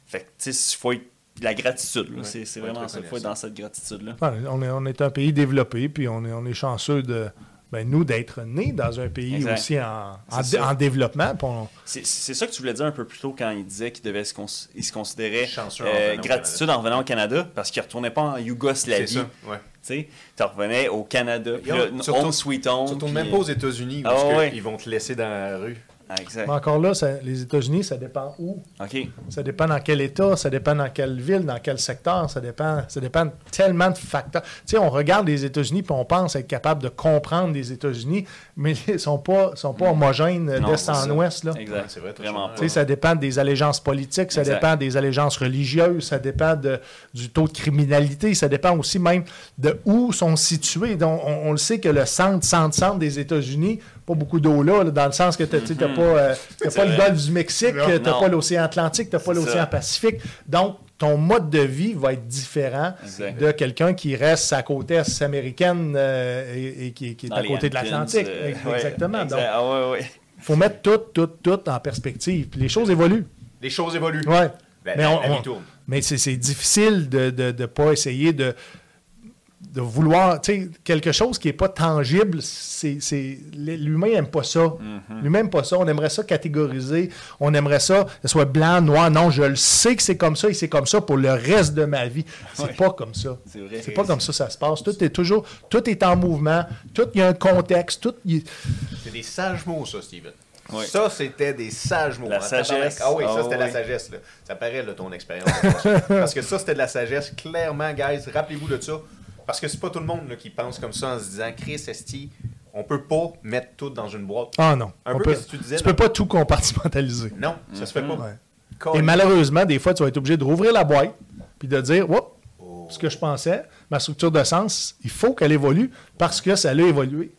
Fait que, tu sais, il faut être. La gratitude, là, Ouais, c'est vraiment ça. Il faut être dans cette gratitude-là. Ouais, on, est, on est un pays développé, puis on est, on est chanceux de. Ben, nous, d'être nés dans un pays Exact. aussi en, en, développement. on- C'est c'est ça que tu voulais dire un peu plus tôt quand il disait qu'il devait se, cons- il se considérait en euh, gratitude en revenant au Canada parce qu'il ne retournait pas en C'est Yougoslavie. ça. Ouais. Tu revenais au Canada. Puis là, home retournes- sweet home. Tu retournes puis- même pas aux États-Unis où Ah, ouais. vont te laisser dans la rue. Ah, exact. Mais encore là, ça- les États-Unis, ça dépend où. OK. Ça dépend dans quel État, ça dépend dans quelle ville, dans quel secteur, ça dépend, ça dépend de tellement de facteurs. Tu sais, on regarde les États-Unis puis on pense être capable de comprendre les États-Unis, mais ils sont pas, sont pas homogènes euh, d'est en ouest. Là. Exact. c'est vrai, Vraiment. Tu sais, ça dépend des allégeances politiques, ça Exact. dépend des allégeances religieuses, ça dépend de- du taux de criminalité, ça dépend aussi même de où sont situés. Donc, on, on le sait que le centre, centre, centre des États-Unis, pas beaucoup d'eau là, là, dans le sens que tu n'as pas, euh, t'as pas le golfe du Mexique, tu n'as pas l'océan Atlantique, tu n'as pas l'océan ça. Pacifique. Donc, ton mode de vie va être différent Exact. de quelqu'un qui reste à côte est américaine euh, et, et qui, qui est Dans à côté de l'Atlantique. euh, Exactement. exact. Donc, Ah ouais, ouais. il faut mettre tout, tout, tout en perspective. Puis les choses évoluent. Les choses évoluent. Ouais. La, Mais on-. Mais c'est c'est difficile de ne de, de pas essayer de, de vouloir. Tu sais, quelque chose qui n'est pas tangible, c'est c'est- l'humain n'aime pas ça. Mm-hmm. L'humain n'aime pas ça. On aimerait ça catégoriser. On aimerait ça, que ce soit blanc, noir. Non, je le sais que c'est comme ça et c'est comme ça pour le reste de ma vie. C'est Ouais. pas comme ça. C'est vrai. C'est pas comme ça que ça se passe. Tout est toujours, tout est en mouvement. Tout, il y a un contexte. Tout, C'est des sages mots, ça, Steven. Ouais. Ça, c'était des sages mots. La sagesse. Ah oui, ça, Ah c'était la oui. sagesse. Là. Ça paraît, là, ton expérience. Parce que ça, c'était de la sagesse. Clairement, guys, rappelez-vous de ça. Parce que c'est pas tout le monde là, qui pense comme ça en se disant Chris, Esti, on peut pas mettre tout dans une boîte. Ah non. Un On peu peut- que tu disais, peux là. pas tout compartimentaliser. Non, ça se fait pas. Ouais. Et malheureusement, des fois, tu vas être obligé de rouvrir la boîte puis de dire, Whoop, Oh. ce que je pensais, ma structure de sens, il faut qu'elle évolue parce que ça a évolué.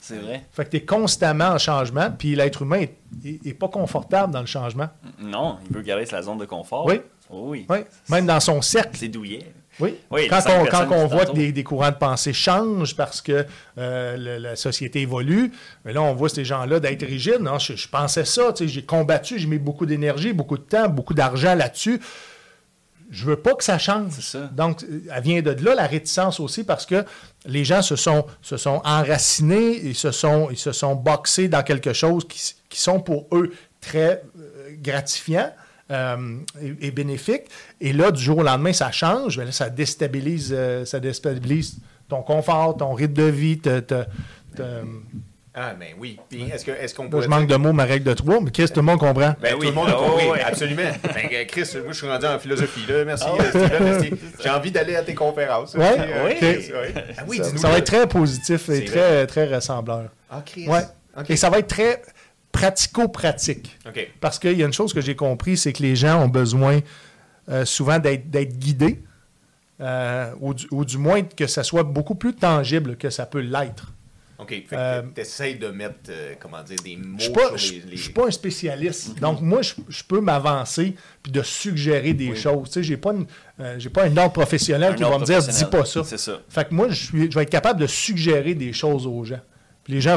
C'est vrai. Fait que tu es constamment en changement, puis l'être humain est, pas confortable dans le changement. Non, il veut garder sa zone de confort. Oui. Oui. Oui. Même dans son cercle. C'est douillet. Oui. Oui, quand on, quand voit que des, des courants de pensée changent parce que euh, le- la société évolue, mais là, on voit ces gens-là d'être rigides. Non, je, je pensais ça, j'ai combattu, j'ai mis beaucoup d'énergie, beaucoup de temps, beaucoup d'argent là-dessus. Je veux pas que ça change. Ça. Donc, elle vient de là, la réticence aussi, parce que les gens se sont, se sont enracinés, ils se sont, ils se sont boxés dans quelque chose qui, qui sont pour eux très euh, gratifiants euh, et, et bénéfiques. Et là, du jour au lendemain, ça change, mais là, ça déstabilise, euh, ça déstabilise ton confort, ton rythme de vie. te- te- te- Ah, ben oui. Puis est-ce que- est-ce qu'on Là, pourrait je manque de mots, ma règle de trois, mais que tout le monde comprend? Ben, Ben tout oui. le monde compris, ouais. absolument. Ben, euh, Chris, moi, je suis rendu en philosophie, là. Merci, Ah, euh, Steven. J'ai envie d'aller à tes conférences. Ouais, euh, oui. Chris, ouais. Ah oui, ça, dis-nous ça va être très positif et C'est très, très rassembleur. Ah, Chris. Ouais. Et ça va être très pratico-pratique. Parce qu'il y a une chose que j'ai compris, c'est que les gens ont besoin euh, souvent d'être guidés, euh, ou, du, ou du moins que ça soit beaucoup plus tangible que ça peut l'être. OK. Fait Euh, que t'essayes de mettre, euh, comment dire, des mots Je ne suis, pas- sur je- les... je suis pas un spécialiste. Donc, moi, je, je peux m'avancer puis de suggérer des Oui. choses. Tu sais, j'ai pas, une- euh, j'ai pas un ordre professionnel Un qui va me dire « dis pas ça ». C'est ça. Fait que moi, je, suis, je vais être capable de suggérer des choses aux gens. Puis les gens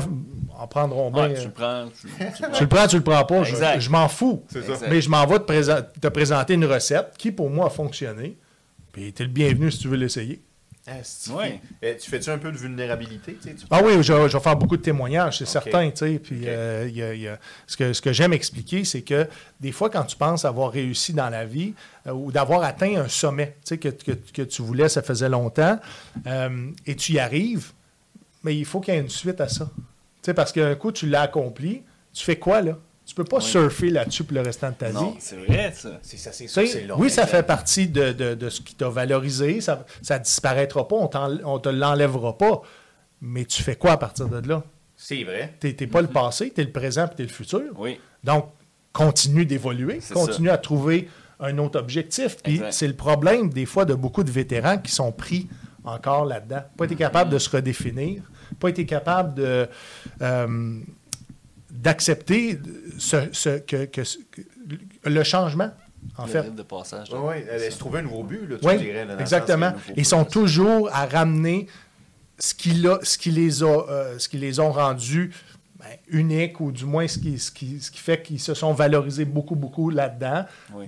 en prendront bien. Ouais, tu euh, le prends. Tu, tu le tu le prends, tu le prends pas, je, Exact. je m'en fous. C'est ça. Mais je m'en vais te, présen- te présenter une recette qui, pour moi, a fonctionné. Puis tu es le bienvenu si tu veux l'essayer. Ah, c'est- Ouais. Euh, Tu fais-tu un peu de vulnérabilité? tu Ah oui, je, je vais faire beaucoup de témoignages, c'est certain. tu sais. Puis Ok. euh, il y a- il y a- ce que, ce que j'aime expliquer, c'est que des fois, quand tu penses avoir réussi dans la vie euh, ou d'avoir atteint un sommet tu sais, que, que- que tu voulais, ça faisait longtemps, euh, et tu y arrives, mais il faut qu'il y ait une suite à ça. Tu sais, parce qu'un coup, tu l'as accompli, tu fais quoi là? Tu peux pas Oui. surfer là-dessus pour le restant de ta Non, vie. c'est vrai, ça. C'est ça, c'est ça, sais, c'est long. oui, ça exact. fait partie de, de- de ce qui t'a valorisé. Ça ne disparaîtra pas, on ne te l'enlèvera pas. Mais tu fais quoi à partir de là? C'est vrai. Tu n'es pas le passé, tu es le présent et tu es le futur. Oui. Donc, continue d'évoluer, C'est continue à trouver un autre objectif. Puis c'est le problème, des fois, de beaucoup de vétérans qui sont pris encore là-dedans. Pas été capable de se redéfinir, pas été capable de. euh, d'accepter ce, ce- que, que- que- le changement, en le fait. de passage. Oui, ouais, elle se trouver un nouveau but, là, tu Oui, dirais. là, dans le exactement. Ils sont toujours à ramener ce qui, ce qui, les, a, euh, ce qui les ont rendus ben, uniques, ou du moins ce qui, ce qui, ce qui fait qu'ils se sont valorisés beaucoup, beaucoup là-dedans. Oui.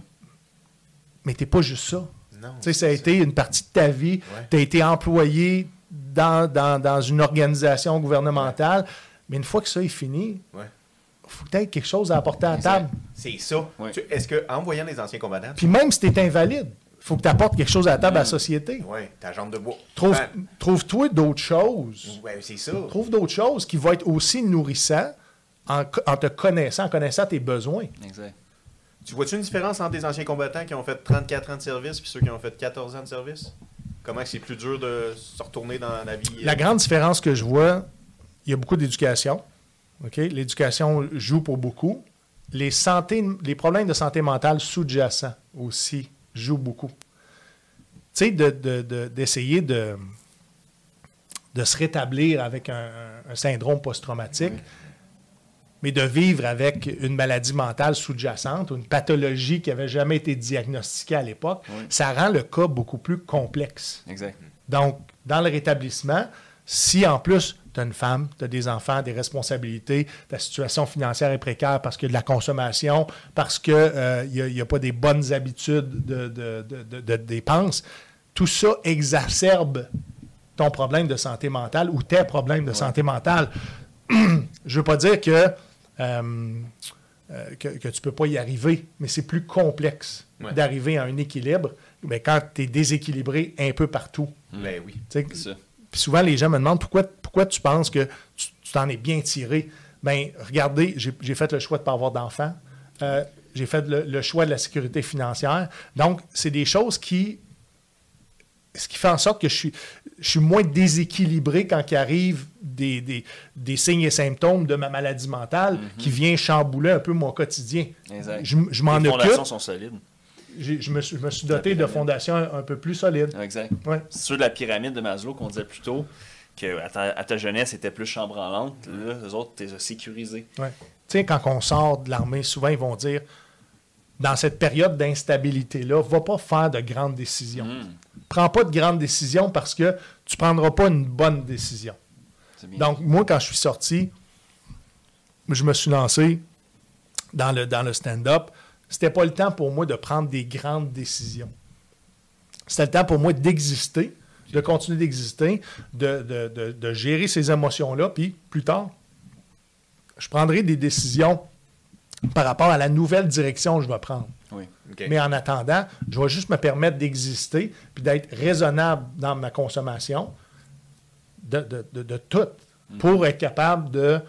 Mais t'es pas juste ça. Non. Tu sais, ça a été une partie de ta vie. Ouais. Tu as été employé dans, dans- dans une organisation gouvernementale. Mais une fois que ça est fini, il Ouais. faut que tu aies quelque chose à apporter à la table. C'est ça. Oui. Tu- Est-ce qu'en voyant les anciens combattants, Puis même si tu es invalide, il faut que tu apportes quelque chose à la table à la société. oui, ta jambe de bois. Trouve- Ben, Trouve-toi d'autres choses. ouais, c'est ça. Trouve d'autres choses qui vont être aussi nourrissants en, en te connaissant, en connaissant tes besoins. Exact. Tu vois-tu une différence entre des anciens combattants qui ont fait 34 ans de service et ceux qui ont fait 14 ans de service? Comment c'est plus dur de se retourner dans la vie? euh, La grande différence que je vois, il y a beaucoup d'éducation. OK? L'éducation joue pour beaucoup. Les, santé, les problèmes de santé mentale sous-jacents aussi jouent beaucoup. Tu sais, de- de- de- d'essayer de, de se rétablir avec un, un syndrome post-traumatique, mais de vivre avec une maladie mentale sous-jacente ou une pathologie qui n'avait jamais été diagnostiquée à l'époque, Oui. ça rend le cas beaucoup plus complexe. Exact. Donc, dans le rétablissement, si en plus tu as une femme, tu as des enfants, des responsabilités, ta situation financière est précaire parce a de la consommation, parce qu'il n'y a, pas des bonnes habitudes de, de- de- de- de dépenses, tout ça exacerbe ton problème de santé mentale ou tes problèmes de santé mentale. Je ne veux pas dire que, euh, euh, que, que tu ne peux pas y arriver, mais c'est plus complexe Ouais. d'arriver à un équilibre mais quand tu es déséquilibré un peu partout. Ben oui. Puis souvent, les gens me demandent pourquoi, pourquoi tu penses que tu t'en es bien tiré? Bien, regardez, j'ai fait le choix de ne pas avoir d'enfants. Euh, j'ai fait le, le choix de la sécurité financière. Donc, c'est des choses qui. Ce qui fait en sorte que je suis, je suis moins déséquilibré quand il arrive des, des- des signes et symptômes de ma maladie mentale qui vient chambouler un peu mon quotidien. Exact. Je, je m'en Les occupe. fondations sont solides. Je me, suis, je me suis doté de fondations un, un peu plus solides. Exact. Ouais. C'est sûr de la pyramide de Maslow qu'on disait plus tôt. que à ta, à ta jeunesse, était plus chambranlante. Là, les autres, tu les as sécurisés. Ouais. Tu sais, quand on sort de l'armée, souvent, ils vont dire dans cette période d'instabilité-là, va pas faire de grandes décisions. Hmm. Prends pas de grandes décisions parce que tu prendras pas une bonne décision. Donc, moi, quand je suis sorti, je me suis lancé dans le, dans le stand-up. C'était pas le temps pour moi de prendre des grandes décisions. C'était le temps pour moi d'exister, de continuer d'exister, de, de- de- de gérer ces émotions-là, puis plus tard, je prendrai des décisions par rapport à la nouvelle direction que je vais prendre. oui. Mais en attendant, je vais juste me permettre d'exister puis d'être raisonnable dans ma consommation de, de, de- de tout pour être capable de,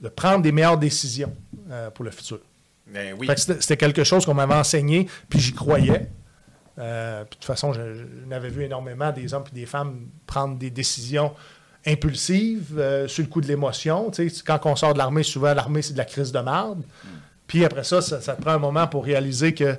de prendre des meilleures décisions euh, pour le futur. Ben oui. Que C'était quelque chose qu'on m'avait enseigné, puis j'y croyais. Euh, puis de toute façon, je, je n'avais vu énormément des hommes et des femmes prendre des décisions impulsives euh, sur le coup de l'émotion. Tu sais, quand on sort de l'armée, souvent l'armée, c'est de la crise de marde. Puis après ça, ça, ça te prend un moment pour réaliser que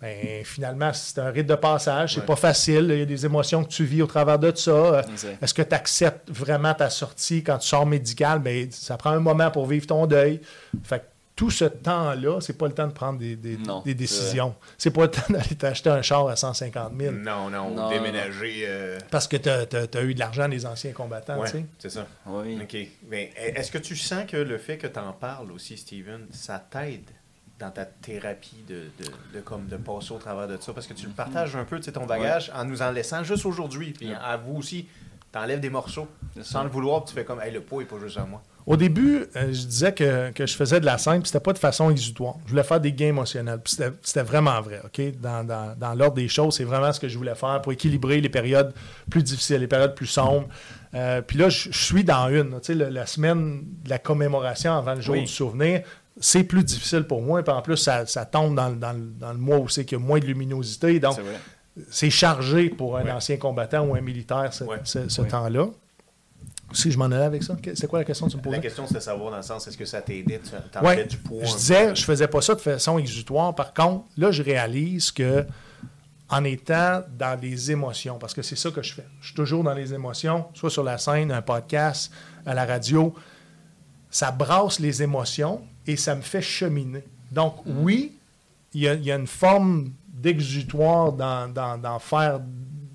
ben, finalement, c'est un rite de passage, c'est Ouais. pas facile. Il y a des émotions que tu vis au travers de ça. Exact. Est-ce que tu acceptes vraiment ta sortie quand tu sors médical? Ben, ça prend un moment pour vivre ton deuil. Fait que tout ce temps-là, c'est pas le temps de prendre des, des- Non, des décisions. C'est pas le temps d'aller t'acheter un char à 150 000 Non, non, Non, déménager. euh, parce que tu as, eu de l'argent des anciens combattants. tu sais. C'est ça. Oui. OK. Mais est-ce que tu sens que le fait que tu en parles aussi, Steven, ça t'aide dans ta thérapie de, de, de comme de passer au travers de ça? Parce que tu le partages un peu, tu sais, ton bagage, en nous en laissant juste aujourd'hui. Puis Ouais. à vous aussi, t'enlèves des morceaux sans le vouloir, puis tu fais comme, hey, le poids est pas juste à moi. Au début, euh, je disais que, que je faisais de la scène, puis c'était pas de façon exutoire. Je voulais faire des gains émotionnels. Puis c'était vraiment vrai, OK? Dans, dans- dans l'ordre des choses, c'est vraiment ce que je voulais faire pour équilibrer les périodes plus difficiles, les périodes plus sombres. Euh, puis là, je, je suis dans une. Tu sais, la semaine de la commémoration avant le jour Oui. du souvenir, c'est plus difficile pour moi. Puis en plus, ça, ça tombe dans, le- dans dans le mois où c'est qu'il y a moins de luminosité. Donc, C'est chargé pour un ancien combattant ou un militaire, ce, temps-là. Si je m'en allais avec ça, c'est quoi la question que tu me La posais? question, c'est de savoir dans le sens, est-ce que ça t'aidait? Tu Ouais. du poids? Je disais, peu? je faisais pas ça de façon exutoire. Par contre, là, je réalise que en étant dans les émotions, parce que c'est ça que je fais. Je suis toujours dans les émotions, soit sur la scène, un podcast, à la radio. Ça brasse les émotions et ça me fait cheminer. Donc, oui, il y a, il y a une forme d'exutoire dans, dans- dans faire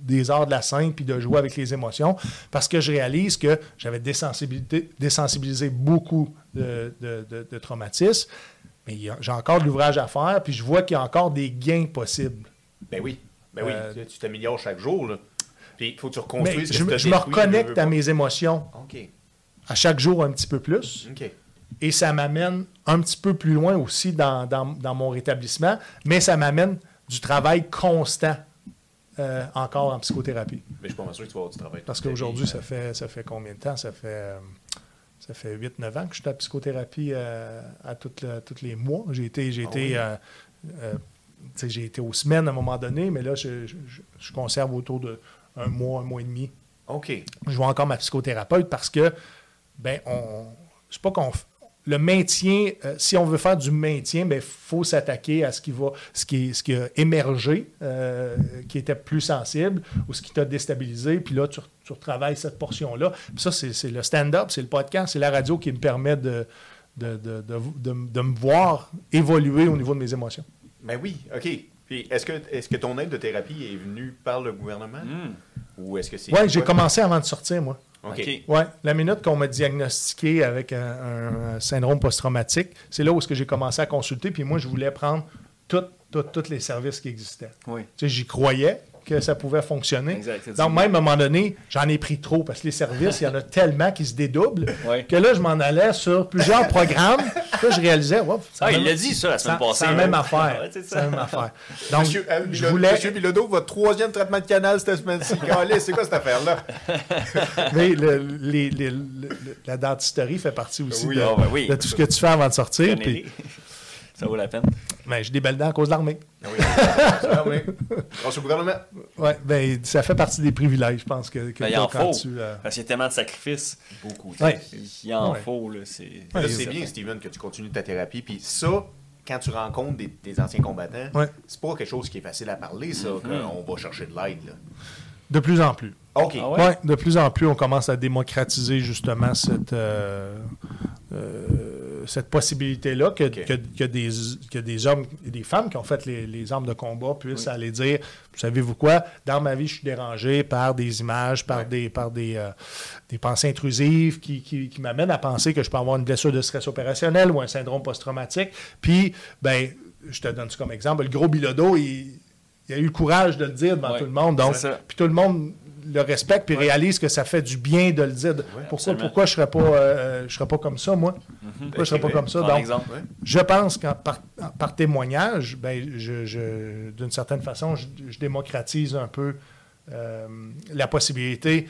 des arts de la scène puis de jouer avec les émotions parce que je réalise que j'avais désensibilisé, désensibilisé beaucoup de, de, de- de traumatismes, mais j'ai encore de l'ouvrage à faire puis je vois qu'il y a encore des gains possibles. Ben oui. Ben oui. Euh, Tu- t'améliores chaque jour, là. Puis il faut que tu reconstruises. je, me reconnecte à mes émotions OK. à chaque jour un petit peu plus. Et ça m'amène un petit peu plus loin aussi dans, dans- dans mon rétablissement, mais ça m'amène du travail constant euh, encore en psychothérapie. Mais je suis pas sûr que tu vas avoir du travail. Parce qu'aujourd'hui, vie, ça fait, ça fait combien de temps? Ça fait, euh, ça fait 8-9 ans que je suis la psychothérapie euh, à le- tous les mois. J'ai été, j'ai Ah été, oui. j'ai été aux semaines à un moment donné, mais là, je, je- je- je conserve autour de un mois, un mois et demi. OK. Je vois encore ma psychothérapeute parce que, ben, on, c'est pas qu'on. Le maintien, euh, si on veut faire du maintien, il faut s'attaquer à ce qui va, ce qui, ce qui a émergé, euh, qui était plus sensible, ou ce qui t'a déstabilisé, puis là, tu, tu retravailles cette portion-là. Puis ça, c'est le stand-up, c'est le podcast, c'est la radio qui me permet de, de, de, de, de- de me voir évoluer au niveau de mes émotions. Ben oui, OK. Puis est-ce que, est que ton aide de thérapie est venue par le gouvernement? Hmm. Ou est-ce que c'est. Oui, j'ai commencé avant de sortir, moi. OK. OK. Oui, la minute qu'on m'a diagnostiqué avec un, un syndrome post-traumatique, c'est là où est-ce que j'ai commencé à consulter. Puis moi, je voulais prendre tous les services qui existaient. Oui. Tu sais, j'y croyais que ça pouvait fonctionner. Exact, Donc, même à un moment donné, j'en ai pris trop parce que les services, il y en a tellement qui se dédoublent Ouais. que là, je m'en allais sur plusieurs programmes. Là, je réalisais, wow, Ah, il l'a dit, ça, la semaine passée. C'est la même affaire. Ouais, c'est la même affaire. Donc, Monsieur, euh, je voulais. Monsieur Bilodeau, votre troisième traitement de canal cette semaine-ci. C'est quoi cette affaire-là? Mais le- les- les- le- le- la dentisterie fait partie aussi Oui, de, ah, ben oui. de tout ce que tu fais avant de sortir. Ça vaut la peine. ben, j'ai des belles dents à cause de l'armée. Ah oui. Ah oui. Grâce au gouvernement. Ouais, ben, ça fait partie des privilèges, je pense, que, que Ben, il en faut. tu. euh, Parce qu'il y a tellement de sacrifices. Beaucoup. Ouais. Il en Ouais. faut, là. C'est Ouais, c'est bien, Steven, que tu continues ta thérapie. Puis ça, quand tu rencontres des, des anciens combattants, Ouais. c'est pas quelque chose qui est facile à parler, ça, qu'on va chercher de l'aide. là. De plus en plus. OK. Ah ouais? Ouais, de plus en plus, on commence à démocratiser justement cette, euh, euh, cette possibilité-là que, que, que des, que des hommes et des femmes qui ont fait les, les armes de combat puissent aller dire Savez-vous quoi Dans ma vie, je suis dérangé par des images, par des, par des, euh, des pensées intrusives qui, qui, qui m'amènent à penser que je peux avoir une blessure de stress opérationnel ou un syndrome post-traumatique. Puis, ben, je te donne ça comme exemple. Le gros Bilodeau, il, il a eu le courage de le dire devant tout le monde. Donc, puis tout le monde le respecte puis réalise que ça fait du bien de le dire. pourquoi pourquoi je serais pas euh, je serais pas comme ça moi? Pourquoi je serais pas comme ça? Donc exemple. Ouais. je pense qu'en par, par témoignage, ben je, je- d'une certaine façon je, je démocratise un peu euh, la possibilité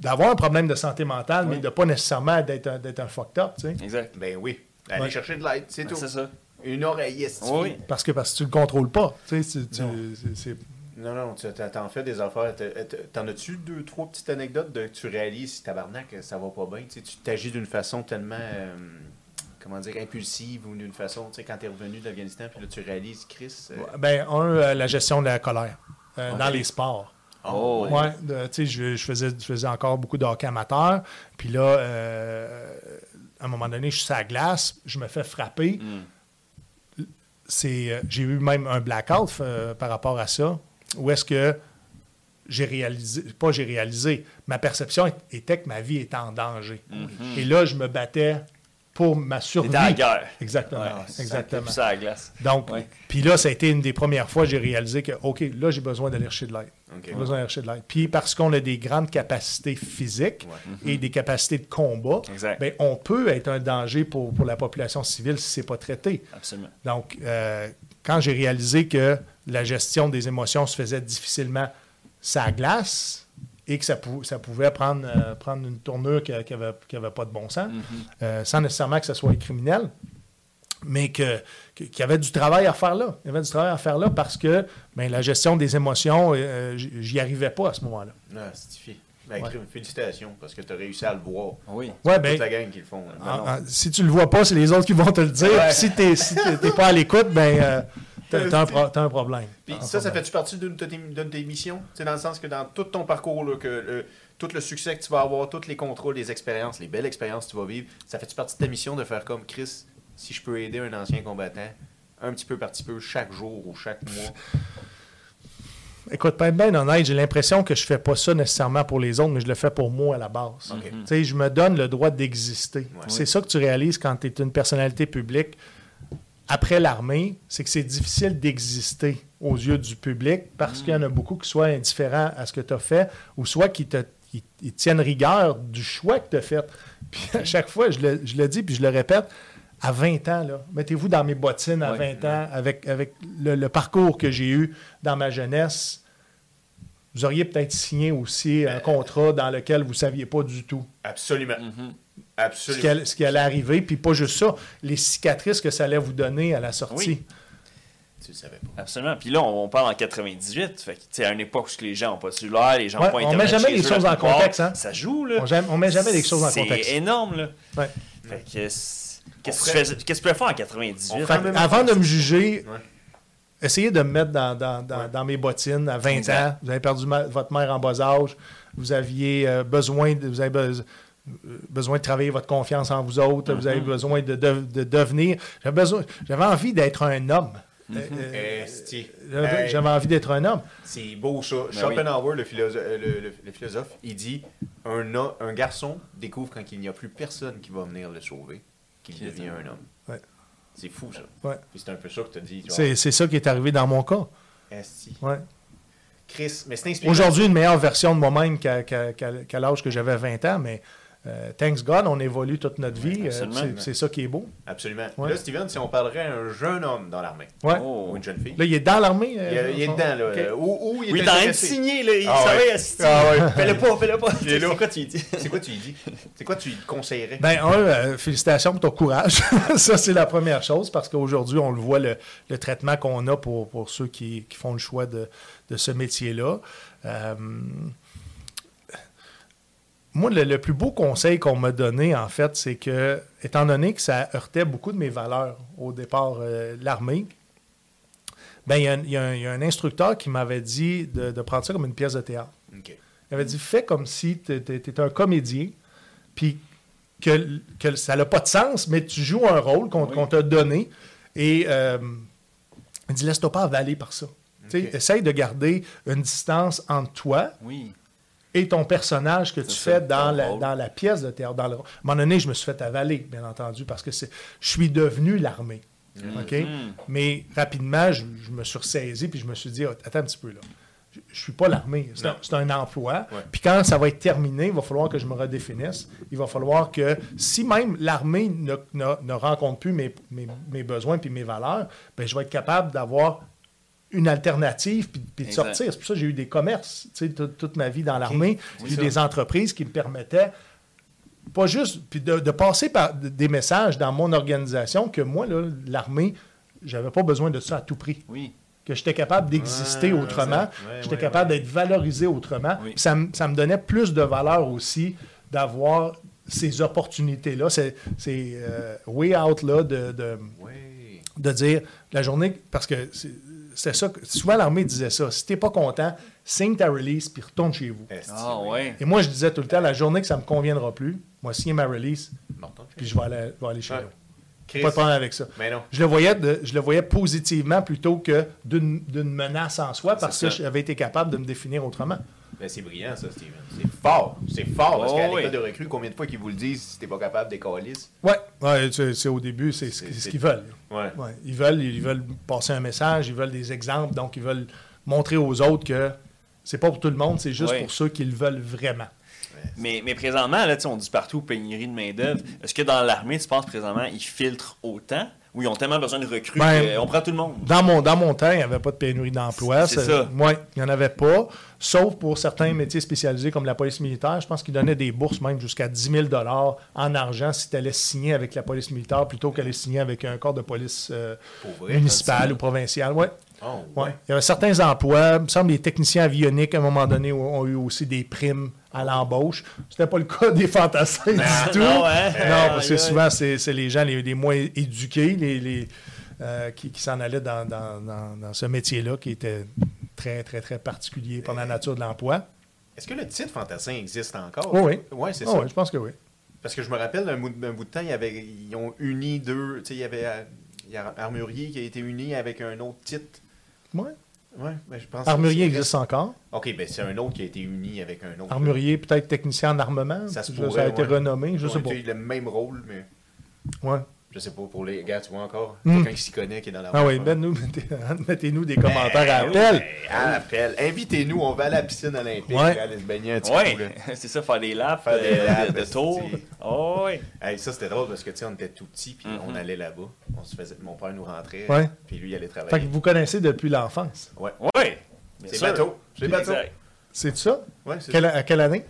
d'avoir un problème de santé mentale, mais de pas nécessairement d'être un, d'être un fucked up, tu sais. Exact. Ben oui. Ouais. chercher de l'aide, c'est tout. C'est ça. Une oreille estivée. Oui. Parce que parce que tu le contrôles pas, tu sais, tu- tu- c'est- Non, non, tu t'en- fais des affaires. T'en as-tu deux, trois petites anecdotes de que tu réalises, tabarnak, ça va pas bien? Tu t'agis d'une façon tellement, euh, comment dire, impulsive ou d'une façon, tu sais, quand t'es revenu d'Afghanistan, puis là, tu réalises, Chris. euh, ben un euh, la gestion de la colère euh, dans les sports. Oh, ouais. Ouais, tu sais, je, je faisais, je faisais encore beaucoup de hockey amateur. Puis là, euh, à un moment donné, je suis sur la glace, je me fais frapper. Mm. C'est, euh, j'ai eu même un blackout euh, par rapport à ça. Où est-ce que j'ai réalisé, pas j'ai réalisé, ma perception était que ma vie était en danger. Mm-hmm. Et là, je me battais pour ma survie. T'étais à la guerre. Exactement. Ouais, exactement. Ça à la glace. Donc, puis là, ça a été une des premières fois que j'ai réalisé que, OK, là, j'ai besoin d'aller chercher de l'aide. J'ai besoin d'aller chercher de l'aide. Puis parce qu'on a des grandes capacités physiques et des capacités de combat, ben, on peut être un danger pour, pour la population civile si ce n'est pas traité. Absolument. Donc, euh, quand j'ai réalisé que la gestion des émotions se faisait difficilement sa glace et que ça, pou- ça pouvait prendre, euh, prendre une tournure qui n'avait pas de bon sens, euh, sans nécessairement que ce soit criminel, mais que- qu'il y avait du travail à faire là. Il y avait du travail à faire là parce que ben, la gestion des émotions, euh, j'y arrivais pas à ce moment-là. Ah, c'est difficile. Ben, Ouais. félicitations, parce que tu as réussi à le voir. Oui. Ouais, Toute ben, la gang qui le font. Ben en- si tu le vois pas, c'est les autres qui vont te le dire. Ouais. Si tu n'es si pas à l'écoute, ben, euh, t'as un, pro- t'as un problème. Puis ça, ça fait-tu partie d'une de tes, missions? C'est dans le sens que dans tout ton parcours, là, que euh, tout le succès que tu vas avoir, tous les contrôles, les expériences, les belles expériences que tu vas vivre, ça fait-tu partie de ta mission de faire comme Chris, si je peux aider un ancien combattant, un petit peu par petit peu, chaque jour ou chaque mois? Écoute, pas bien honnête, j'ai l'impression que je fais pas ça nécessairement pour les autres, mais je le fais pour moi à la base. Ok. Tu sais, je me donne le droit d'exister. Ouais. C'est ça que tu réalises quand tu es une personnalité publique. Après l'armée, c'est que c'est difficile d'exister aux yeux du public parce qu'il y en a beaucoup qui soient indifférents à ce que tu as fait ou soit qui te qui- tiennent rigueur du choix que tu as fait. Puis à chaque fois, je le, je le dis puis je le répète, à 20 ans, là, mettez-vous dans mes bottines à Ouais. 20 ans avec, avec le, le parcours que j'ai eu dans ma jeunesse. Vous auriez peut-être signé aussi un contrat dans lequel vous ne saviez pas du tout Absolument. Mm-hmm. Absolument. qui, allait, ce qui allait arriver, puis pas juste ça, les cicatrices que ça allait vous donner à la sortie. Oui. Tu le savais pas. Absolument. Puis là, on, on parle en 98. Fait que, à une époque où les gens n'ont pas de cellulaire, les gens n'ont Ouais, pas on Internet met jamais les eux, choses en plupart, contexte, hein. Ça joue, là. On on met jamais les choses en contexte. C'est énorme, là. Ouais. Fait que, qu'est-ce que tu ferait- faisais- qu'est-ce que tu pouvais faire en 98? On Fait avant de me juger, Ouais. essayez de me mettre dans, dans- dans- Ouais. dans mes bottines à 20 ans. Vous avez perdu ma- votre mère en bas âge. Vous aviez euh, besoin de, vous avez besoin besoin de travailler votre confiance en vous autres, vous avez Mm-hmm. besoin de, de- de devenir. J'avais besoin, j'avais envie d'être un homme. Euh, euh, Esti. j'avais envie d'être un homme. C'est beau ça. Ben Schopenhauer, le, philosophe, euh, le, le- le philosophe, il dit un, un garçon découvre quand il n'y a plus personne qui va venir le sauver qu'il devient un- un homme. Ouais. C'est fou ça. Ouais. C'est un peu ça que tu as dit. C'est c'est ça qui est arrivé dans mon cas. Esti. Ouais. Chris, mais c'est inspirant. Aujourd'hui, une meilleure version de moi-même qu'à qu'à- qu'à- qu'à l'âge que j'avais 20 ans, mais euh, thanks God, on évolue toute notre vie. euh, absolument. c'est- ça qui est beau. Absolument. Ouais. Là, Steven, si on parlerait à un jeune homme dans l'armée, Ouais. Oh. ou une jeune fille, Là, il est dans l'armée. il, euh, est- il est dedans, là. OK. Où, où il Oui, est t'es en train de signer, là. Il Ah savait, ouais. asti. Ah ouais. Fais-le pas, fais-le pas. Il est là. C'est quoi tu lui dis? C'est quoi tu lui dis? C'est quoi tu lui conseillerais? Ben, un, euh, félicitations pour ton courage. ça, c'est la première chose, parce qu'aujourd'hui, on le voit, le, le traitement qu'on a pour, pour ceux qui, qui font le choix de, de ce métier-là. Euh, moi, le, le plus beau conseil qu'on m'a donné, en fait, c'est que, étant donné que ça heurtait beaucoup de mes valeurs au départ euh, l'armée, ben, il y, a un- y y a instructeur qui m'avait dit de, de prendre ça comme une pièce de théâtre. Il avait dit fais comme si tu étais un comédien, puis que, que ça n'a pas de sens, mais tu joues un rôle qu'on Oui. t'a donné. Et euh, il dit laisse-toi pas avaler par ça. Tu sais, Ok. Essaye de garder une distance entre toi Oui. Et ton personnage que tu fais dans la, rôle. dans la pièce de théâtre. Dans le... À un moment donné, je me suis fait avaler, bien entendu, parce que c'est, je suis devenu l'armée. OK? Mhm. Mais rapidement, je, je me suis ressaisi puis je me suis dit, Oh, attends un petit peu là. Je ne suis pas l'armée. C'est un, un emploi. Ouais. Puis quand ça va être terminé, il va falloir que je me redéfinisse. Il va falloir que, si même l'armée ne, ne- ne rencontre plus mes, mes- mes besoins puis mes valeurs, ben, je vais être capable d'avoir une alternative puis, puis de Exact. sortir. C'est pour ça que j'ai eu des commerces toute, ma vie dans l'armée. J'ai eu ça. des entreprises qui me permettaient pas juste puis de, de passer par des messages dans mon organisation que moi, là, l'armée, j'avais pas besoin de ça à tout prix. Oui. Que j'étais capable d'exister Ouais, autrement. Ouais, j'étais ouais, capable d'être valorisé autrement. Oui. Ça, me- ça me donnait plus de valeur aussi d'avoir ces opportunités-là, ces, ces euh, way out-là de, de, de dire la journée, parce que c'est c'est ça, que- souvent l'armée disait ça, si t'es pas content, signe ta release puis retourne chez vous. Ah ouais. Et moi, je disais tout le temps, la journée que ça me conviendra plus, moi, signer ma release, puis je vais aller, je vais aller chez nous. Chris, Pas de problème avec ça. Mais non. Je le voyais, de- je le voyais positivement plutôt que d'une d'une menace en soi parce que j'avais été capable de me définir autrement. Ben, c'est brillant, ça, Steven. C'est fort. C'est fort, parce Oh, qu'à oui. l'école de recrue, combien de fois qu'ils vous le disent si t'es pas capable des calices? Ouais, ouais c'est c'est au début, c'est ce C'est- c'est ce c'est- qu'ils veulent. Ouais. Ouais, ils veulent. Ils veulent passer un message, ils veulent des exemples, donc ils veulent montrer aux autres que c'est pas pour tout le monde, c'est juste Ouais. pour ceux qui le veulent vraiment. Mais, mais présentement, là, on dit partout pénurie de main-d'œuvre. Est-ce que dans l'armée, tu penses présentement, ils filtrent autant ou ils ont tellement besoin de recrues Ben, qu'on prend tout le monde? Dans mon, dans mon temps, il n'y avait pas de pénurie d'emploi. C'est ça. Oui, il n'y en avait pas. Sauf pour certains métiers spécialisés comme la police militaire. Je pense qu'ils donnaient des bourses même jusqu'à 10 000 en argent si tu allais signer avec la police militaire plutôt qu'aller signer avec un corps de police euh, vrai, municipal ça. ou provincial. Ouais. Oh, Ouais. ouais. Il y avait certains emplois. Il me semble que les techniciens avioniques, à un moment donné, ont, eu aussi des primes à l'embauche. C'était pas le cas des fantassins du tout. non, hein? Non, parce que souvent, c'est les gens les, les moins éduqués les, les, euh, qui, qui s'en allaient dans, dans- dans- dans ce métier-là qui était très, très, très particulier par la nature de l'emploi. Est-ce que le titre fantassin existe encore? Oh oui. Ouais, c'est Ah ça. oui, je pense que oui. Parce que je me rappelle d'un bout, de temps, il y avait, ils ont uni deux. Tu sais, il y avait euh, il y a Armurier qui a été uni avec un autre titre. Ouais. Ouais, ben, je pense Armurier existe encore. Ok, ben c'est un autre qui a été uni avec un autre. Armurier, peut-être technicien en armement. Ça se ça a pourrait, été ouais. renommé, je sais pas. été le même rôle, mais Ouais. Je sais pas pour les gars, tu vois encore? Hmm. Quelqu'un qui s'y connaît, qui est dans la Ah oui, ben nous, mettez- mettez-nous des commentaires à Ben, appel. ben, à appel. Invitez-nous, on va à la piscine olympique Ouais. aller se baigner un petit Oui, coup. là. c'est ça, faire des laps, Faire des euh, laps, de. Oh, oui. Hey, ça c'était drôle parce que tu sais, on était tout petits puis Mhm. on allait là-bas. On se faisait, mon père nous rentrait, Ouais. puis lui il allait Fait travailler. que vous connaissez depuis l'enfance. Ouais. Oui. bien C'est bateau. C'est bateau. C'est ça? C'est Quelle- à quelle année?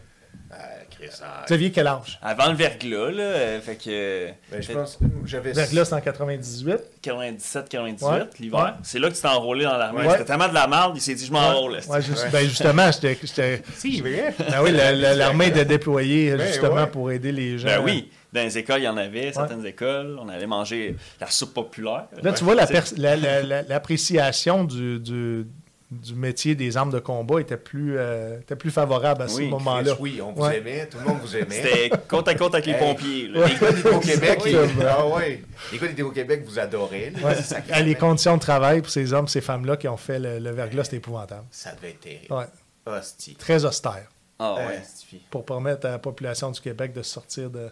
Ah, Vous aviez quel âge? Avant le verglas, là, euh, fait que. ben, je pense j'avais là, c'est en 98. 97-98, Ouais. l'hiver. Ouais. C'est là que tu t'es enrôlé dans l'armée. Ouais. C'était tellement de la merde, il s'est dit, je m'enrôle. esti. Ouais, juste- Ouais. ben, justement, j'étais. j'étais- Si, vrai. Ben oui, la- la- l'armée était déployée Ben, justement ouais. pour aider les gens. Ben oui, dans les écoles, il y en avait, certaines écoles. On allait manger la soupe populaire. Là, tu vois, la C'est- la- la- la- l'appréciation du, du, du métier des armes de combat était plus, euh, était plus favorable à ce Oui, moment-là. Oui, on vous Ouais. aimait, tout le monde vous aimait. C'était côte à côte avec les Hey. pompiers. là. Les gars d'été au Québec, ils... Exactement. ah ouais. Les gars d'été au Québec vous adoraient. là. Ouais. Sacrément. Ah, les conditions de travail pour ces hommes, ces femmes-là qui ont fait le, le verglas, c'était épouvantable. Ça devait être terrible. Ouais. Hostie. Très austère Ah ouais. Pour permettre à la population du Québec de sortir de-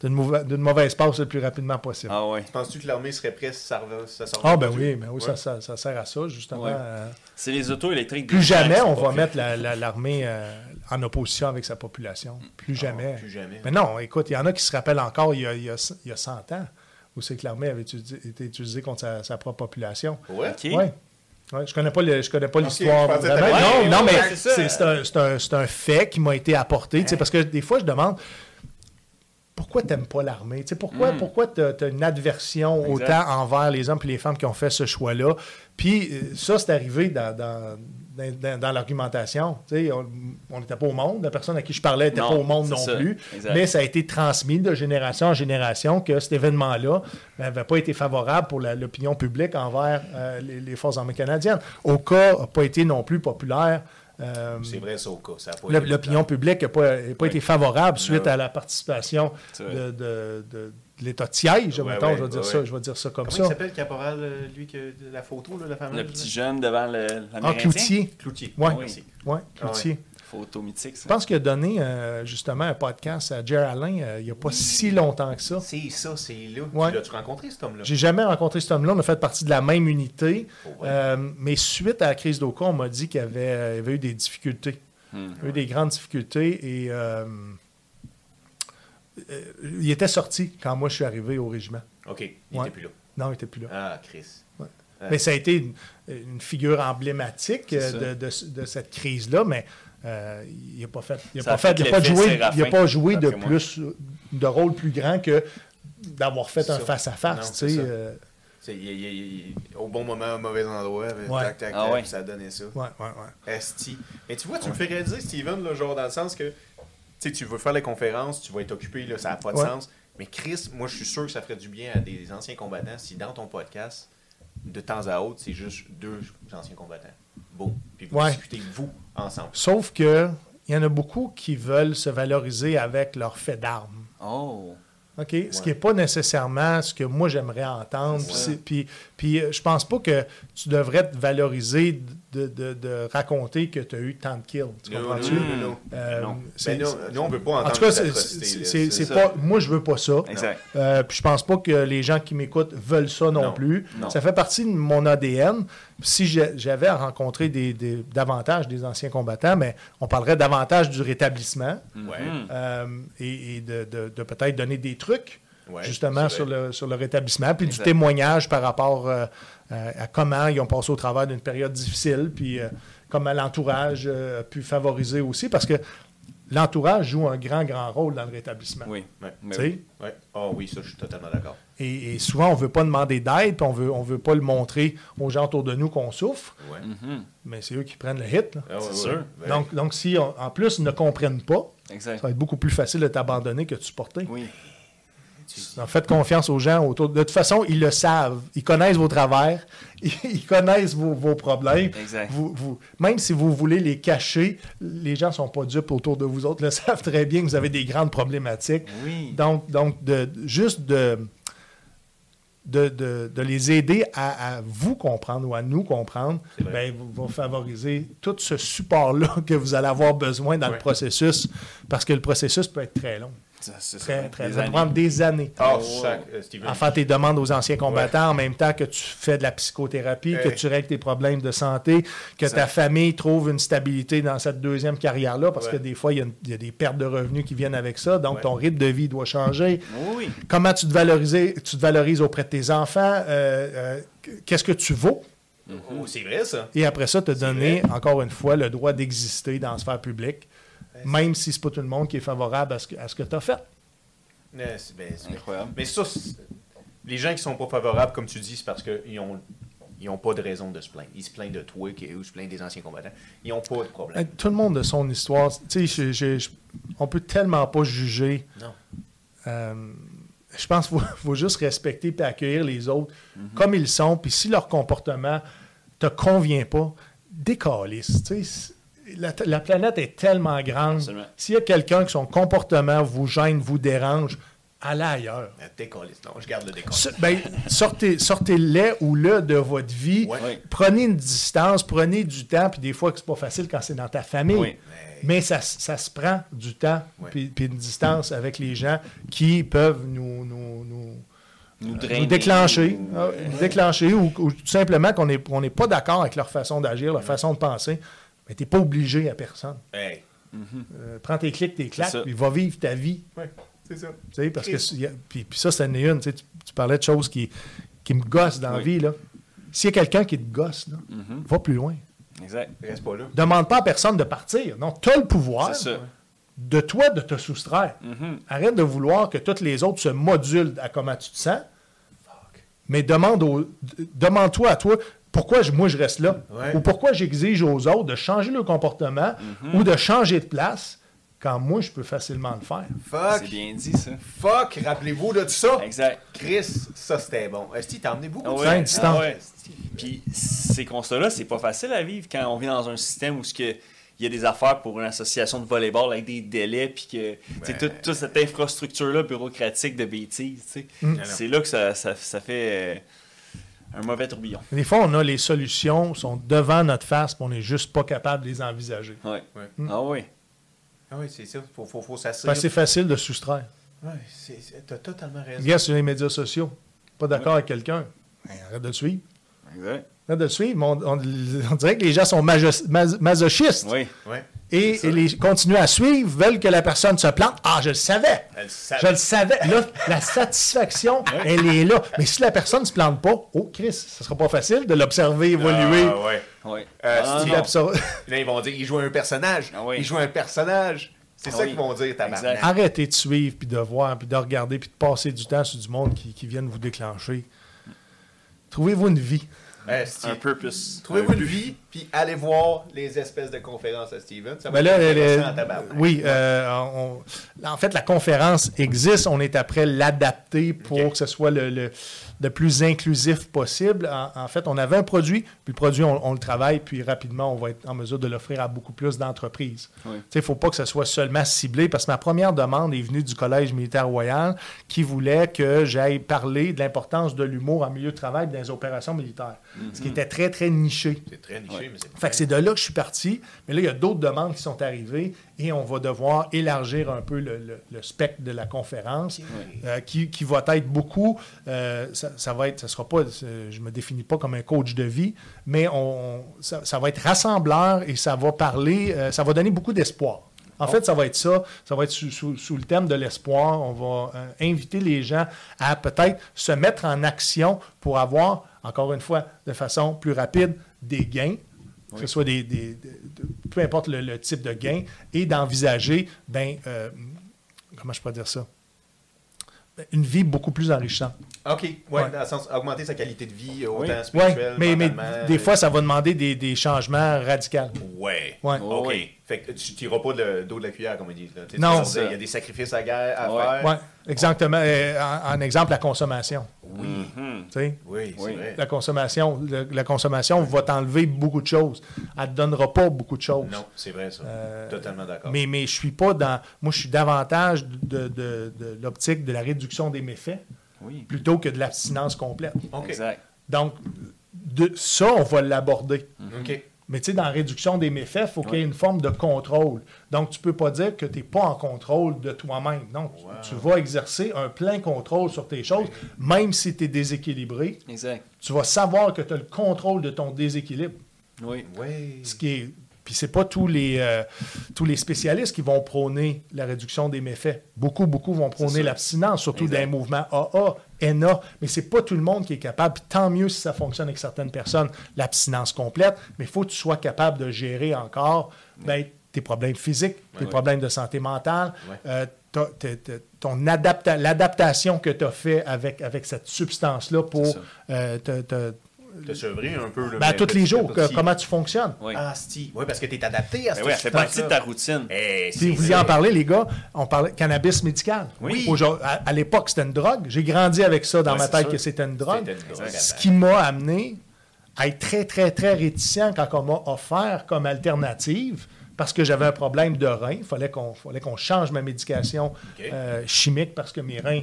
d'une mauva- d'une mauvaise passe le plus rapidement possible. Ah ouais. Penses-tu que l'armée serait prête si ça, ça sort Ah, ben aujourd'hui? oui, ben oui, Ouais. ça, ça- ça sert à ça, justement. Ouais. euh, C'est les autos électriques. plus jamais on va mettre la- la- l'armée euh, en opposition avec sa population. Plus jamais. Ah, Plus jamais. Mais non, écoute, il y en a qui se rappellent encore il y a, il y a, il y a 100 ans où c'est que l'armée avait utilisé- été utilisée contre sa, sa propre population. Ouais. OK. Oui. Ouais, je connais pas le- je connais pas l'histoire. non, Ouais, non, ouais, mais c'est un, c'est un- c'est un fait qui m'a été apporté. Parce que des fois, je demande pourquoi tu n'aimes pas l'armée? Pourquoi, Mm. pourquoi tu as, une adversion Exact. autant envers les hommes et les femmes qui ont fait ce choix-là? Puis euh, ça, c'est arrivé dans, dans, dans- dans- dans l'argumentation. On n'était pas au monde. La personne à qui je parlais n'était pas au monde non ça. plus. Exact. Mais ça a été transmis de génération en génération que cet événement-là n'avait pas été favorable pour l'opinion publique envers euh, les, les Forces armées canadiennes. Au cas, n'a pas été non plus populaire euh, C'est vrai, ça, au cas. L'opinion publique n'a pas, a pas Oui. été favorable suite Non. à la participation de- de l'État de siège, Ouais, mettons, ouais, je, vais dire ouais, ça, je vais dire ça comme Comment ça. il s'appelle, Caporal, euh, lui, que, de la photo, là, la fameuse? Le petit jeune devant le, Ah. Cloutier. Cloutier. Ouais. Merci. Oui, Ah, Cloutier. Photo mythique, Je ça. pense qu'il a donné euh, justement un podcast à Jerry Alain euh, il n'y a pas si longtemps que ça. C'est ça, c'est là. Ouais. Tu l'as-tu rencontré, cet homme-là? J'ai jamais rencontré cet homme-là. On a fait partie de la même unité. Oh, ouais. Euh, mais suite à la crise d'Oka, on m'a dit qu'il y avait, avait eu des difficultés. Hmm. Il y a eu des grandes difficultés et euh, il était sorti quand moi je suis arrivé au régiment. OK, il Ouais. n'était plus là. Non, il n'était plus là. Ah, Chris. Ouais. Ah. Mais ça a été une, une figure emblématique euh, de, de- de cette crise-là, mais euh, il n'a pas fait, il a Ça pas fait fait, il a pas joué, il a pas joué de plus de rôle plus grand que d'avoir fait un ça. face à Non, face. c'est tu sais, ça. euh, C'est- il- il- il- au bon moment, au mauvais endroit. Ouais. Tac, tac, Ah tac, ouais. ça a donné ça. ouais, ouais, ouais. Esti. Mais tu vois, tu me fais réaliser, Steven, là, genre dans le sens que sais, tu veux faire les conférences, tu vas être occupé, là, ça n'a pas de Ouais. sens. Mais Chris, moi, je suis sûr que ça ferait du bien à des anciens combattants si dans ton podcast, de temps à autre, c'est juste deux anciens combattants. Bon. Puis vous Ouais. discutez, vous, ensemble. Sauf que il y en a beaucoup qui veulent se valoriser avec leur fait d'armes. Oh. OK? Ce qui n'est pas nécessairement ce que moi j'aimerais entendre. Puis, Puis, euh, je pense pas que tu devrais te valoriser de, de- de raconter que tu as eu tant de kills. Tu Non, comprends-tu? non, non, non. Euh, nous, nous, on veut pas entendre en tout cas, c'est- pas. Moi, je veux pas ça. Exact. Euh, puis je pense pas que les gens qui m'écoutent veulent ça non, Non. plus. Non. Ça fait partie de mon ADN. Si j'avais à rencontrer des, des- davantage des anciens combattants, mais on parlerait davantage du rétablissement Ouais. Euh, et, et de, de- de peut-être donner des trucs Ouais, justement sur le, sur le rétablissement, puis du témoignage par rapport euh, à, à comment ils ont passé au travers d'une période difficile, puis euh, comment l'entourage euh, a pu favoriser aussi, parce que l'entourage joue un grand, grand rôle dans le rétablissement. Oui. Mais Tu sais? oui. Ah oui, ça, je suis totalement d'accord. Et, et souvent, on ne veut pas demander d'aide, puis on veut, on veut pas le montrer aux gens autour de nous qu'on souffre, Ouais. Mhm. mais c'est eux qui prennent le hit. là. Ah, C'est sûr. Ben, Donc, donc, si on- en plus ils ne comprennent pas, Exact. ça va être beaucoup plus facile de t'abandonner que de supporter. Oui. Donc, faites confiance aux gens autour. De toute façon, ils le savent. Ils connaissent vos travers. Ils connaissent vos, vos problèmes. Exact. Vous, vous- même si vous voulez les cacher, les gens ne sont pas dupes autour de vous autres. Ils le savent très bien que vous avez des grandes problématiques. Oui. Donc, donc de, juste de, de, de- de les aider à, à vous comprendre ou à nous comprendre, ben, vous- va favoriser tout ce support-là que vous allez avoir besoin dans le processus, parce que le processus peut être très long. Ça. Très, très Des Ça va années. prendre des années. Ah, Oh. chaque- euh, Steven. En faire tes demandes aux anciens combattants en même temps que tu fais de la psychothérapie, que tu règles tes problèmes de santé, que Ça- ta famille trouve une stabilité dans cette deuxième carrière-là, parce Ouais. que des fois, il y, a y des pertes de revenus qui viennent avec ça, donc Ouais. ton rythme de vie doit changer. Oui. Comment tu te, valorises, tu te valorises auprès de tes enfants, euh, euh, qu'est-ce que tu vaux, Oh, c'est vrai, ça. et après ça, te donner, vrai. encore une fois, le droit d'exister dans la sphère publique, même si c'est pas tout le monde qui est favorable à ce que, à ce que tu as fait. Ben, c'est- Incroyable. Mais ça, les gens qui sont pas favorables, comme tu dis, c'est parce qu'ils ont, ils ont pas de raison de se plaindre. Ils se plaignent de toi qui- ou se plaignent des anciens combattants. Ils ont pas de problème. Euh, Tout le monde a son histoire. Tu sais, on peut tellement pas juger. Non. Euh, je pense qu'il faut, faut juste respecter et accueillir les autres comme ils sont. Puis si leur comportement te convient pas, décalisse. Tu sais, c'est- La, la planète est tellement grande. S'il y a quelqu'un que son comportement vous gêne, vous dérange, allez ailleurs. Euh. Non, je garde le décolle. Ce- ben, sortez, sortez-le ou le de votre vie. Ouais. Prenez une distance, prenez du temps. Puis des fois, c'est pas facile quand c'est dans ta famille. Oui. Mais ça, ça se prend du temps, puis, une distance avec les gens qui peuvent nous, nous, nous- Nous nous drainer. déclencher, ou- euh, nous déclencher ou, ou tout simplement qu'on n'est on n'est pas d'accord avec leur façon d'agir, leur façon de penser. Mais tu n'es pas obligé à personne. Hey. Euh, prends tes clics, tes claques, puis va vivre ta vie. Ouais, c'est ça. Tu sais, parce que, puis, puis ça, c'en est une. Tu, parlais de choses qui, qui me gossent dans la Oui. vie. là. S'il y a quelqu'un qui te gosse, là, Mhm. va plus loin. Exact. Reste pas là. Demande pas à personne de partir. Non, tu as le pouvoir C'est ça. de toi de te soustraire. Mhm. Arrête de vouloir que toutes les autres se modulent à comment tu te sens. Mais demande au- d- demande-toi à toi pourquoi je- moi je reste là? Ouais. Ou pourquoi j'exige aux autres de changer leur comportement Mhm. ou de changer de place quand moi je peux facilement le faire? Fuck. C'est bien dit, ça. Fuck. Rappelez-vous de ça. Exact. Chris, ça c'était bon. Est-ce que t'as emmené beaucoup Ah de ouais, ah ouais. Puis ces constats-là, c'est pas facile à vivre quand on vit dans un système où ce que il y a des affaires pour une association de volleyball avec des délais, puis que sais, toute, toute cette infrastructure-là bureaucratique de bêtises, tu sais, Mm. c'est là que ça, ça, ça fait euh, un mauvais tourbillon. Des fois, on a les solutions, sont devant notre face, puis on n'est juste pas capable de les envisager. Ouais. Ouais. Ah oui. Ah oui, c'est ça. Faut, faut, faut s'assurer. C'est facile de soustraire. Ouais, c'est- c'est- t'as totalement raison. Regarde sur les médias sociaux. Pas d'accord avec quelqu'un. Ben, arrête de le suivre. Exact. Arrête de le suivre. mais On, on- on dirait que les gens sont mas- masochistes. Oui. Ouais. Et, et les continuent à suivre, veulent que la personne se plante. Ah, je le savais. Elle savait. Je le savais. Là, la satisfaction, elle est là. Mais si la personne ne se plante pas, oh, Chris, ce sera pas facile de l'observer évoluer. Ah, ouais. Oui. Euh, Ah, Là, ils vont dire il joue un personnage. Ah oui. Il joue un personnage. C'est Ah ça oui. qu'ils vont dire, tabarnak. Arrêtez de suivre, puis de voir, puis de regarder, puis de passer du temps sur du monde qui, qui viennent vous déclencher. Trouvez-vous une vie. Euh, Un purpose. Trouvez-vous Un une vie, puis allez voir les espèces de conférences à Steven. Ça va Ben là, être le- intéressant en oui, euh, on- en fait, la conférence existe. On est après l'adapter pour que ce soit le, le- le plus inclusif possible. En, en fait, on avait un produit, puis le produit, on, on le travaille, puis rapidement, on va être en mesure de l'offrir à beaucoup plus d'entreprises. Oui. Il ne faut pas que ce soit seulement ciblé, parce que ma première demande est venue du Collège militaire royal qui voulait que j'aille parler de l'importance de l'humour en milieu de travail dans les opérations militaires. Ce qui était très, très niché. C'est très niché, Ouais. mais c'est Fait que c'est de là que je suis parti. Mais là, il y a d'autres demandes qui sont arrivées et on va devoir élargir un peu le, le- le spectre de la conférence, euh, qui, qui va être beaucoup. euh, ça, ça va être, ça sera pas, je me définis pas comme un coach de vie, mais on, ça, ça va être rassembleur et ça va parler, euh, ça va donner beaucoup d'espoir. En fait, ça va être ça. Ça va être sous, sous- sous le thème de l'espoir. On va euh, inviter les gens à peut-être se mettre en action pour avoir, encore une fois, de façon plus rapide, des gains, que ce soit des, des- de- de- peu importe le, le type de gain, et d'envisager, ben, euh, comment je pourrais dire ça, Ben, une vie beaucoup plus enrichissante. OK, ouais, Ouais. dans le sens augmenter sa qualité de vie, autant Oui. Oui, spirituelle, mais, mais mentalement. des fois, ça va demander des, des changements radicaux. Ouais. Ouais. OK. Oui. Fait que tu tireras pas le dos de la cuillère, comme ils disent. là. Non. Il y a des sacrifices à, guerre, à Ouais. faire. Oui, exactement. Euh, en, en exemple, la consommation. Oui. Tu sais? Oui, c'est Oui. vrai. La consommation, le- la consommation va t'enlever beaucoup de choses. Elle ne te donnera pas beaucoup de choses. Non, c'est vrai, ça. Euh, Totalement d'accord. Mais, mais je suis pas dans. Moi, je suis davantage de, de- de l'optique de la réduction des méfaits Oui. plutôt que de l'abstinence complète. Exact. Donc, de, ça, on va l'aborder. OK. Mais tu sais, dans la réduction des méfaits, il faut qu'il y ait une forme de contrôle. Donc, tu ne peux pas dire que tu n'es pas en contrôle de toi-même. Non, tu- Wow. tu vas exercer un plein contrôle sur tes choses, même si tu es déséquilibré. Exact. Tu vas savoir que tu as le contrôle de ton déséquilibre. Oui. Oui. Ce qui est. Puis c'est pas tous les, euh, tous les spécialistes qui vont prôner la réduction des méfaits. Beaucoup, beaucoup vont prôner l'abstinence, surtout les mouvements AA, NA. Mais c'est pas tout le monde qui est capable. Puis tant mieux si ça fonctionne avec certaines personnes, l'abstinence complète. Mais il faut que tu sois capable de gérer encore ben, tes problèmes physiques, tes Ouais. problèmes de santé mentale, Ouais. euh, ton adapta- l'adaptation que tu as fait avec, avec cette substance-là pour euh, te- te- Te sevrer un peu. là, ben, tous les jours, que- comment tu fonctionnes. Oui. Ah, Steve. Oui, parce que tu es adapté à Ben cette oui, elle fait partie de ta routine. Eh, c'est vous y vrai. en parlez, les gars, on parlait cannabis médical. Oui. À, à l'époque, c'était une drogue. J'ai grandi avec ça dans Ouais, ma tête sûr. que c'était une drogue. C'était une drogue Ce qui m'a amené à être très, très, très réticent quand on m'a offert comme alternative, parce que j'avais un problème de rein. Il fallait qu'on fallait qu'on change ma médication euh, chimique parce que mes reins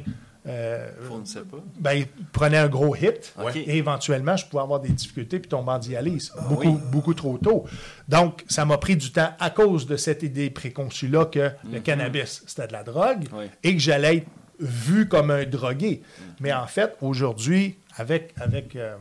euh, On ne sait pas. ben, ils prenaient un gros hit. Et éventuellement, je pouvais avoir des difficultés puis tomber en dialyse. beaucoup, oui. beaucoup trop tôt. Donc, ça m'a pris du temps à cause de cette idée préconçue-là que le cannabis, c'était de la drogue Oui. et que j'allais être vu comme un drogué. Mais en fait, aujourd'hui, avec, avec euh,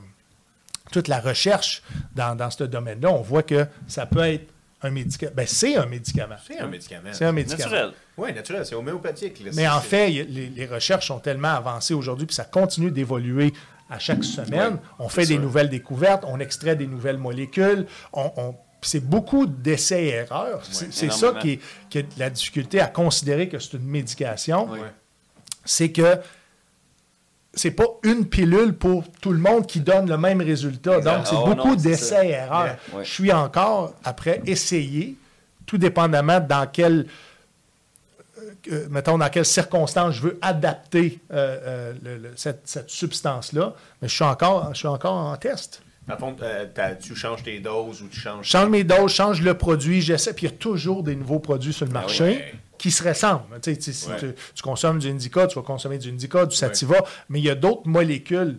toute la recherche dans, dans ce domaine-là, on voit que ça peut être un médicament. Ben, c'est un médicament. C'est un médicament. C'est un médicament. Naturel. Oui, naturel. C'est homéopathique. là. Mais en fait, y- les, les recherches sont tellement avancées aujourd'hui, puis ça continue d'évoluer à chaque semaine. On fait des sûr. nouvelles découvertes, on extrait des nouvelles molécules. On, c'est beaucoup d'essais-erreurs. C'est c'est ça qui est, qui est la difficulté à considérer que c'est une médication. Oui. C'est que c'est pas une pilule pour tout le monde qui donne le même résultat. Exact. Donc, c'est Oh, beaucoup d'essais-erreurs. Yeah. Ouais. Je suis encore, après, essayer, tout dépendamment dans quel euh, mettons, dans quelles circonstances je veux adapter euh, euh, le- le- cette, cette substance-là, mais je suis encore, je suis encore en test. Par contre, euh, t'as- tu changes tes doses ou tu changes. change mes doses, change le produit, j'essaie. Puis il y a toujours des nouveaux produits sur le marché ouais. Qui se ressemblent. Tu sais, tu sais, si Ouais. tu, tu consommes du Indica, tu vas consommer du Indica, du Sativa, mais il y a d'autres molécules,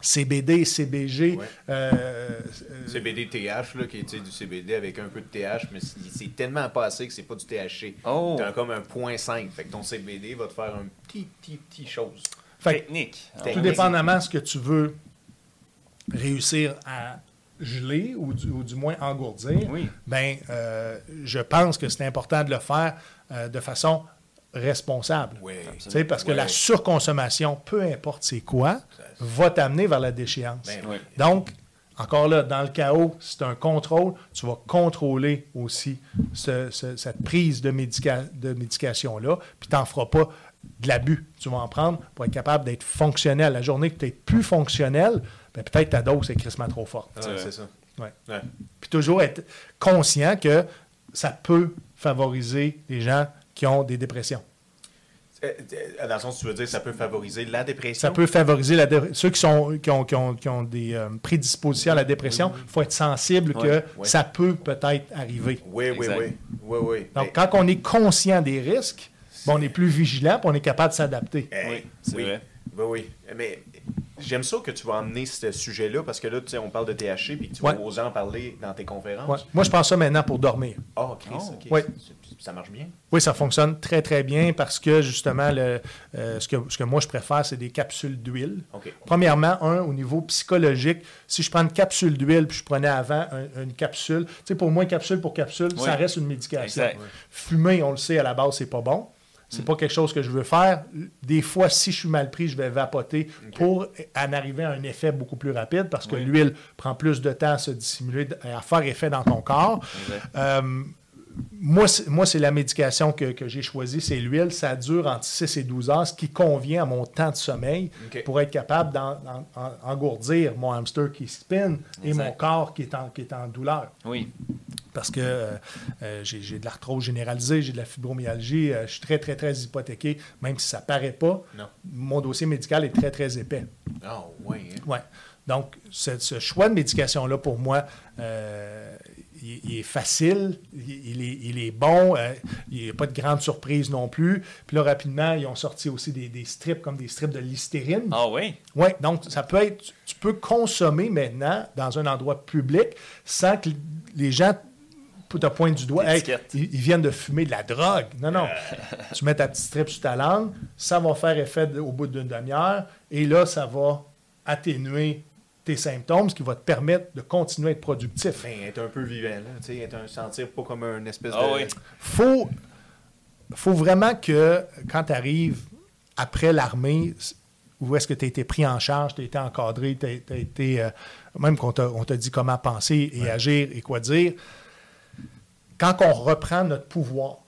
CBD, CBG, Ouais. euh, euh, CBD TH, là, qui est du CBD avec un peu de TH, mais c'est tellement pas assez que c'est pas du THC. Oh. T'as comme un point 5. Fait que ton CBD va te faire un petit, petit, petit chose. fait Technique. Technique. tout dépendamment de ce que tu veux réussir à geler ou du, ou du moins engourdir, Oui. ben, euh, je pense que c'est important de le faire euh, de façon responsable. Oui. Tu sais, parce que la surconsommation, peu importe c'est quoi, va t'amener vers la déchéance. Ben Oui. Donc, encore là, dans le chaos, c'est un contrôle. Tu vas contrôler aussi ce- ce- cette prise de, médica- de médication-là, puis tu n'en feras pas de l'abus. Tu vas en prendre pour être capable d'être fonctionnel. La journée que tu es plus fonctionnel, ben, peut-être ta dose est crissement trop forte. Ah, C'est ça. Ouais. Ouais. Puis toujours être conscient que ça peut favoriser les gens qui ont des dépressions. Euh, Dans le sens, tu veux dire, ça peut favoriser la dépression? Ça peut favoriser la dé- ceux qui, sont, qui, ont, qui ont- qui ont des euh, prédispositions à la dépression. Il faut être sensible que ça peut peut-être arriver. Oui, oui, Exact. oui. Oui, oui. Donc, Mais- quand on est conscient des risques, ben, on est plus vigilant et on est capable de s'adapter. Hey, Oui, c'est oui. vrai. Oui, oui. Mais j'aime ça que tu vas emmener ce sujet-là parce que là, tu sais, on parle de THC puis que tu Ouais. vas oser en parler dans tes conférences. Ouais. Moi, je pense ça maintenant pour dormir. Ah, Chris, Oh. Ouais. Ça- Ça marche bien. Oui, ça fonctionne très, très bien parce que justement, le, euh, ce, que, ce que moi je préfère, c'est des capsules d'huile. OK. Premièrement, un, au niveau psychologique, si je prends une capsule d'huile puis je prenais avant un- une capsule, tu sais, pour moi, capsule pour capsule, Oui. ça reste une médication. Exact. Fumer, on le sait, à la base, c'est pas bon. C'est pas quelque chose que je veux faire. Des fois, si je suis mal pris, je vais vapoter pour en arriver à un effet beaucoup plus rapide parce que Oui. l'huile prend plus de temps à se dissimuler, à faire effet dans ton corps. Euh, moi, c'est- la médication que, que j'ai choisie, c'est l'huile. Ça dure entre 6 et 12 heures, ce qui convient à mon temps de sommeil pour être capable d'engourdir mon hamster qui spin et Exact. mon corps qui est en, qui est en douleur. Oui. Parce que euh, euh, j'ai de l'arthrose généralisée, j'ai de la fibromyalgie, euh, je suis très, très, très hypothéqué, même si ça paraît pas. Non. Mon dossier médical est très, très épais. Ah, ouais. hein. Ouais. Donc, ce, ce choix de médication-là, pour moi, euh, il, il est facile, il, il est, il est bon, euh, il n'y a pas de grande surprise non plus. Puis là, rapidement, ils ont sorti aussi des, des strips comme des strips de listérine. Ah oui. Oui, donc ça peut être, tu peux consommer maintenant dans un endroit public sans que les gens te pointent du doigt. Hey, ils, ils viennent de fumer de la drogue. Non, non. tu mets ta petite strip sur ta langue, ça va faire effet au bout d'une demi-heure et là, ça va atténuer tes symptômes, ce qui va te permettre de continuer à être productif. Ben, être un peu vivant, là. Tu sais, être un, sentir pas comme un espèce Ah de. oui. faut, faut vraiment que quand tu arrives après l'armée, où est-ce que tu as été pris en charge, tu as été encadré, tu as, été. euh, même qu'on t'a on t'a dit comment penser et agir et quoi dire. Quand on reprend notre pouvoir,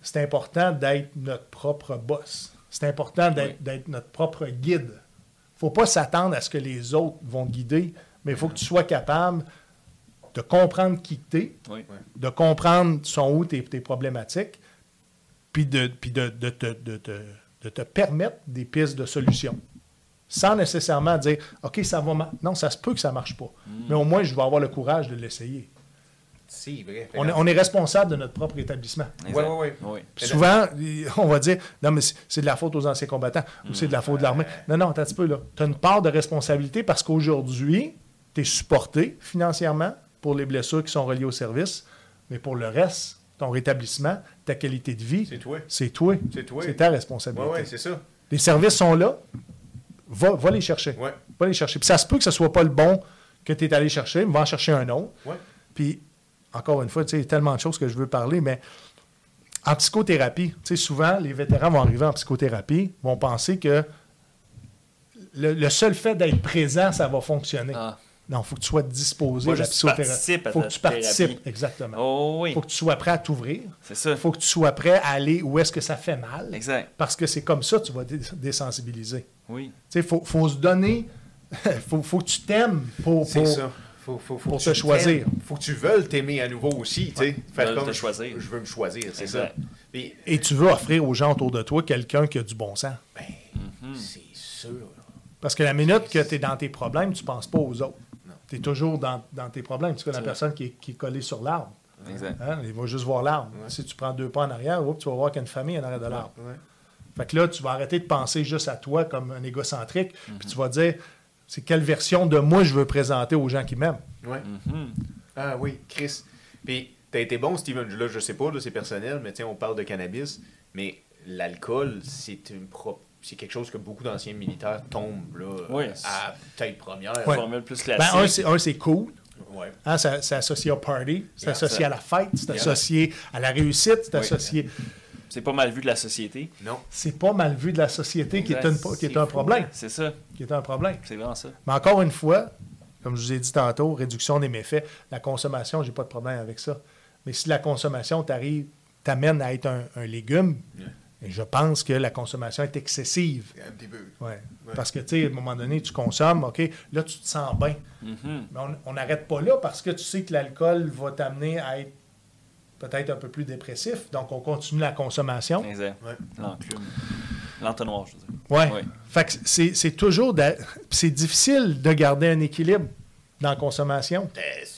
c'est important d'être notre propre boss. C'est important d'être notre propre guide. Il ne faut pas s'attendre à ce que les autres vont guider, mais il faut que tu sois capable de comprendre qui tu es, Oui. de comprendre sont où tes, tes problématiques, puis de, puis de, de te, de te- de te permettre des pistes de solutions. Sans nécessairement dire OK, ça va. ma- Non, ça se peut que ça ne marche pas. Mais au moins, je vais avoir le courage de l'essayer. C'est vrai. On est, on est responsable de notre propre établissement. Oui. Puis souvent, on va dire Non, mais c'est de la faute aux anciens combattants ou c'est de la faute de l'armée. Non, non, attends un petit peu là. Tu as une part de responsabilité parce qu'aujourd'hui, tu es supporté financièrement pour les blessures qui sont reliées au service, mais pour le reste, ton rétablissement, ta qualité de vie, C'est toi. c'est toi. C'est toi. C'est ta responsabilité. ouais, c'est ça. les services sont là, va, va les chercher. Ouais. Va les chercher. Puis ça se peut que ce ne soit pas le bon que tu es allé chercher, mais va en chercher un autre. Ouais. Puis, encore une fois, tu sais, il y a tellement de choses que je veux parler, mais en psychothérapie, tu sais, souvent, les vétérans vont arriver en psychothérapie, vont penser que le, le seul fait d'être présent, ça va fonctionner. Ah. Non, il faut que tu sois disposé Faut à la juste que tu psychothérapie. participes à faut que tu participes, thérapie. exactement. Oh Il oui. faut que tu sois prêt à t'ouvrir. C'est ça. Il faut que tu sois prêt à aller où est-ce que ça fait mal. Exact. Parce que c'est comme ça que tu vas dé- désensibiliser. Oui. Tu sais, il faut, faut se donner, il faut, faut que tu t'aimes pour, C'est pour- ça. Faut, faut, faut pour te choisir. Faut que tu veuilles t'aimer à nouveau aussi, tu sais. Faire Veulent comme te je- choisir. Je veux me choisir, c'est ça. Et tu veux offrir aux gens autour de toi quelqu'un qui a du bon sens. ben, c'est sûr. Parce que la minute que tu es dans tes problèmes, tu ne penses pas aux autres. Non. tu es toujours dans, dans tes problèmes. Tu connais la personne qui est, qui est collée sur l'arbre. Exact. Hein? Il va juste voir l'arbre. Ouais. Si tu prends deux pas en arrière, tu vas voir qu'il y a une famille en arrière de l'arbre. Ouais. Fait que là, tu vas arrêter de penser juste à toi comme un égocentrique, Mhm. puis tu vas dire, c'est quelle version de moi je veux présenter aux gens qui m'aiment. Ouais. Mhm. Ah oui, Chris. Puis, t'as été bon, Steven. Là, je sais pas, là, c'est personnel, mais tiens, on parle de cannabis. Mais l'alcool, c'est une pro- C'est quelque chose que beaucoup d'anciens militaires tombent là, Oui. à tête première. Ouais. Formule plus Ben, classique. un, c'est, un, c'est cool. Ouais. Hein, ça- associé au party, c'est Yeah, associé ça- à la fête, c'est Yeah. associé à la réussite, c'est Oui. associé. C'est pas mal vu de la société. Non. C'est pas mal vu de la société qui est, une- qui est un fou, problème. C'est ça. Qui est un problème. C'est vraiment ça. Mais encore une fois, comme je vous ai dit tantôt, réduction des méfaits, la consommation, j'ai pas de problème avec ça. Mais si la consommation t'arrive, t'amène à être un, un légume, Yeah. et je pense que la consommation est excessive. Un petit peu. Ouais. Ouais. Parce que, tu sais, à un moment donné, tu consommes, OK, là, tu te sens bien. Mhm. Mais on n'arrête pas là parce que tu sais que l'alcool va t'amener à être peut-être un peu plus dépressif. Donc, on continue la consommation. Exact. Ouais. L'enclume. L'entonnoir, je veux dire. Ouais. Ouais. Fait que c'est c'est toujours... C'est difficile de garder un équilibre dans la consommation.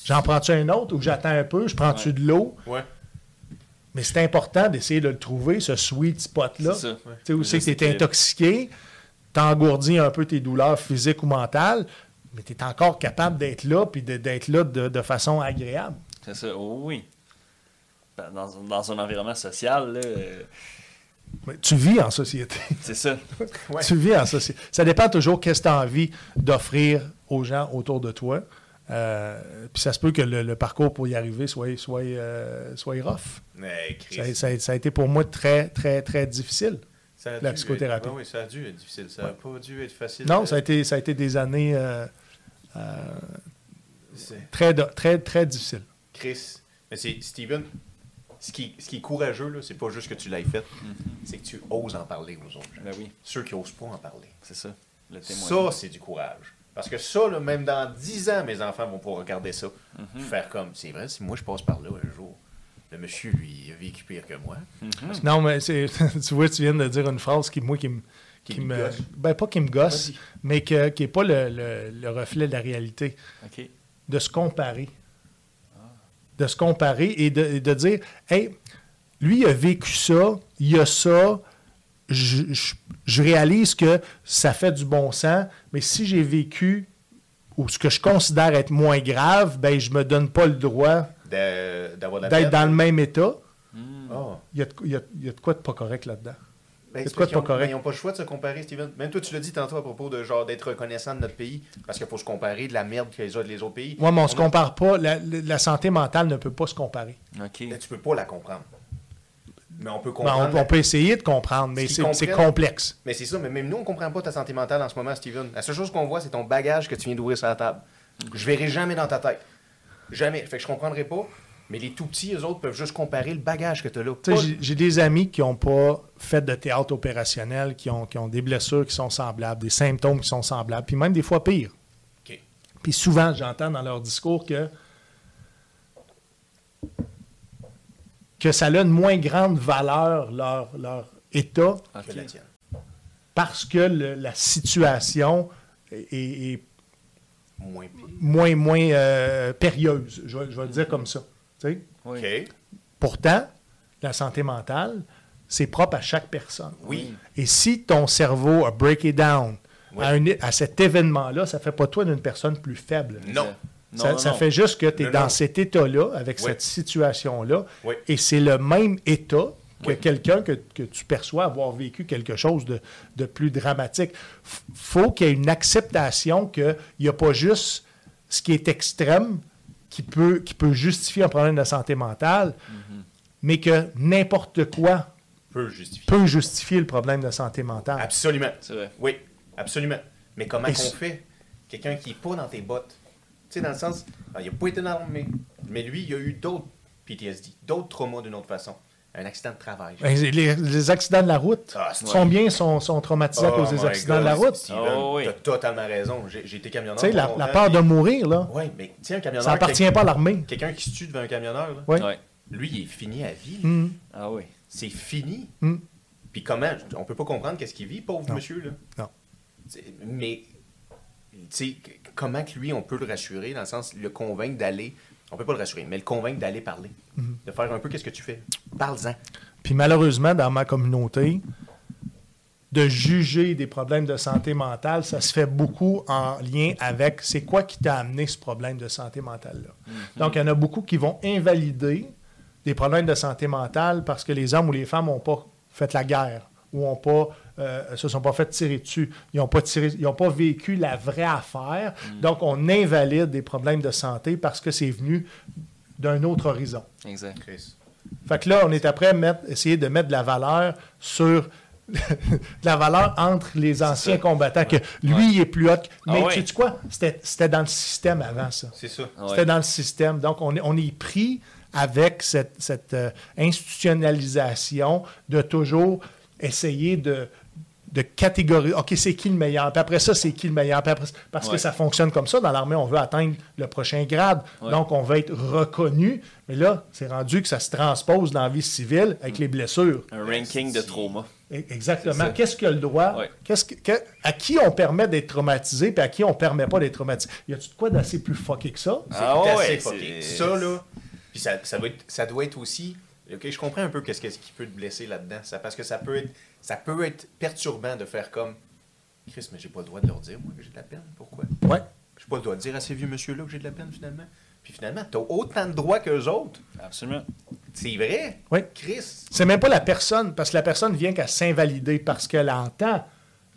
J'en prends-tu un autre ou j'attends un peu? Je prends-tu Ouais. de l'eau? Ouais. Mais c'est important d'essayer de le trouver, ce sweet spot-là. C'est ça. Tu sais, où c'est que tu es intoxiqué, t'engourdis un peu tes douleurs physiques ou mentales, mais tu es encore capable d'être là puis de- d'être là de, de façon agréable. C'est ça. Oh, oui. Dans, dans un environnement social, là, euh, Mais Tu vis en société. c'est ça. Ouais. Tu vis en société. Ça dépend toujours qu'est-ce que tu as envie d'offrir aux gens autour de toi. Euh, puis ça se peut que le, le parcours pour y arriver soit, soit, euh, soit rough. Mais Chris. Ça, ça- ça a été pour moi très, très, très difficile. ça a la dû psychothérapie. Être, oui, ça a dû être difficile. Ça n'a pas dû être facile. Non, ça a été, ça a été des années euh, euh, très, très, très difficiles. Chris. Mais c'est Steven. Ce qui, ce qui est courageux, là, c'est pas juste que tu l'aies fait, c'est que tu oses en parler aux autres gens. Ben oui, Ceux qui osent pas en parler. c'est ça. Le témoin. Ça, c'est du courage. Parce que ça, là, même dans 10 ans, mes enfants vont pouvoir regarder ça. Mhm. puis Faire comme, c'est vrai, si moi je passe par là un jour, le monsieur, lui, il a vécu pire que moi. Mhm. Non, mais c'est, tu vois, tu viens de dire une phrase qui, moi, qui me. Qui qui me gosse. ben, pas qui me gosse, Vas-y. mais que- qui n'est pas le, le- le reflet de la réalité. De se comparer. De se comparer et de, et de dire Hey, lui, il a vécu ça, il a ça, je, je- je réalise que ça fait du bon sens, mais si j'ai vécu ou ce que je considère être moins grave, ben je me donne pas le droit d'être dans le même état. Ah. Il y a il y a- il y a de quoi de pas correct là-dedans. Ben, C'est quoi pas correct? Ils n'ont pas le choix de se comparer, Steven. Même toi, tu l'as dit tantôt à propos de genre d'être reconnaissant de notre pays, parce qu'il faut se comparer de la merde que les autres, les autres pays. Moi, mais on ne se a- compare pas. La, la santé mentale ne peut pas se comparer. OK. Ben, tu peux pas la comprendre. Mais on peut Ben, comprendre. on, on peut essayer de comprendre, mais c'est complexe. Mais c'est ça, mais même nous, on comprend pas ta santé mentale en ce moment, Steven. La seule chose qu'on voit, c'est ton bagage que tu viens d'ouvrir sur la table. Je verrai jamais dans ta tête. Jamais. Fait que je comprendrai pas. Mais les tout petits, eux autres, peuvent juste comparer le bagage que tu as là. Pas- J'ai des amis qui n'ont pas fait de théâtre opérationnel, qui ont, qui ont des blessures qui sont semblables, des symptômes qui sont semblables, puis même des fois pires. OK. Puis souvent, j'entends dans leur discours que, que ça a une moins grande valeur, leur, leur état, parce que le- la situation est, est- est Moins pire. moins, moins euh, périlleuse, je je vais le dire comme ça. Pourtant, la santé mentale, c'est propre à chaque personne. Oui. Et si ton cerveau a break it down Oui. à, un- à cet événement-là, ça ne fait pas toi d'une personne plus faible. Non. Ça non, ça non. fait juste que tu es Non, dans non. cet état-là, avec Oui. cette situation-là, Oui. et c'est le même état que Oui. quelqu'un que, que tu perçois avoir vécu quelque chose de, de plus dramatique. F- faut qu'il y ait une acceptation qu'il n'y a pas juste ce qui est extrême qui peut, qui peut justifier un problème de santé mentale, Mm-hmm. mais que n'importe quoi Peut justifier. peut justifier le problème de santé mentale. Absolument. C'est vrai. Oui, absolument. Mais comment c- fait? Quelqu'un qui n'est pas dans tes bottes. Tu sais, dans le sens, ah, il n'a pas été dans l'armée, mais lui, il a eu d'autres PTSD, d'autres traumas d'une autre façon. Un accident de travail. Ben, Les, les accidents de la route, Ah, c'est- combien sont, sont traumatisés à Oh cause des my accidents God, de la route? Steven, Oh oui. T'as totalement raison. J'ai été camionneur. Tu sais, la, peur de mourir, là, Ouais, mais sais, un camionneur. ça n'appartient pas à l'armée. Quelqu'un qui se tue devant un camionneur, là, Oui. Ouais. lui, il est fini à vie. Hum, Ah oui. C'est fini. hum. Puis comment On peut pas comprendre qu'est-ce qu'il vit, pauvre Non. monsieur, là. Non. C'est- Mais tu sais, comment que lui, on peut le rassurer, dans le sens, le convaincre d'aller, on peut pas le rassurer, mais le convaincre d'aller parler, de faire un peu qu'est-ce que tu fais. Parle-en. Puis malheureusement, dans ma communauté, de juger des problèmes de santé mentale, ça se fait beaucoup en lien avec c'est quoi qui t'a amené ce problème de santé mentale-là. Donc, il y en a beaucoup qui vont invalider des problèmes de santé mentale parce que les hommes ou les femmes n'ont pas fait la guerre ou n'ont pas euh, se sont pas fait tirer dessus. Ils n'ont pas, tiré, ils ont pas vécu la vraie affaire. Donc, on invalide des problèmes de santé parce que c'est venu d'un autre horizon. Exact. Chris. Fait que là, on est après à mettre, essayer de mettre de la valeur sur de la valeur entre les anciens combattants, que lui, il est plus haut. que- Ah Mais ouais. tu sais quoi? C'était c'était dans le système avant ça. C'est ça. Ah ouais. C'était dans le système. Donc, on est, on est pris avec cette, cette, euh, institutionnalisation de toujours essayer de, de catégoriser. OK, c'est qui le meilleur? Puis après ça, c'est qui le meilleur? Puis après- parce que ça fonctionne comme ça. Dans l'armée, on veut atteindre le prochain grade. Ouais. Donc, on veut être reconnu. Mais là, c'est rendu que ça se transpose dans la vie civile avec les blessures. Un ranking de trauma. E- Exactement. Qu'est-ce qu'il a le droit? Ouais. Qu'est-ce que, que- à qui on permet d'être traumatisé puis à qui on permet pas d'être traumatisé? Y a-tu de quoi d'assez plus fucké que ça? C'est Ah assez ouais, fucké. c'est- Ça, là, puis ça, ça, doit être, ça doit être aussi... OK, je comprends un peu qu'est-ce qu'est-ce qui peut te blesser là-dedans. Ça, parce que ça peut, être, ça peut être perturbant de faire comme... Chris, mais j'ai pas le droit de leur dire, moi, que j'ai de la peine. Pourquoi? Ouais. J'ai pas le droit de dire à ces vieux monsieur-là que j'ai de la peine, finalement. Puis finalement, t'as autant de droits qu'eux autres. Absolument. C'est vrai. Oui. Chris. C'est même pas la personne, parce que la personne vient qu'à s'invalider parce qu'elle entend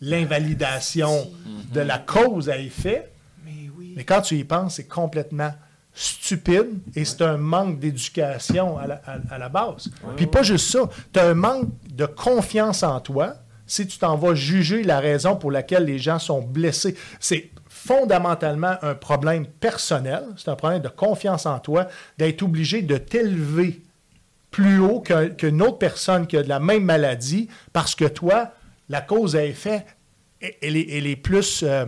l'invalidation de la cause à effet. Mais oui. Mais quand tu y penses, c'est complètement stupide et c'est un manque d'éducation à la, à- à la base. Puis pas juste ça, tu as un manque de confiance en toi si tu t'en vas juger la raison pour laquelle les gens sont blessés. C'est fondamentalement un problème personnel, c'est un problème de confiance en toi, d'être obligé de t'élever plus haut qu'une autre personne qui a de la même maladie parce que toi, la cause à effet, elle est, elle est plus euh,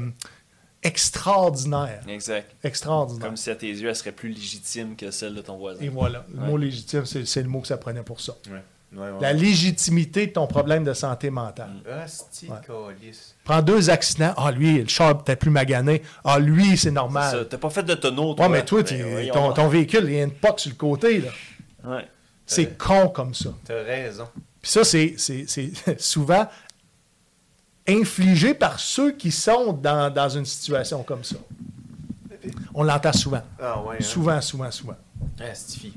extraordinaire. Exact. Extraordinaire. Comme si à tes yeux, elle serait plus légitime que celle de ton voisin. Et voilà, le Ouais. mot légitime, c'est le mot que ça prenait pour ça. Ouais. Ouais, ouais, La légitimité de ton problème de santé mentale. Hostie calice. Prends deux accidents. Ah, lui, le char peut-être plus magané. Ah, lui, c'est normal. T'as pas fait de tonneau, toi? Ouais, mais toi, Ben, t'es- ton, véhicule, il y a une poque sur le côté. là. Ouais. C'est con comme ça. T'as raison. Puis ça, c'est- c'est c'est souvent infligé par ceux qui sont dans, dans une situation comme ça. On l'entend souvent. Ah ouais. hein. Souvent, souvent, souvent. Ah.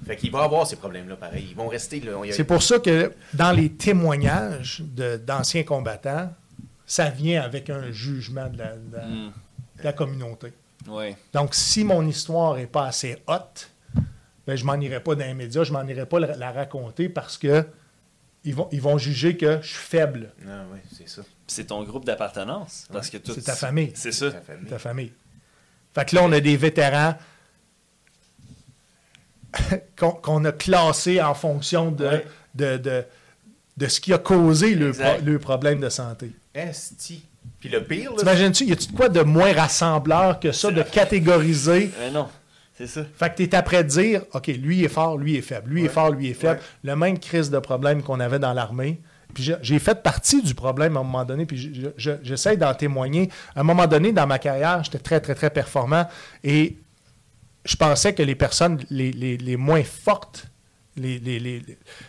Fait qu'il va avoir ces problèmes-là, pareil. Ils vont rester là. On y a- C'est pour ça que dans les témoignages de- d'anciens combattants, ça vient avec un jugement de la, de la- Mm. de la communauté. Ouais. Donc, si mon histoire n'est pas assez haute, ben, je m'en irai pas dans les médias, je m'en irai pas la, la raconter parce que ils vont, ils vont juger que je suis faible. Ah ouais, c'est ça. C'est ton groupe d'appartenance. Parce que tout- C'est ta famille. C'est ça. Ta famille. ta famille. Fait que là, on a des vétérans qu'on qu'on a classés en fonction de, Ouais. de, de, de ce qui a causé le, Exact. pro- le problème de santé. Esti. Puis le pire, là. T'imagines-tu, y a-tu de quoi de moins rassembleur que ça, de catégoriser? Mais non. C'est ça. Fait que tu es après de dire, OK, lui est fort, lui est faible, lui est fort, lui est faible. Ouais. Le même crise de problème qu'on avait dans l'armée. Puis j'ai- fait partie du problème à un moment donné, puis je- je- je- j'essaie d'en témoigner. À un moment donné, dans ma carrière, j'étais très, très, très performant et je pensais que les personnes les, les- les moins fortes, les, les- les-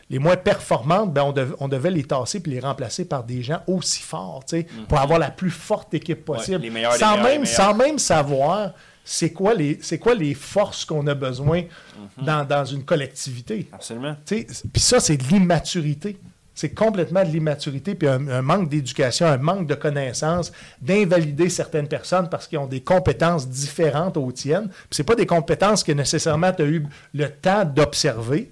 les moins performantes, ben on, dev- on devait les tasser puis les remplacer par des gens aussi forts, tu sais, pour avoir la plus forte équipe possible. Les meilleurs, les sans, même, sans même savoir c'est quoi les, c'est quoi les forces qu'on a besoin Mhm. dans, dans une collectivité. Absolument. Puis ça, c'est de l'immaturité. C'est complètement de l'immaturité, puis un, un manque d'éducation, un manque de connaissances, d'invalider certaines personnes parce qu'ils ont des compétences différentes aux tiennes. Puis c'est pas des compétences que nécessairement tu as eu le temps d'observer,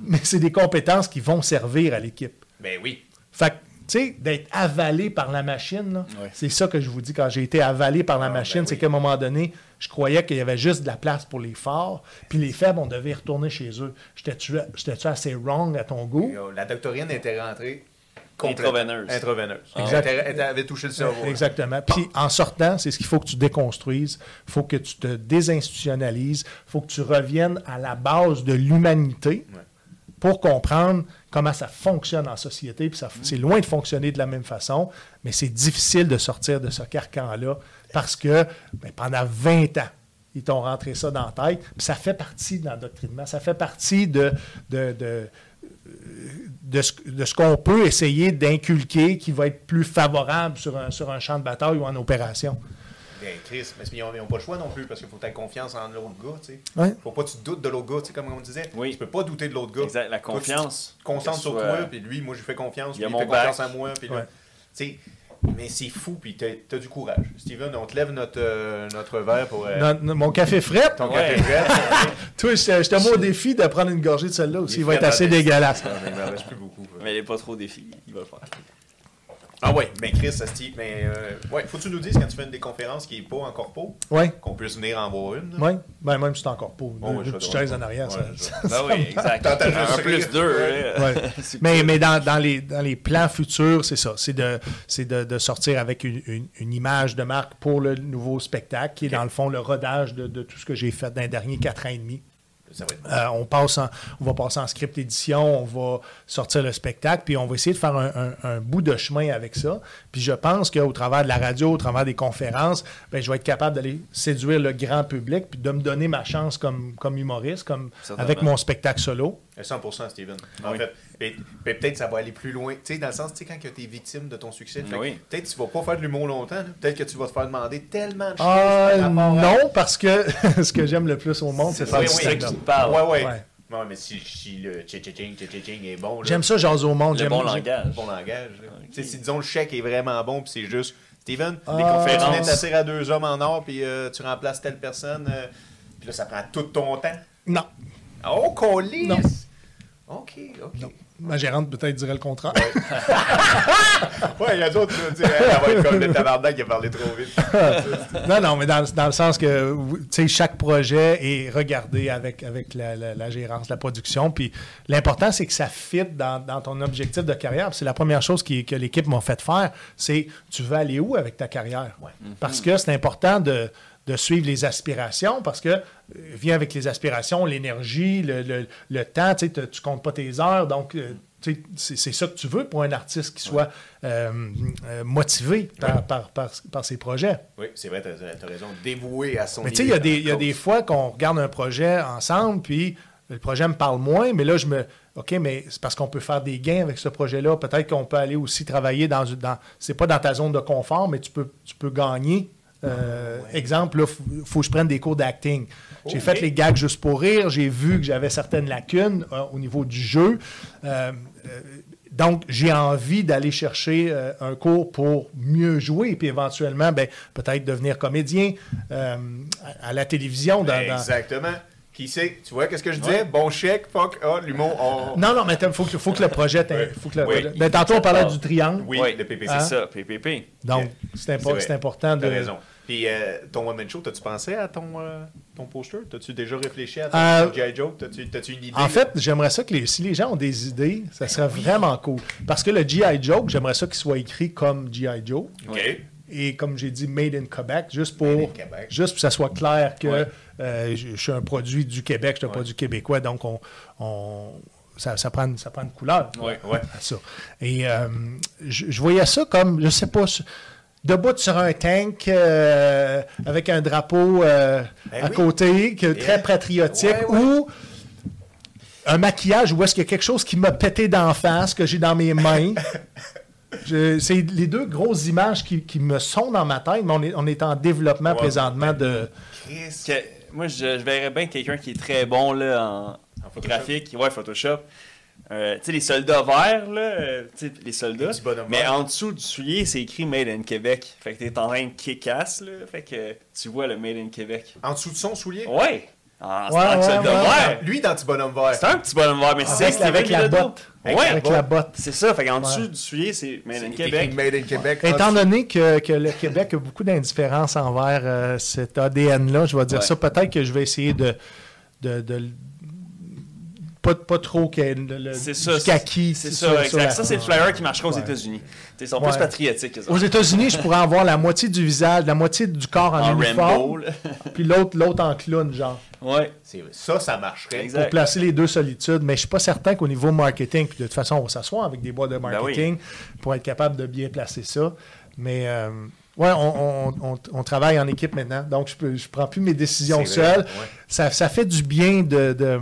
mais c'est des compétences qui vont servir à l'équipe. Ben oui. Fait sais, d'être avalé par la machine, là, Ouais. c'est ça que je vous dis quand j'ai été avalé par la Ah, ben machine, c'est oui. qu'à un moment donné, je croyais qu'il y avait juste de la place pour les forts, puis les faibles, on devait y retourner chez eux. J'étais-tu assez wrong à ton goût? La doctorine était rentrée Intraveineuse. Intraveineuse. Exact. Elle, était- elle avait touché le cerveau. Exactement. Puis en sortant, c'est ce qu'il faut que tu déconstruises. Il faut que tu te désinstitutionnalises. Il faut que tu reviennes à la base de l'humanité. Ouais. Pour comprendre comment ça fonctionne en société. Puis c'est loin de fonctionner de la même façon, mais c'est difficile de sortir de ce carcan-là parce que ben, pendant 20 ans, ils t'ont rentré ça dans la tête. Ça fait partie de l'endoctrinement, ça fait partie de ce qu'on peut essayer d'inculquer qui va être plus favorable sur un, sur un champ de bataille ou en opération. Ben, Chris, mais ils n'ont pas le choix non plus parce qu'il faut que tu aies confiance en l'autre gars. Tu sais. Ouais. faut pas que tu doutes de l'autre gars, tu sais, comme on disait. Oui. Tu peux pas douter de l'autre gars. Exact, la Toi, tu confiance. te concentres sur soit- toi, puis lui, moi, je lui fais confiance, Il puis y a il mon fait confiance en moi. Puis là, Ouais. tu sais, mais c'est fou, puis t'as as du courage. Steven, on te lève notre, euh, notre verre pour euh, mon café frais, ton Ouais. café frais. toi, je te je te mets au défi de prendre une gorgée de celle-là aussi. Il Il va être assez dégueulasse. Ah, mais il m'en reste plus beaucoup. Mais il n'est pas trop défi. Il va le faire. Ah ouais, ben Chris, ça Steve, mais euh, ouais, faut que tu nous dises quand tu fais une des conférences qui est pas en corpo, Oui, qu'on puisse venir en voir une. oui. Ben, même si c'est encore pas. Oh, deux, ouais, petites chaises en arrière. Ouais, ça- Ben oui, exact. Un plus deux. Ouais. hein. Ouais. Mais, mais dans, dans les, dans les plans futurs, c'est ça. C'est de, de, de sortir avec une, une- une image de marque pour le nouveau spectacle, qui est dans le fond le rodage de, de tout ce que j'ai fait dans les derniers quatre ans et demi. Ça va être bon. Euh, on, passe en- on va passer en script édition, on va sortir le spectacle, puis on va essayer de faire un, un- un bout de chemin avec ça. Puis je pense qu'au travers de la radio, au travers des conférences, ben, je vais être capable d'aller séduire le grand public, puis de me donner ma chance comme, comme humoriste, comme avec mon spectacle solo. 100% Steven. En Oui. fait, et peut-être ça va aller plus loin. Tu sais, dans le sens, tu sais, quand tu es victime de ton succès, Oui. peut-être que tu vas pas faire de l'humour longtemps. Peut-être que tu vas te faire demander tellement de choses. Ah, rapport à- non, parce que ce que j'aime le plus au monde, c'est faire Oui, du oui, stand-up. qui te parle. Ouais, ouais. Ouais. Mais si, si le est bon, J'aime ça, jaser au monde. Le j'aime- bon langage. bon langage. là. Tu sais, si disons le chèque est vraiment bon, puis c'est juste, Steven, Ah. les conférences, tu t'assires à deux hommes en or, puis euh, tu remplaces telle personne, euh, puis là, ça prend tout ton temps. Non, Oh, colis! OK, OK. non. Ma gérante peut-être dirait le contraire. Ouais, il y a d'autres qui vont dire, Hey, va être comme le tabarnak qui a parlé trop vite. non, non, mais dans, dans le sens que vous- tu sais, chaque projet est regardé avec, avec la, la- la gérance, la production. Puis l'important, c'est que ça fit dans, dans ton objectif de carrière. C'est la première chose qui- que l'équipe m'a fait faire. C'est tu veux aller où avec ta carrière? Ouais. Parce que c'est important de, de suivre les aspirations parce que euh, vient avec les aspirations, l'énergie, le, le- le temps. Tu tu comptes pas tes heures. Donc, euh, tu c'est ça que tu veux pour un artiste qui soit euh, euh, motivé par, par, par, par ses projets. Oui, c'est vrai, t'as as raison. Dévoué à son Mais tu sais, il y a des, y a des fois qu'on regarde un projet ensemble, puis le projet me parle moins, mais là, je me. OK, mais c'est parce qu'on peut faire des gains avec ce projet-là. Peut-être qu'on peut aller aussi travailler dans. dans c'est pas dans ta zone de confort, mais tu peux, tu peux gagner. Euh, Exemple, il faut, faut que je prenne des cours d'acting. J'ai fait les gags juste pour rire. J'ai vu que j'avais certaines lacunes euh, au niveau du jeu. Euh, euh, donc, j'ai envie d'aller chercher euh, un cours pour mieux jouer, puis éventuellement, ben, peut-être devenir comédien euh, à, à la télévision. Dans, dans- Exactement. Qui sait, tu vois, qu'est-ce que je disais? Bon chèque, fuck, ah, l'humour, on... Non, non, mais il faut que, faut que le projet. Faut que le- Oui. ben, tantôt, on parlait du triangle. Oui, Ouais. le. Hein? C'est ça, PPP. Donc, c'est important de. Raison. Puis euh, ton one-man show, t'as-tu pensé à ton, euh, ton poster? T'as-tu déjà réfléchi à ton Euh, G.I. Joe? T'as-tu t'as-tu une idée? En fait, j'aimerais ça que les, si les gens ont des idées, ça serait vraiment cool. Parce que le G.I. Joke, j'aimerais ça qu'il soit écrit comme G.I. Joe. OK. Et comme j'ai dit, Made in Quebec, juste pour, juste pour que ça soit clair que Ouais. euh, je, je suis un produit du Québec, je suis un Ouais. produit québécois, donc on, on- ça, ça prend, ça prend une couleur Ouais. Ouais. à ça. Et euh, je, je voyais ça comme, je sais pas, debout sur un tank euh, avec un drapeau euh, Ben à oui. côté, que, très Yeah. patriotique, Ouais, ouais. ou un maquillage où est-ce qu'il y a quelque chose qui m'a pété d'en face, que j'ai dans mes mains. Je- C'est les deux grosses images qui, qui me sont dans ma tête, mais on est, on est en développement Ouais. présentement de. Chris. Que- moi, je, je verrais bien quelqu'un qui est très bon là, en, En graphique, ouais, Photoshop. Euh, tu sais, les soldats verts, là, euh, tu sais, les soldats. Mais en dessous du soulier, c'est écrit Made in Québec. Fait que t'es en train de kick-ass, là. Fait que tu vois le Made in Québec. En dessous de son soulier? Ouais! Ah, c'est Ouais, un ouais, soldat ouais. vert! Lui, dans petit bonhomme vert. C'est un petit bonhomme vert, mais c'est Avec, avec la botte. Ouais, avec la botte. c'est ça. Fait qu'en dessous Ouais. du soulier, c'est Made in Québec. Made in Québec. Étant Ah, donné que, que le Québec a beaucoup d'indifférence envers euh, cet ADN-là, je vais dire Ouais. ça, peut-être que je vais essayer de. de, de- pas, pas trop le, le- C'est du ça. kaki. C'est ça, exact. Ça, c'est le flyer qui marchera aux Ouais. États-Unis. Ils sont Ouais. plus patriotiques. Aux. États-Unis, je pourrais avoir la moitié du visage, la moitié du corps en, En uniforme, puis l'autre l'autre en clown, genre. Ouais. C'est- Ça, ça marcherait. Exact. pour placer les deux solitudes, mais je suis pas certain qu'au niveau marketing, puis de toute façon, on va s'asseoir avec des boîtes de Ben marketing pour être capable de bien placer ça. Mais euh, ouais, on, on- on- on travaille en équipe maintenant, donc je ne je prends plus mes décisions vrai, seul. ouais. Ça, ça fait du bien de, de-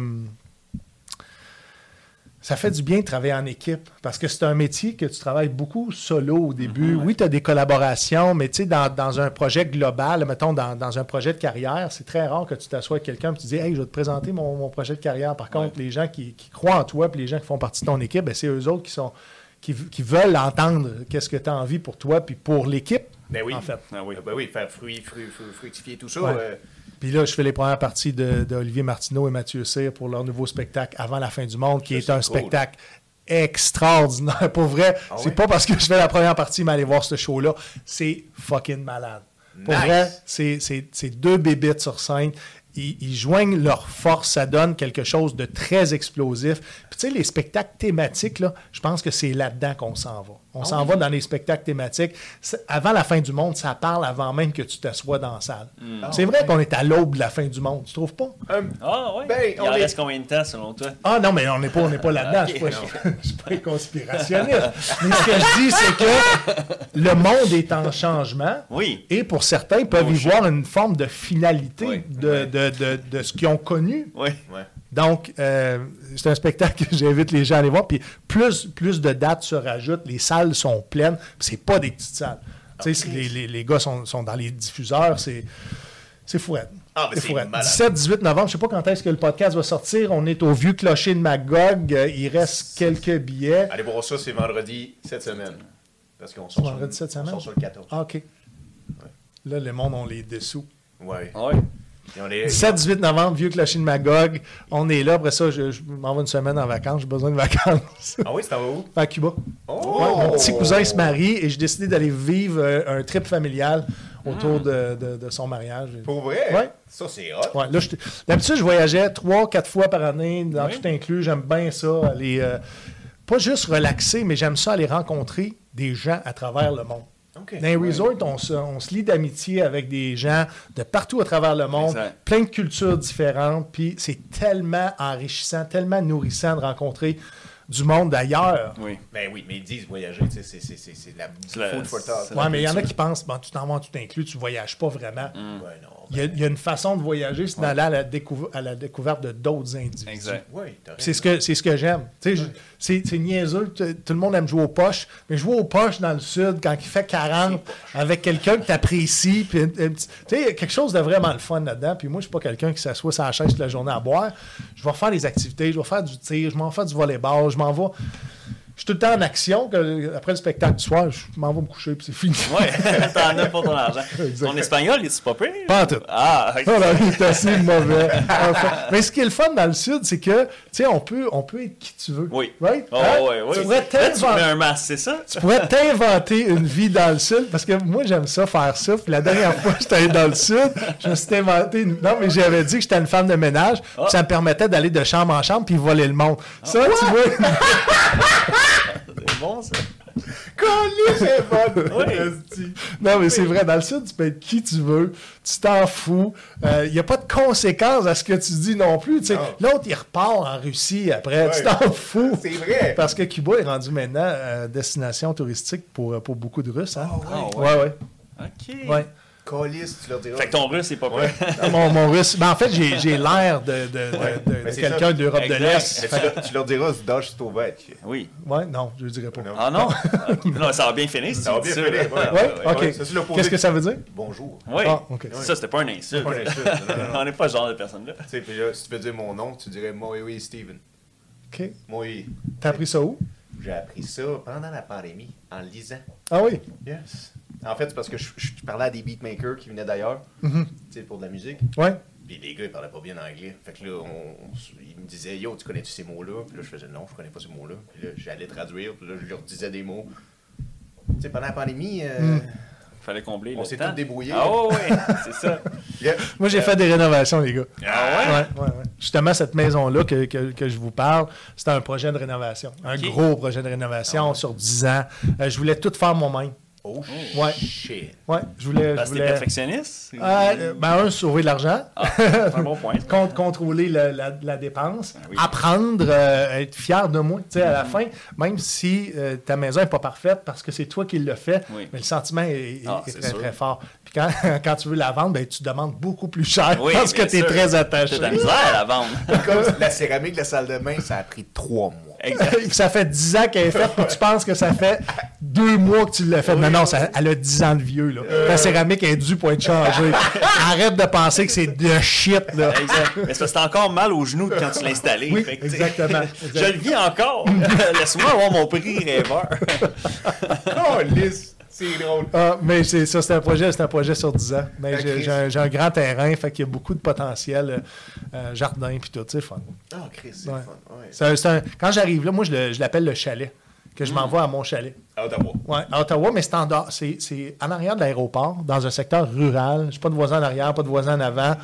ça fait du bien de travailler en équipe parce que c'est un métier que tu travailles beaucoup solo au début. Mhm, Oui, tu as des collaborations, mais tu sais, dans, dans un projet global, mettons dans, dans un projet de carrière, c'est très rare que tu t'assoies avec quelqu'un et tu dis Hey, je vais te présenter mon, mon projet de carrière. Par contre, les gens qui, qui croient en toi puis les gens qui font partie de ton équipe, ben, c'est eux autres qui sont qui, qui veulent entendre qu'est-ce que tu as envie pour toi puis pour l'équipe. Ben oui. En fait. Ah oui. Ah ben oui, faire fruit, fruit, fruit- fructifier tout ça. Ouais. euh, Puis là, je fais les premières parties de, de Olivier Martineau et Mathieu Cyr pour leur nouveau spectacle Avant la fin du monde, qui est, un cool. spectacle extraordinaire. Pour vrai, Ah c'est pas parce que je fais la première partie, mais allez voir ce show-là. C'est fucking malade. Pour Nice. vrai, c'est- deux bébites sur scène. Ils, ils joignent leur force, ça donne quelque chose de très explosif. Puis tu sais, les spectacles thématiques, là, je pense que c'est là-dedans qu'on s'en va. On s'en va dans les spectacles thématiques. Avant la fin du monde, ça parle avant même que tu t'assoies dans la salle. C'est vrai qu'on est à l'aube de la fin du monde, tu trouves pas? euh, Ah, ouais. Ben, Il on en est- reste combien de temps selon toi? Ah non, mais on n'est pas, on n'est pas là-dedans. Je ne suis pas un conspirationniste. mais ce que je dis, c'est que le monde est en changement. Oui. Et pour certains, ils peuvent y voir une forme de finalité Oui, de, de- de- de ce qu'ils ont connu. Oui. ouais. Donc, euh, c'est un spectacle que j'invite les gens à aller voir. Puis plus, plus de dates se rajoutent, les salles sont pleines. C'est pas des petites salles. Tu sais, les, les- les gars sont, sont dans les diffuseurs, c'est c'est fouette. Ah, mais c'est fouette. malade. 17-18 novembre, je sais pas quand est-ce que le podcast va sortir. On est au Vieux Clocher de Magog. Euh, Il reste quelques billets. Allez voir ça, c'est vendredi cette semaine. Parce qu'on sort, Vendredi sur, cette on semaine? sort sur le 14. Ah, OK. Là, le monde, on les dessous. Ouais. Ouais? Est- 17-18 novembre, Vieux Clocher de Magog. On est là. Après ça, je, je m'en vais une semaine en vacances. J'ai besoin de vacances. Ah oui, c'est où? à Cuba. Oh! Ouais, mon petit cousin se marie et j'ai décidé d'aller vivre euh, un trip familial autour de, de- de son mariage. Pour vrai? Ouais. Ça, c'est hot. Ouais, D'habitude, je voyageais trois, quatre fois par année, dans Oui. tout inclus. J'aime bien ça. Aller, euh, pas juste relaxer, mais j'aime ça aller rencontrer des gens à travers le monde. Dans les resorts, on se, on se lie d'amitié avec des gens de partout à travers le monde, Exact. plein de cultures différentes, puis c'est tellement enrichissant, tellement nourrissant de rencontrer du monde d'ailleurs. Oui. Ben oui, mais ils disent voyager, tu sais, c'est- c'est c'est- c'est de la la- food for thought. Ouais, mais il y en a qui pensent, bon, tu t'en vas en tout inclus, tu voyages pas vraiment. Ouais, non. Il y, a, il y a une façon de voyager, c'est d'aller à la, découv- à la découverte de d'autres individus. Exact. Oui, C'est ce que, c'est ce que j'aime. Tu sais, je- C'est niaiseux, tout le monde aime jouer aux poches, mais jouer aux poches dans le sud quand il fait 40 avec quelqu'un que tu apprécies, puis sais, il y a quelque chose de vraiment le fun là-dedans. Puis moi, je suis pas quelqu'un qui s'assoit sur la chaise toute la journée à boire. Je vais faire des activités, je vais faire du tir, je m'en fais du volleyball, je m'en vais. Je suis tout le temps en action. que- après le spectacle du soir, je m'en vais me coucher, puis c'est fini. Ouais, t'en as pour ton argent. Exact. Ton espagnol, est-tu pas pire? Pas en tout. Ah, ok. Là, il est assez mauvais. Enfin, mais ce qui est le fun dans le Sud, c'est que, tu sais, on peut, on peut être qui tu veux. Oui. Right? Oh, Hein? ouais, ouais. Tu pourrais t'inventer- un masque, c'est ça? tu pourrais t'inventer une vie dans le Sud, parce que moi, j'aime ça, faire ça. Puis la dernière fois que j'étais allé dans le Sud, je me suis inventé une... Non, mais j'avais dit que j'étais une femme de ménage, puis ça me permettait d'aller de chambre en chambre puis voler le monde. Ça, tu vois... C'est bon, ça. Collier, c'est bon. Oui. Non, mais c'est vrai, dans le Sud, tu peux être qui tu veux, tu t'en fous. Il n'y a pas de conséquences à ce que tu dis non plus. tu sais. Non. L'autre, il repart en Russie après, tu t'en fous. C'est vrai. Parce que Cuba est rendu maintenant euh, destination touristique pour, pour beaucoup de Russes. Hein? Ah, ouais, ouais. OK. ouais. Collier, tu leur diras. Fait que ton russe, c'est pas Ouais. Ah, mon, mon russe. Ben, en fait, j'ai j'ai l'air de, de- de- de- de Mais c'est quelqu'un ça. d'Europe de l'Est. Tu, leur, tu leur diras, Zdash Stovek. Oui. Ouais, non, je ne dirais pas. Non. Ah non? non, ça va bien finir si Ça va bien finir, ouais. Ouais, ok. Qu'est-ce que ça veut dire? Bonjour. Oui. Ah, ok. Ça, c'était pas un insulte. Pas une insulte, non, non, non. On n'est pas ce genre de personne-là. Tu sais, puis là, si tu veux dire mon nom, tu dirais Moe Steven. OK. Moe. T'as appris ça où? J'ai appris ça pendant la pandémie, en lisant. Ah oui? Yes. En fait, c'est parce que je, je parlais à des beatmakers qui venaient d'ailleurs, Mhm. tu sais, pour de la musique. Ouais. Puis les gars, ils parlaient pas bien anglais. Fait que là, on, on s- ils me disaient, yo, tu connais-tu ces mots-là? Puis là, je faisais, non, je connais pas ces mots-là. Puis là, j'allais traduire, puis là, je leur disais des mots. Tu sais, pendant la pandémie, euh, Mm. Fallait combler On s'est tous débrouillés. Ah ouais, ouais, c'est ça. yeah. Moi, j'ai fait des rénovations, les gars. Ah ouais? Ouais, ouais, ouais. Justement, cette maison-là que, que- que je vous parle, c'était un projet de rénovation. Un gros projet de rénovation sur 10 ans. Euh, je voulais tout faire moi-même. Oh, Ouais. shit. Ouais, je voulais. Parce je que t'es perfectionniste? Ah, euh, ben, un, sauver de l'argent. Ah, c'est un bon point. Con- contrôler la, la- la dépense, Ah oui. apprendre, euh, être fier de moi. Tu sais, à la fin, même si euh, ta maison n'est pas parfaite parce que c'est toi qui l'as fait, Oui. mais le sentiment est, est- Ah, est c'est très, sûr. très fort. Puis quand, quand tu veux la vendre, ben, tu demandes beaucoup plus cher Oui, parce que tu es sûr. très attaché. De la misère à la vendre. Comme la céramique de la salle de bain, ça a pris trois mois. Exact. Ça fait 10 ans qu'elle est faite, puis tu penses que ça fait deux mois que tu l'as fait. mais non, ça, elle a 10 ans de vieux. Là. La céramique est due pour être changée. Arrête de penser que c'est de shit. Là. Exact. Mais c'est encore mal aux genoux quand tu l'as installé. Oui, exactement. Je le vis encore. Laisse-moi avoir mon prix rêveur. Oh, lisse. C'est drôle. Ah, mais c'est ça, c'est un projet, c'est un projet sur 10 ans. Mais Ah, j'ai, un, j'ai un grand terrain, fait qu'il y a beaucoup de potentiel, euh, euh, jardin puis tout, c'est fun. Oh, Chris, c'est Ouais. fun. Ouais. C'est un- c'est un- quand j'arrive là, moi je, le- je l'appelle le chalet, que je m'envoie à mon chalet. À Ottawa. Ouais, à Ottawa, mais c'est en, dehors- c'est, c'est en arrière de l'aéroport, dans un secteur rural. J'ai pas de voisins en arrière, pas de voisins en avant.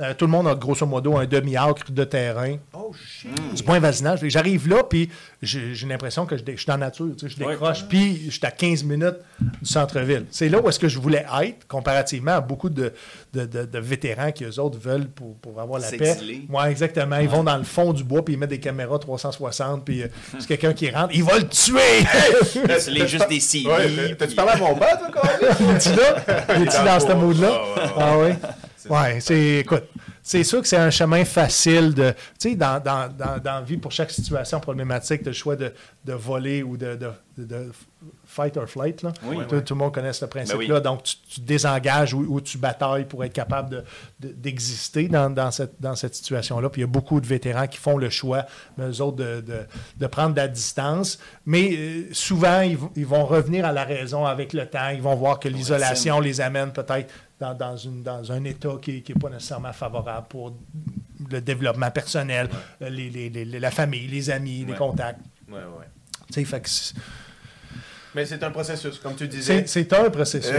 Euh, tout le monde a grosso modo un demi-acre de terrain. Oh, shit. du point voisinage. Fait que J'arrive là, puis j'ai l'impression que je, suis dans la nature. tu sais, Je Ouais. décroche, puis je suis à 15 minutes du centre-ville. C'est là où est-ce que je voulais être, comparativement à beaucoup de, de, de- de vétérans qui, eux autres, veulent pour, pour avoir la paix. S'exiler. Oui, exactement. Ils vont dans le fond du bois, puis ils mettent des caméras 360, puis euh, c'est quelqu'un qui rentre, il va le tuer! C'est juste des t'as- T'as-tu puis- parlé à mon père, toi, quand même? Es-tu là? Es-tu dans dans ce mood-là? Ah, ouais, ouais. Ah oui? C'est, écoute, c'est sûr que c'est un chemin facile de, tu sais, dans, dans, dans, dans vie, pour chaque situation problématique, tu le choix de, de voler ou de- de fight or flight, là. Oui. tout, tout le monde connaît ce principe-là. Ben oui. Donc, tu, désengages ou, ou tu batailles pour être capable de- de- d'exister dans, dans cette, dans cette situation-là. Puis il y a beaucoup de vétérans qui font le choix, mais eux autres, de, prendre de la distance. Mais euh, souvent, ils, vont- ils vont revenir à la raison avec le temps. Ils vont voir que l'isolation les amène peut-être dans, dans, une, dans un état qui n'est pas nécessairement favorable pour le développement personnel, euh, les, les- les- la famille, les amis, les contacts. Ouais, ouais. Tu sais, fait que Mais c'est un processus, comme tu disais. c'est un processus.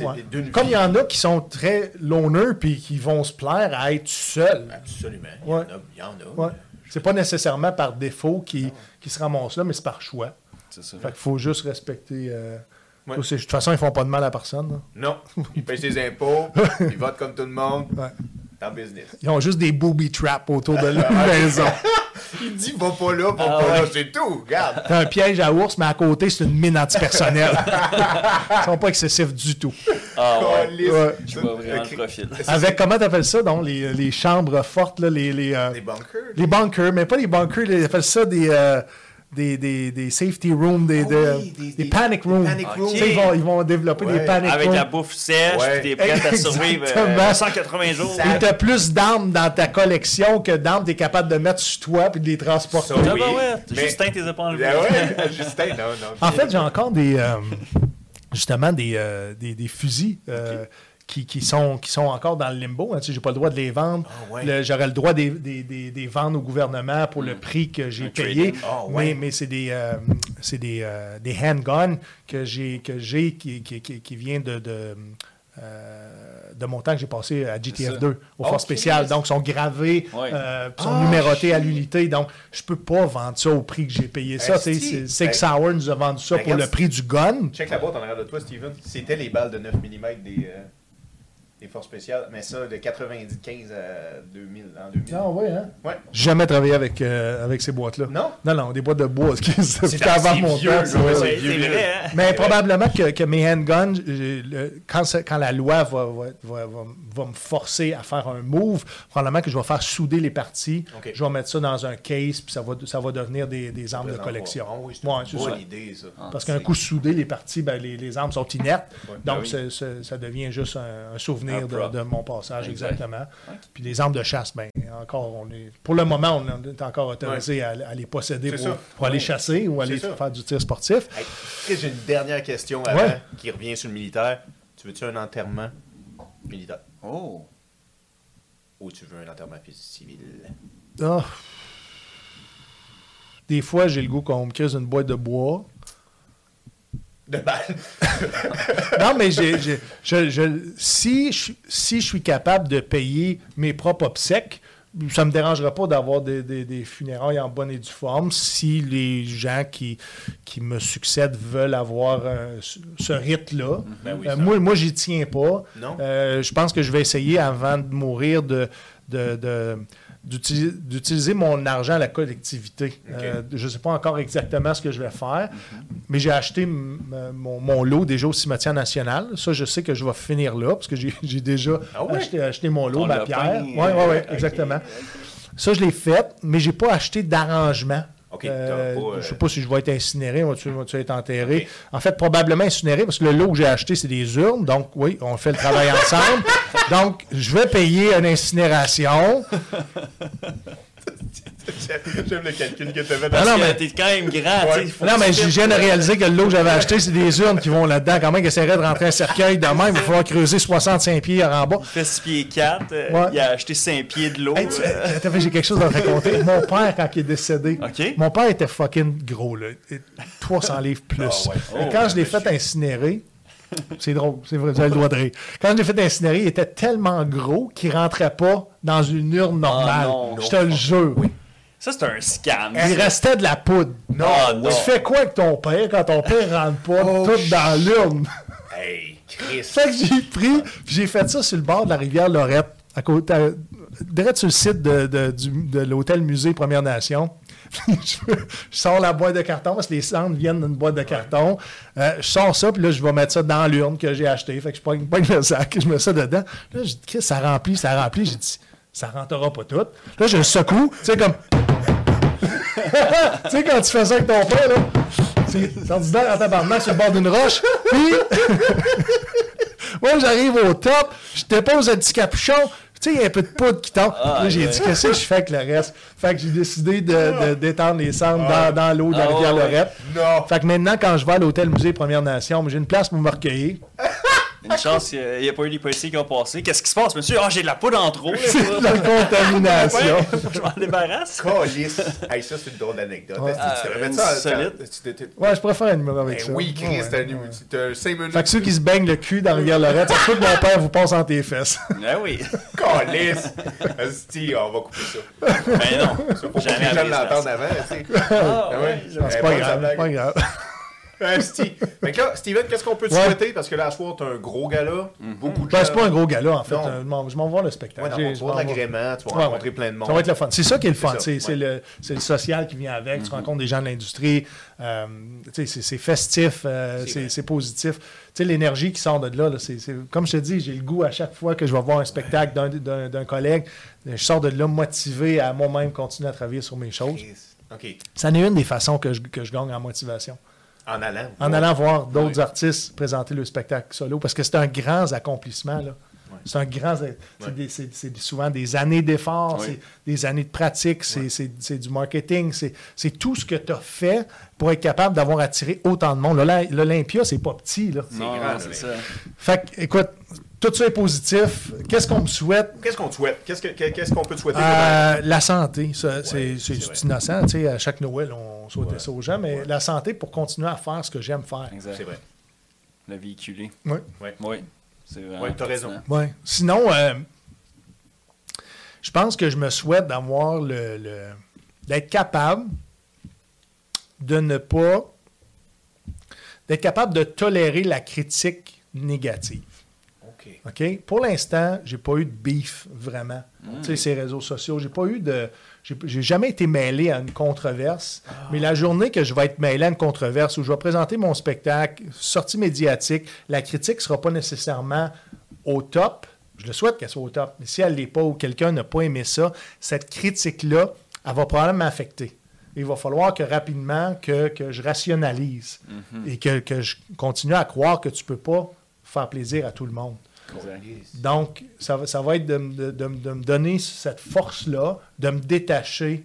Euh, Ouais. Comme il y en a qui sont très loners puis qui vont se plaire à être seuls. Absolument. Il y en Ouais. a. Il y en a. Ouais. C'est pas nécessairement par défaut qui, qui se ramassent là, mais c'est par choix. C'est ça. Fait qu'il faut juste respecter. euh, De toute façon, ils font pas de mal à personne. là. Non. Il paye ses impôts. il vote comme tout le monde. Business. Ils ont juste des booby traps autour de leur maison. Il dit va pas là, va Ah pas ouais. là, c'est tout. Regarde. T'as un piège à ours, mais à côté, c'est une mine antipersonnelle. Ils sont pas excessifs du tout. Ah ouais. Calisse. Ouais. Je vois vraiment Ok. le profil. Avec, comment t'appelles ça, donc, les, les chambres fortes, là, les, les, euh, Des bunkers. les bunkers, mais pas les bunkers, ils appellent ça des, euh, des, des, des safety rooms, des, Ah oui, des- des des- panic rooms. panic Tu rooms. sais, Ils, vont, ils vont développer Ouais. des panic Avec rooms. la bouffe sèche, Ouais. puis t'es prêt à survivre euh, 180 jours. Et t'as plus d'armes dans ta collection que d'armes t'es capable de mettre sur toi puis de les transporter. Ah oui. bah ouais, Mais- Justin, t'es pas enlevé. Ah ouais, Justin, non, non. En fait, j'ai encore des euh, justement des, euh, des, des fusils euh, qui, qui sont, qui sont encore dans le limbo. Hein. Tu sais, j'ai pas le droit de les vendre. Ah ouais. Le- J'aurais le droit des, des, des, des vendre au gouvernement pour le prix que j'ai payé. Ah ouais. Mais, mais c'est des, euh, c'est des, euh, des handguns que j'ai que j'ai qui, qui, qui, qui vient de, de, euh, de mon temps que j'ai passé à GTF2 au Oh, Force spécial. Christ. Donc, ils sont gravés, Ouais. euh, sont Ah, numérotés à l'unité. Donc, je peux pas vendre ça au prix que j'ai payé ça. C'est- Six Ben- Hour nous a vendu ça Ben, pour le prix du gun. Check la boîte en arrière de toi, Steven. C'était les balles de 9 mm des, euh, des forces spéciales, mais ça, de 95 à 2000, en 2000. Ah ouais, hein? Ouais. J'ai jamais travaillé avec, euh, avec ces boîtes-là. Non? Non, non, des boîtes de bois. C'était C'est avant assez mon vieux, temps. ouais, ouais. vieux, vrai, hein? Mais probablement que, que mes handguns, euh, le- quand, la loi va, va, va- va- va me forcer à faire un move, probablement que je vais faire souder les parties. Je vais mettre ça dans un case, puis ça va, ça va devenir des, des armes de collection. Ah oui, c'est une bonne ça. idée, ça. Ah, Parce qu'un coup soudé, les parties, ben, les, les armes sont inertes. Ouais. Donc, Ben oui. c'est- ça devient juste un, un souvenir De, mon passage, Exact. exactement. Puis les armes de chasse, ben, encore, on est, pour le moment, on est encore autorisé à, à les posséder pour, aller Ouais. chasser ou aller faire du tir sportif. Hey, j'ai une dernière question avant Ouais. qui revient sur le militaire. Tu veux-tu un enterrement militaire? Oh. ou tu veux un enterrement civil? Ah. Des fois, j'ai le goût qu'on me crise une boîte de bois. De balles. Non, mais j'ai, j'ai- je, je- si, je, si je suis capable de payer mes propres obsèques, ça me dérangera pas d'avoir des, des- des funérailles en bonne et due forme si les gens qui, qui me succèdent veulent avoir euh, ce, rite-là. Ben oui, Euh, moi, moi j'y tiens pas. Non? Euh, je pense que je vais essayer avant de mourir de, de- de- d'utiliser, mon argent à la collectivité. Euh, je ne sais pas encore exactement ce que je vais faire, mais j'ai acheté m- mon, mon lot déjà au cimetière national. Ça, je sais que je vais finir là, parce que j'ai, déjà Ah ouais? acheté, acheté mon lot, Ton ma pierre. euh, Oui, oui, oui, exactement. Ça, je l'ai fait, mais j'ai pas acheté d'arrangement. Ok, t'as Euh, pas, euh, Je sais pas si je vais être incinéré, va-tu va-tu être enterré? En fait, probablement incinéré, parce que le lot que j'ai acheté, c'est des urnes. Donc, oui, on fait le travail ensemble. Donc, je vais payer une incinération. J'aime le calcul que tu fait. Ah non, Parce que mais- t'es quand même grand. Ouais. faut Non, mais je viens de euh, réaliser que le lot que j'avais acheté, c'est des urnes qui vont là-dedans. Quand même, il essaierait de rentrer un cercueil de même? Il va falloir creuser 65 pieds en bas. Il fait 6 pieds 4. Ouais. Il a acheté 5 pieds de l'eau. Hey, euh, j'ai quelque chose à te raconter. Mon père, quand il est décédé, mon père était fucking gros, là. 300 livres plus. Ah ouais. Oh, quand je l'ai fait incinérer, c'est drôle, c'est vrai, vous avez le droit de rire. Quand je l'ai fait incinérer, il était tellement gros qu'il rentrait pas dans une urne normale. non. je te le jure. Ça, c'est un scam. Il restait de la poudre. Non, Ah, non. tu fais quoi avec ton père quand ton père rentre pas tout dans l'urne? Hey, Chris. Fait que j'ai pris, puis j'ai fait ça sur le bord de la rivière Lorette, à côté, à- direct sur le site de, de- du- de l'hôtel musée Première Nation. je, sors la boîte de carton parce que les cendres viennent d'une boîte de carton. Euh, je sors ça, puis là, je vais mettre ça dans l'urne que j'ai acheté. Fait que je pogne, pogne le sac, je mets ça dedans. Là, je dis, ça remplit, ça remplit. J'ai dit, ça rentrera pas tout. Là, je le secoue, tu sais, comme. tu sais, quand tu fais ça avec ton père, là, c'est ordinaire en tabarnak sur le bord d'une roche. Puis. Moi, j'arrive au top, je dépose un petit capuchon. Tu sais, il y a un peu de poudre qui tombe. là, j'ai dit, qu'est-ce que je fais avec le reste? Fait que j'ai décidé de- de- d'étendre les cendres dans, dans l'eau de la Ah, rivière ouais. Lorette. Non. Fait que maintenant, quand je vais à l'hôtel musée Première Nation, j'ai une place pour me recueillir. Une chance, il n'y a, pas eu des policiers qui ont passé. Qu'est-ce qui se passe, monsieur? Ah, j'ai de la poudre en trop. C'est de la contamination. Ouais, je m'en débarrasse. Calice. Hey, ça, c'est une drôle d'anecdote. Ouais. Tu une mettre ça en- solide. Ouais, je préfère un numéro avec Ben ça. oui, Chris, Ouais, t'as ouais. un- t'as 5 minutes. Fait que ceux qui se baignent le cul dans la rivière Lorette, ça que mon père vous passe entre les fesses. Ah oui. Calice. Asti, on va couper ça. Mais non. Faut pas que Jamais les gens l'entendent ça. avant, tu sais. Ouais. ouais. C'est pas grave, blague. pas grave. Fait que là, Steven, qu'est-ce qu'on peut te Ouais. souhaiter? Parce que là, à soir, t'as un gros gala. Beaucoup de Ben, gens. c'est pas un gros gala, en fait. Non. Euh, je m'en- vais voir le spectacle. Ouais, non, tu vas l'agrément, tu vas Ouais, rencontrer ouais. plein de monde. Ça va être le fun. C'est ça qui est le fun. C'est c'est ouais. le, c'est le social qui vient avec. Tu rencontres des gens de l'industrie. Euh, tu sais, c'est c'est festif. euh, C'est c'est vrai. c'est positif. Tu sais, l'énergie qui sort de là, là, c'est c'est- comme je te dis, j'ai le goût à chaque fois que je vais voir un spectacle d'un- d'un d'un collègue, je sors de là motivé à moi-même continuer à travailler sur mes choses. Chris. OK. Ça en est une des façons que je, que je gagne en motivation. En allant. En allant voir d'autres Ouais. artistes présenter le spectacle solo, parce que c'est un grand accomplissement. là. C'est un grand. c'est Ouais. des- C'est c'est souvent des années d'efforts, c'est des années de pratique, c'est Ouais. c'est- c'est du marketing, c'est c'est tout ce que tu as fait pour être capable d'avoir attiré autant de monde. L'Oly- L'Olympia, c'est pas petit. Là. C'est Non, grand, c'est ça. Fait que, écoute, tout ça est positif. Qu'est-ce qu'on me souhaite? Qu'est-ce qu'on te souhaite? Qu'est-ce que- qu'est-ce qu'on peut te souhaiter? Euh, la santé, ça, c'est vrai. innocent. tu sais, À chaque Noël, on souhaitait ça aux gens, mais la santé pour continuer à faire ce que j'aime faire. Exact. C'est vrai. Le véhiculer. Oui. Oui. C'est vraiment. Ouais, t'as raison. Ouais. Sinon, euh, je pense que je me souhaite d'avoir le, le- d'être capable de ne pas d'être capable de tolérer la critique négative. OK? Pour l'instant, j'ai pas eu de beef vraiment. Tu sais, ces réseaux sociaux, j'ai pas eu de. J'ai jamais été mêlé à une controverse. Mais la journée que je vais être mêlé à une controverse où je vais présenter mon spectacle, sortie médiatique, la critique sera pas nécessairement au top. Je le souhaite qu'elle soit au top. Mais si elle l'est pas ou quelqu'un n'a pas aimé ça, cette critique-là, elle va probablement m'affecter. Il va falloir que rapidement que, que je rationalise et que, que je continue à croire que tu peux pas faire plaisir à tout le monde. Donc, ça, va- ça va être de, me- de- de me- de me donner cette force-là, de me détacher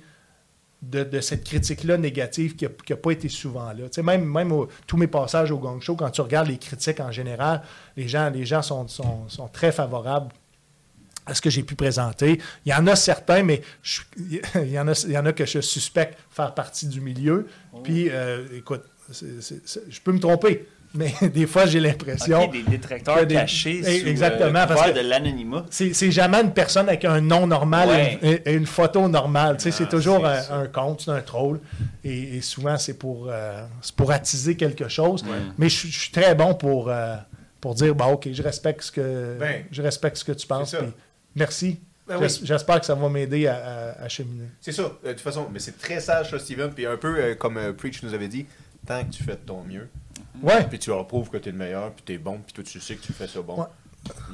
de, de cette critique-là négative qui n'a pas été souvent là. Tu sais, même même au- tous mes passages au Gong Show, quand tu regardes les critiques en général, les gens, les gens sont, sont- sont très favorables à ce que j'ai pu présenter. Il y en a certains, mais je- il, y en a, il y en a que je suspecte faire partie du milieu. Puis, euh, écoute, je peux me tromper. Mais des fois, j'ai l'impression. Ok, des détracteurs des- cachés Eh, sous exactement, euh, parce que- de l'anonymat. C'est jamais une personne avec un nom normal Ouais. et, une, et une photo normale. Tu sais, c'est Ah, toujours un, un compte, c'est un troll. Et, et souvent, c'est pour, euh, c'est pour attiser quelque chose. Mais je suis- très bon pour, euh, pour dire bah, OK, je respecte ce que, Ben, je respecte ce que tu penses. merci. Ben oui. J'espère que ça va m'aider à, à- à cheminer. C'est ça. Euh, de toute façon, mais c'est très sage, ça, Steven. Puis un peu euh, comme euh, Preach nous avait dit, tant que tu fais de ton mieux, Ouais. puis tu leur prouves que tu es le meilleur, puis tu es bon, puis toi, tu sais que tu fais ça bon. Ouais.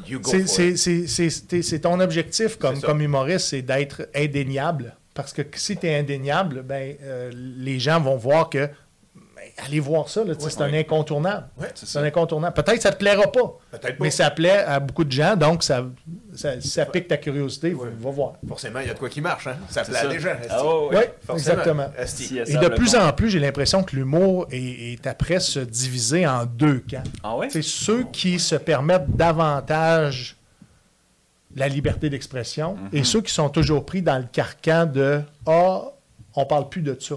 You go C'est- ton objectif comme, comme humoriste, c'est d'être indéniable. Parce que si tu es indéniable, ben, euh, les gens vont voir que. Allez voir ça, c'est un incontournable. C'est un incontournable. Peut-être que ça te plaira pas, Peut-être pas. mais ça plaît à beaucoup de gens, donc ça, ça, ça pique ta curiosité. Va, voir. Forcément, il y a de quoi qui marche, hein? Ça plaît à des gens. Ah, Oui, exactement. Si, Et de plus en plus, j'ai l'impression que l'humour est, est après se diviser en deux camps. Ah? C'est ceux qui se permettent davantage la liberté d'expression et ceux qui sont toujours pris dans le carcan de Ah, on parle plus de ça.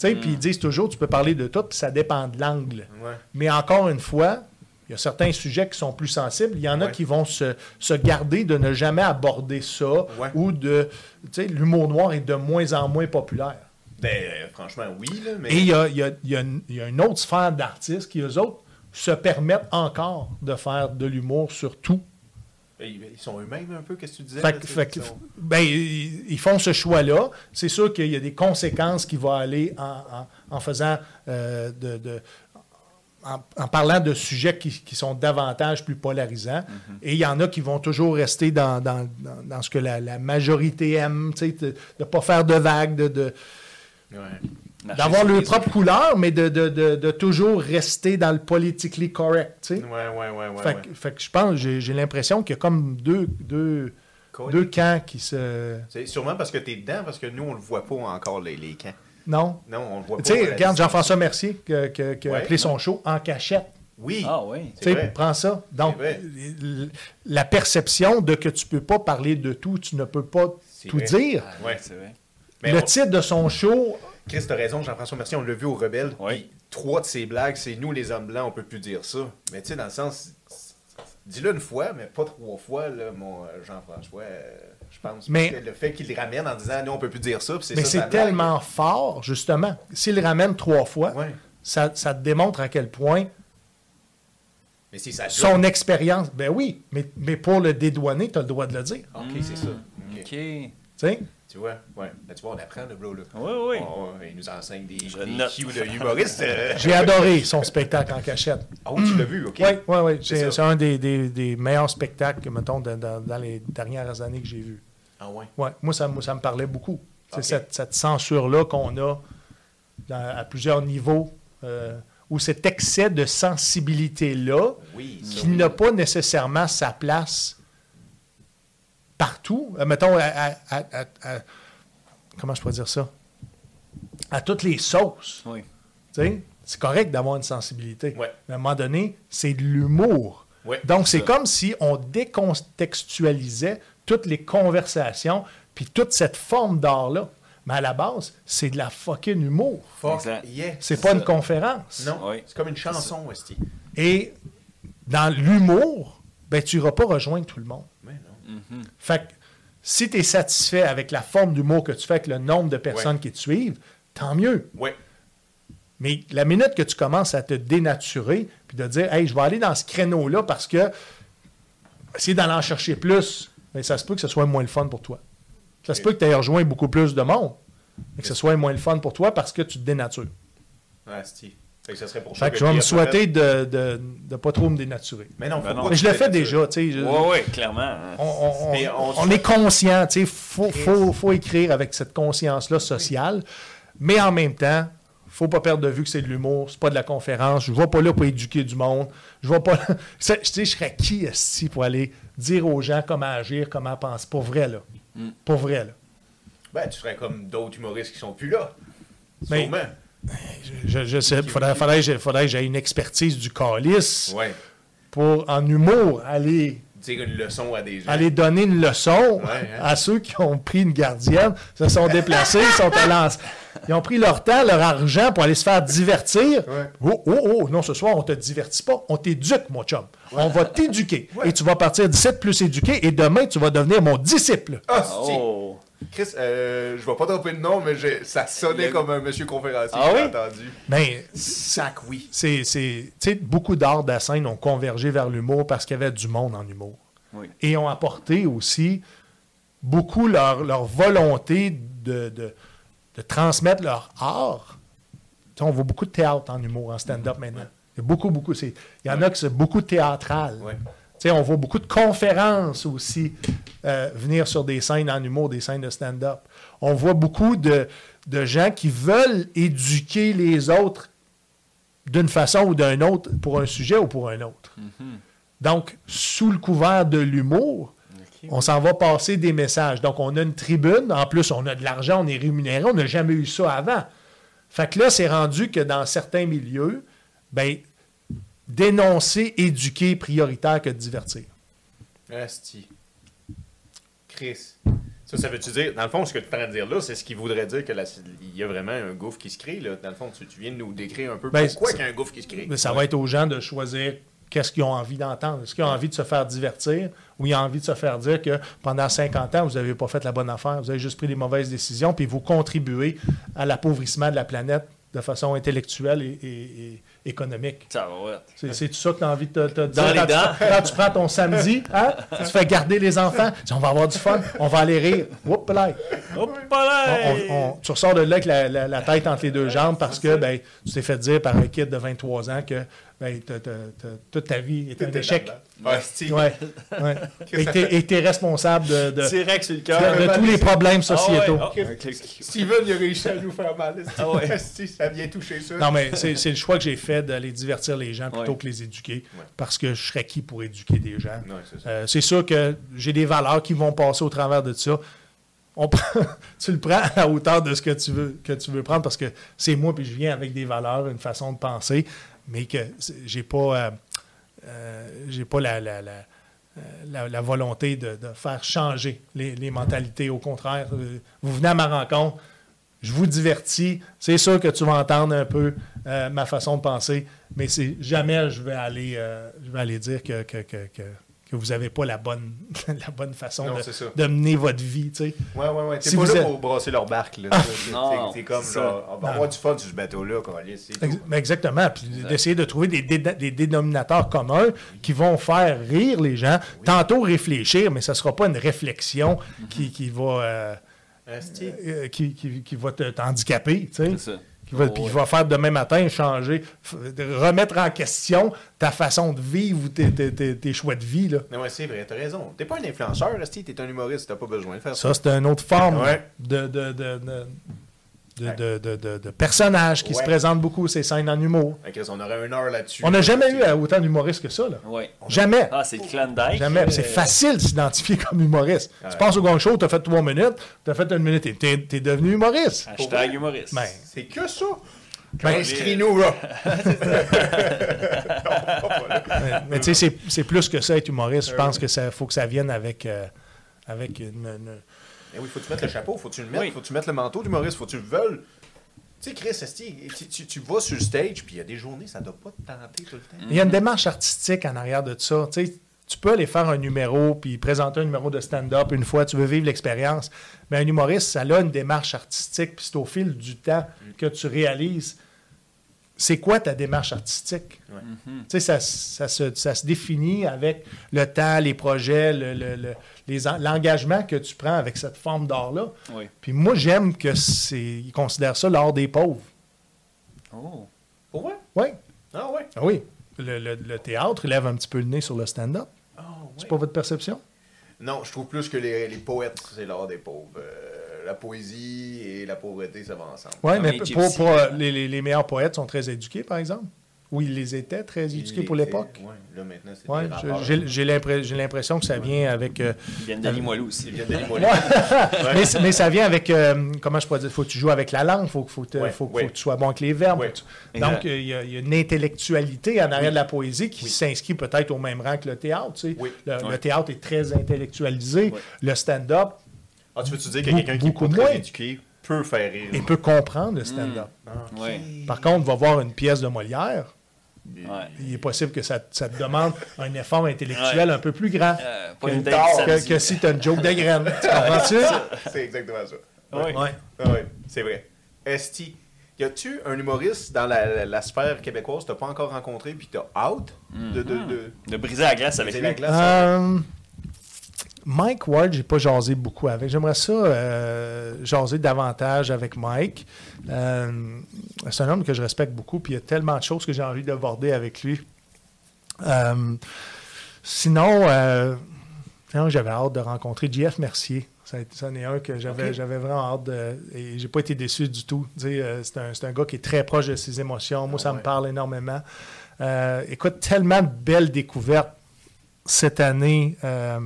Puis ils disent toujours, tu peux parler de tout, puis ça dépend de l'angle. Ouais. Mais encore une fois, il y a certains sujets qui sont plus sensibles. Il y en a qui vont se, se garder de ne jamais aborder ça Ouais. ou de. L'humour noir est de moins en moins populaire. Ben, euh, franchement, oui, là, mais. Et il y a, y a- y a une autre sphère d'artistes qui, eux autres, se permettent encore de faire de l'humour sur tout. Ils ils sont eux-mêmes un peu, qu'est-ce que tu disais? Fait, là, fait ils sont- ben, ils ils font ce choix-là. C'est sûr qu'il y a des conséquences qui vont aller en, en- en faisant euh, de, de- en, en parlant de sujets qui, qui sont davantage plus polarisants. Et il y en a qui vont toujours rester dans, dans- dans- dans ce que la, la majorité aime, de ne pas faire de vagues, de, de- Ouais. D'avoir leur les propre couleur, mais de, de- de- de toujours rester dans le politically correct. tu sais. Ouais, ouais, ouais, ouais. fait, ouais. que- fait que je pense, j'ai j'ai l'impression qu'il y a comme deux, deux, Cool. deux camps qui se. C'est sûrement parce que t'es dedans, parce que nous, on le voit pas encore, les, les camps. Non? Non, on le voit pas. Tu sais, regarde. Jean-François Mercier qui a- a Ouais. appelé son show en cachette. Oui. Ah oui. Tu sais, prends ça. Donc, la perception de que tu peux pas parler de tout, tu ne peux pas C'est tout vrai. dire. Ah, Ouais. c'est vrai. Mais le on- titre de son show, Chris, t'as raison, Jean-François Mercier, on l'a vu au Rebelle. Oui. puis Trois de ses blagues, c'est nous, les hommes blancs, on peut plus dire ça. Mais tu sais, dans le sens. Dis-le une fois, mais pas trois fois, là, mon euh, Jean-François, euh, je pense. Mais- Parce que le fait qu'il le ramène en disant, nous, on peut plus dire ça, puis c'est mais c'est blague. tellement fort, justement. S'il le ramène trois fois, Ouais. ça, ça te démontre à quel point Mais c'est ça. son expérience. Ben oui, mais, mais pour le dédouaner, tu as le droit de le dire. Ok, c'est ça. Ok. OK. Tu sais? Tu vois, ouais. Là, tu vois, on apprend le bro, là. Oui, oui. On- il nous enseigne des, Je des note. cues de humoristes. euh. J'ai adoré son spectacle en cachette. Ah oui, tu l'as vu, ok. Oui, oui, oui. C'est C'est ça. c'est un des, des- des meilleurs spectacles, que, mettons, dans, dans- dans les dernières années que j'ai vus. Ah ouais? Ouais, moi, ça, me- ça me parlait beaucoup. C'est Ok. cette, cette censure-là qu'on a dans- à plusieurs niveaux, euh, ou cet excès de sensibilité-là, Oui, ça, qui oui. n'a pas nécessairement sa place partout. Euh, mettons, à, à- à- à- à- comment je pourrais dire ça? À toutes les sauces. Oui. Tu sais, C'est correct d'avoir une sensibilité. Ouais. Mais à un moment donné, c'est de l'humour. Ouais, Donc, c'est comme si on décontextualisait toutes les conversations, puis toute cette forme d'art-là. Mais à la base, c'est de la fucking humour. Yeah. C'est pas ça. une conférence. Non, Oui. c'est comme une chanson, Esti. Et dans l'humour, ben, tu n'iras pas rejoindre tout le monde. Mhm. Fait que si tu es satisfait avec la forme d'humour que tu fais, avec le nombre de personnes Ouais. qui te suivent, tant mieux. Ouais. Mais la minute que tu commences à te dénaturer, puis de dire, hey, je vais aller dans ce créneau-là parce que essayer d'en en chercher plus, ben, ça se peut que ce soit moins le fun pour toi. Ça se peut que tu aies rejoint beaucoup plus de monde, mais que ce soit moins le fun pour toi parce que tu te dénatures. Esti. Fait que ça serait pour Fait que je vais me souhaiter de ne de, pas trop me dénaturer. Mais non, Ben non. je le fais déjà, tu sais. je- Oui, oui, clairement. on, on- Mais on- on est conscient, tu sais, faut, faut, faut écrire avec cette conscience-là sociale, mais en même temps, faut pas perdre de vue que c'est de l'humour, c'est pas de la conférence, je ne vais pas là pour éduquer du monde, je vais pas, C'est- tu sais, je serais qui esti, pour aller dire aux gens comment agir, comment penser, pour vrai là, Mm. pour vrai là. Ben, tu ferais comme d'autres humoristes qui sont plus là. Mais- Sûrement. Je, je sais, faudrait, faudrait, que j'ai- faudrait que j'aie une expertise du calice Ouais. pour en humour aller Dire une leçon à des gens. aller donner une leçon Ouais, hein. à ceux qui ont pris une gardienne, se sont déplacés, sont allés en- Ils ont pris leur temps, leur argent pour aller se faire divertir. Ouais. Oh, oh, oh, non, ce soir, on te divertit pas, on t'éduque, mon chum. On va t'éduquer. Et tu vas partir d'ici plus éduqué, et demain, tu vas devenir mon disciple. Oh! Chris, euh, je vais pas tromper de nom, mais j'ai- ça sonnait Le- comme un monsieur conférencier Ah que j'ai oui? entendu. Mais Sac, oui. c'est, c'est- tu sais, beaucoup d'arts de la scène ont convergé vers l'humour parce qu'il y avait du monde en humour. Oui. Et ont apporté aussi beaucoup leur, leur volonté de, de- de transmettre leur art. Tu sais, on voit beaucoup de théâtre en humour, en stand-up maintenant. Il y a beaucoup, beaucoup. Il y en a qui c'est beaucoup théâtral. Ouais. On voit beaucoup de conférences aussi euh, venir sur des scènes en humour, des scènes de stand-up. On voit beaucoup de, de gens qui veulent éduquer les autres d'une façon ou d'une autre pour un sujet ou pour un autre. Donc, sous le couvert de l'humour, on s'en va passer des messages. Donc, on a une tribune. En plus, on a de l'argent, on est rémunéré. On n'a jamais eu ça avant. Fait que là, c'est rendu que dans certains milieux, ben, dénoncer, éduquer prioritaire que de divertir. Asti. Chris. Ça, ça veut-tu dire, dans le fond, ce que tu es en train de dire là, c'est ce qui voudrait dire que il y a vraiment un gouffre qui se crée, là. Dans le fond, tu, tu viens de nous décrire un peu Ben, pourquoi c'est- il y a un gouffre qui se crée. Mais ça va être aux gens de choisir qu'est-ce qu'ils ont envie d'entendre. Est-ce qu'ils ont envie de se faire divertir ou ils ont envie de se faire dire que pendant 50 ans, vous n'avez pas fait la bonne affaire, vous avez juste pris des mauvaises décisions, puis vous contribuez à l'appauvrissement de la planète de façon intellectuelle et, et- et économique. Ça va, ouais. C'est tout ça que tu as envie de te, dire Dans les quand, dents. Tu, quand tu prends ton samedi, hein? tu fais garder les enfants, tu dis, on va avoir du fun, on va aller rire. Oups, là. Tu ressors de là avec la, la- la tête entre les deux jambes parce que ben, tu t'es fait dire par un kid de 23 ans que ben, toute ta vie est un échec. Ouais. Et tu es responsable de, de- Direct sur le de- cœur. de tous les problèmes sociétaux. Ah ouais, ah, ok. Steven, il a réussi à nous faire mal. Ah ouais. Ça vient toucher ça. Non, mais c'est le choix que j'ai fait d'aller divertir les gens plutôt Ouais. que les éduquer. Ouais. Parce que je serais qui pour éduquer des gens? Ouais, c'est ça. Euh, c'est sûr que j'ai des valeurs qui vont passer au travers de ça. On prend- tu le prends à la hauteur de ce que tu veux, que tu veux prendre parce que c'est moi puis je viens avec des valeurs, une façon de penser, mais que j'ai pas, euh, euh, j'ai pas la, euh, la- la volonté de, de faire changer les, mentalités. Au contraire, vous venez à ma rencontre, je vous divertis. C'est sûr que tu vas entendre un peu ma façon de penser, mais c'est jamais je vais aller, je vais aller dire que, que, que- que vous n'avez pas la bonne, la bonne façon Non, de, ça. mener votre vie. tu sais. Ouais, ouais, ouais. T'es Si pas vous là êtes- pour brasser leur barque, là. C'est- Non, comme genre, on va avoir du fun sur ce bateau-là. Ex- mais exactement. Puis d'essayer de trouver des, dé- des dénominateurs communs qui vont faire rire les gens. Tantôt réfléchir, mais ce ne sera pas une réflexion qui, qui va, euh, euh, qui, qui- qui va te- t'handicaper. tu sais. C'est ça. Qui va, Oh, qui ouais. va faire demain matin changer, remettre en question ta façon de vivre ou tes, tes- tes- tes choix de vie. Là. Non, ouais, c'est vrai, t'as raison. T'es pas un influenceur, Asti, t'es un humoriste, t'as pas besoin de faire ça. Ça, c'est une autre forme Ouais. de, de, de, de, de, de- de- de- de personnages qui Ouais. se présentent beaucoup ces scènes en humour. On aurait une heure là-dessus. On n'a jamais eu euh, autant d'humoristes que ça. Là. Ouais. Jamais. Ah, c'est le clan Dyke. Jamais. euh, C'est facile de s'identifier comme humoriste. Ouais. Tu passes au gong show, tu as fait trois minutes, tu as fait une minute et tu es, devenu humoriste. Hashtag humoriste. Ben, C'est que ça? Ben, Inscris-nous, là. mais- mais tu sais, c'est- c'est plus que ça être humoriste. Je pense que ça faut que ça vienne avec, euh, avec une, une- Eh oui, faut que tu mettes le chapeau, faut que tu le mettes, Oui. faut que tu mettes le manteau d'humoriste, faut que tu le veuilles. Tu sais, Chris, tu, tu- tu vas sur le stage, puis il y a des journées, ça doit pas te tenter tout le temps. Il y a une démarche artistique en arrière de ça. Tu sais, tu peux aller faire un numéro puis présenter un numéro de stand-up une fois, tu veux vivre l'expérience. Mais un humoriste, ça a une démarche artistique, puis c'est au fil du temps que tu réalises c'est quoi ta démarche artistique? Ouais. Mhm. Tu sais, ça, ça se, ça se définit avec le temps, les projets, le- le- le- les en- l'engagement que tu prends avec cette forme d'art-là. Oui. Puis moi, j'aime que c'est. Ils considèrent ça l'art des pauvres. Oh. Pour vrai? Oui. Ah ouais? Ah oui. Le, le- le théâtre lève un petit peu le nez sur le stand-up. Ouais. C'est pas votre perception? Non, je trouve plus que les, les poètes, c'est l'art des pauvres. Euh, la poésie et la pauvreté, ça va ensemble. Oui, mais les pour, gypsies. pour, euh, les, les- les meilleurs poètes sont très éduqués, par exemple. Ou ils les étaient très Il éduqués pour l'époque. Ouais, là maintenant, c'est Ouais, j'ai l'impression que ça vient avec. euh, Ils viennent de Limoilou aussi. Ils viennent de Limoilou. mais, ça vient avec. euh, comment je pourrais dire Faut que tu joues avec la langue, faut, faut, que te- Ouais, faut, ouais. faut que tu sois bon avec les verbes. Tu- Donc, euh, il y, a- il y a une intellectualité en arrière de la poésie qui Oui. s'inscrit peut-être au même rang que le théâtre. tu sais. Oui. Le, Ouais. le théâtre est très intellectualisé. Ouais. Le stand-up, Ah, tu veux-tu dire que Beaucoup- quelqu'un qui est pas beaucoup très moins. éduqué peut faire rire? il peut comprendre le stand-up. Ouais. Par contre, va voir une pièce de Molière. Ouais. Il est possible que ça, ça te demande un effort intellectuel un peu plus grand Euh, que, une que- que, si tu as une joke de graine. Tu comprends-tu? C'est exactement ça. Ouais. Ah ouais, c'est vrai. Esti, y a-tu un humoriste dans la, la- la sphère québécoise que t'as pas encore rencontré puis t'as out de, de, de, De briser la glace avec briser lui? la glace? Euh, Mike Ward, j'ai pas jasé beaucoup avec. J'aimerais ça euh, jaser davantage avec Mike. Euh, c'est un homme que je respecte beaucoup, puis il y a tellement de choses que j'ai envie d'aborder avec lui. Euh, sinon, euh, sinon, j'avais hâte de rencontrer JF Mercier. Ça, c'en est un que j'avais vraiment hâte de. Et j'ai pas été déçu du tout. C'est un, un gars qui est très proche de ses émotions. Moi, ça Ouais. me parle énormément. Écoute, tellement de belles découvertes cette année euh,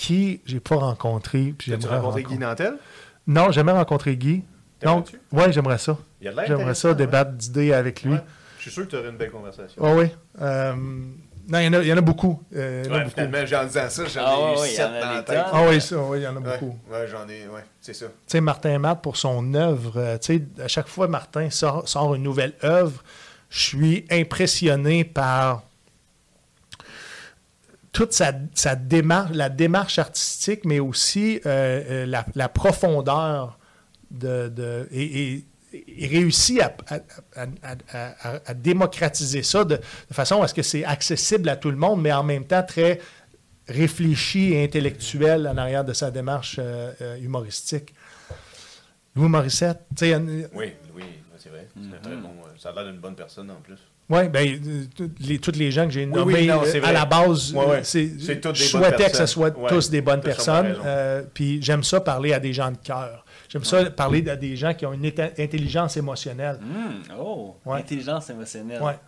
qui j'ai pas rencontré. puis T'as-tu j'aimerais rencontré Guy. Nantel? Non, j'ai jamais rencontré Guy. Donc, ouais, j'aimerais ça. Il a de l'air J'aimerais ça ouais. débattre d'idées avec lui. Ouais. Je suis sûr que tu aurais une belle conversation. Oh, oui. Euh, non, il y, en a- il y en a beaucoup. Euh, il y en a Ouais, beaucoup. finalement, en disant ça, j'en Ah ai eu sept dans la tête. Ah oui, ça, oui, il y en a beaucoup. ouais, j'en ai, ouais, c'est ça. Tu sais, Martin Matt, pour son œuvre, euh, tu sais, à chaque fois Martin sort, sort une nouvelle œuvre, je suis impressionné par toute sa, sa démarche, la démarche artistique, mais aussi euh, euh, la, la profondeur de, de- et, et- et réussit à, à- à- à- à- à démocratiser ça de, de façon à ce que c'est accessible à tout le monde, mais en même temps très réfléchi et intellectuel en arrière de sa démarche euh, humoristique. Louis Morissette, tu sais, Oui, oui, c'est vrai. Un très bon, euh, ça a l'air d'une bonne personne en plus. Ouais, ben, euh, tous les, toutes les gens que j'ai Oui, nommés oui, non, euh, à la base, euh, c'est, je souhaitais que ce soit Ouais, tous des bonnes personnes. euh, puis j'aime ça parler à des gens de cœur. J'aime ça parler à des gens qui ont une intelligence émotionnelle. Hmm, Oh, Ouais. intelligence émotionnelle. Ouais.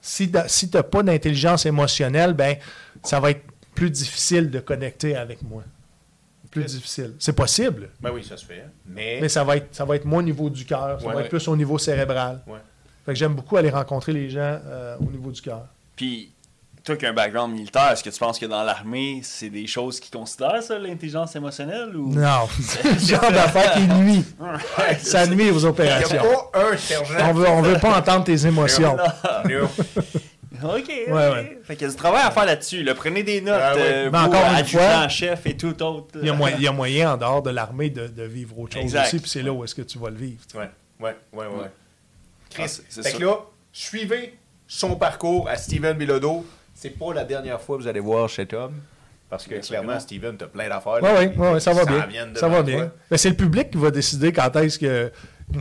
Si tu si n'as pas d'intelligence émotionnelle, ben ça va être plus difficile de connecter avec moi. Plus difficile. C'est possible, Ben oui, ça se fait. Mais, mais ça va être, ça va être moins au niveau du cœur. Ça Ouais, va ouais. être plus au niveau cérébral. Fait que j'aime beaucoup aller rencontrer les gens euh, au niveau du cœur. Puis, toi qui as un background militaire, est-ce que tu penses que dans l'armée, c'est des choses qui considèrent ça, l'intelligence émotionnelle ou... Non, c'est le genre d'affaire qui nuit. Ça nuit aux il n'y a opérations. pas un sergent. On veut, on veut pas entendre tes émotions. Non. Ok, Ouais, ok. ouais. Fait qu'il y a du travail à faire là-dessus. là. Prenez des notes. Ah ouais. euh, Mais vous, encore une fois, chef et tout autre. Il y, a moyen, il y a moyen, en dehors de l'armée, de, de vivre autre chose Exact. aussi, puis c'est là où est-ce que tu vas le vivre. Ouais, ouais, ouais. Chris, Ah, fait que là, suivez son parcours à Steven Bilodeau. C'est pas la dernière fois que vous allez voir cet homme. Parce que Bien clairement, que. Steven, t'as plein d'affaires. Oui, oui, ouais, ouais, ça va bien. Ça va bien. Mais c'est le public qui va décider quand est-ce que.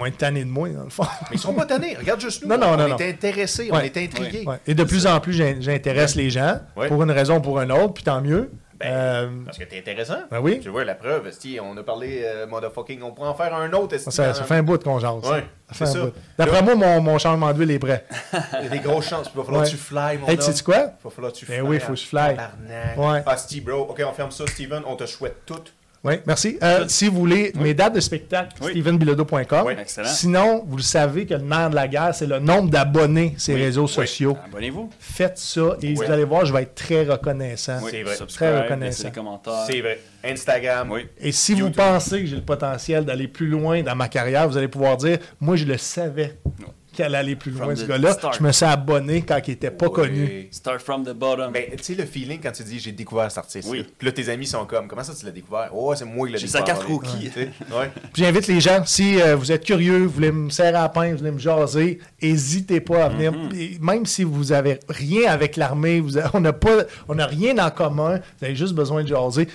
Être tannés de moi, dans le fond. Mais ils sont pas tannés. Regarde juste nous. Non, non, on non, est non. intéressés, on est intrigués. Ouais. Et de plus en plus, j'in- j'intéresse les gens, Ouais. pour une raison ou pour une autre, puis tant mieux. Ben, Euh, Parce que t'es intéressant. ben oui, Tu vois, la preuve, on a parlé, euh, motherfucking, on pourrait en faire un autre. ça, ça fait un bout qu'on jase. Ouais, c'est ça. D'après moi, mon, mon changement d'huile est prêt. Il y a des grosses chances. Il va falloir Ouais. que tu fly, mon Hey, homme. tu sais quoi? Il va falloir que tu Ben fly. oui, faut en que je fly. tabarnak. Ouais. Ah, Steve, bro. OK, on ferme ça, Steven. On te souhaite tout. Oui, merci. Euh, si vous voulez, mes dates de spectacle, Oui. stevenbilodeau.com. Oui. Excellent. Sinon, vous le savez que le nerf de la guerre, c'est le nombre d'abonnés ces Oui. réseaux Oui. sociaux. Abonnez-vous. Faites ça et Oui. vous allez voir, je vais être très reconnaissant. C'est vrai. Subscribe, Très reconnaissant. commentaires. C'est vrai. Instagram. Oui. Et si vous pensez que j'ai le potentiel d'aller plus loin dans ma carrière, vous allez pouvoir dire, moi, je le savais allait plus loin, From ce gars-là. start. Je me suis abonné quand il n'était pas Oui. connu. Start from the bottom. Ben, tu sais, le feeling quand tu dis j'ai découvert cet artiste. Oui. Puis là, tes amis sont comme comment ça tu l'as découvert? Oh, c'est moi qui l'ai J'ai sa découvert. carte rookie. Ouais. Puis j'invite les gens, si euh, vous êtes curieux, vous voulez me serrer à la pince, vous voulez me jaser, n'hésitez pas à venir. Mm-hmm. Même si vous avez rien avec l'armée, vous avez- on n'a pas, on n'a rien en commun, vous avez juste besoin de jaser.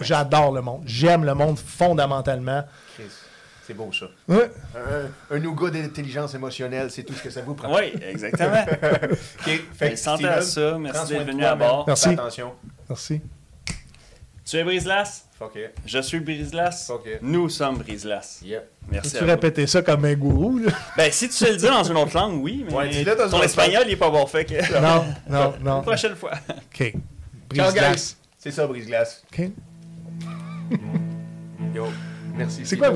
J'adore le monde. J'aime le monde fondamentalement. Chris, C'est beau ça. Ouais. Un, un nougat d'intelligence émotionnelle, c'est tout ce que ça vous prend. Oui, exactement. OK. Fait que Santé Steven, à ça. Merci d'être venu à bord. Merci. Attention. Merci. Tu es Brise-Glace? Fuck it. Je suis Brise-Glace. Fuck it. Nous sommes Brise-Glace. Yep. Merci Tu à vous. répéter ça comme un gourou, là? Ben, si tu sais le dire dans une autre langue, oui, mais Ouais, dis-le dans une ton espagnol, il est pas bon. Fait que... Non, non, non. Prochaine fois. OK. Guys. C'est ça, brise-glace. OK. Yo. Merci. C'est quoi?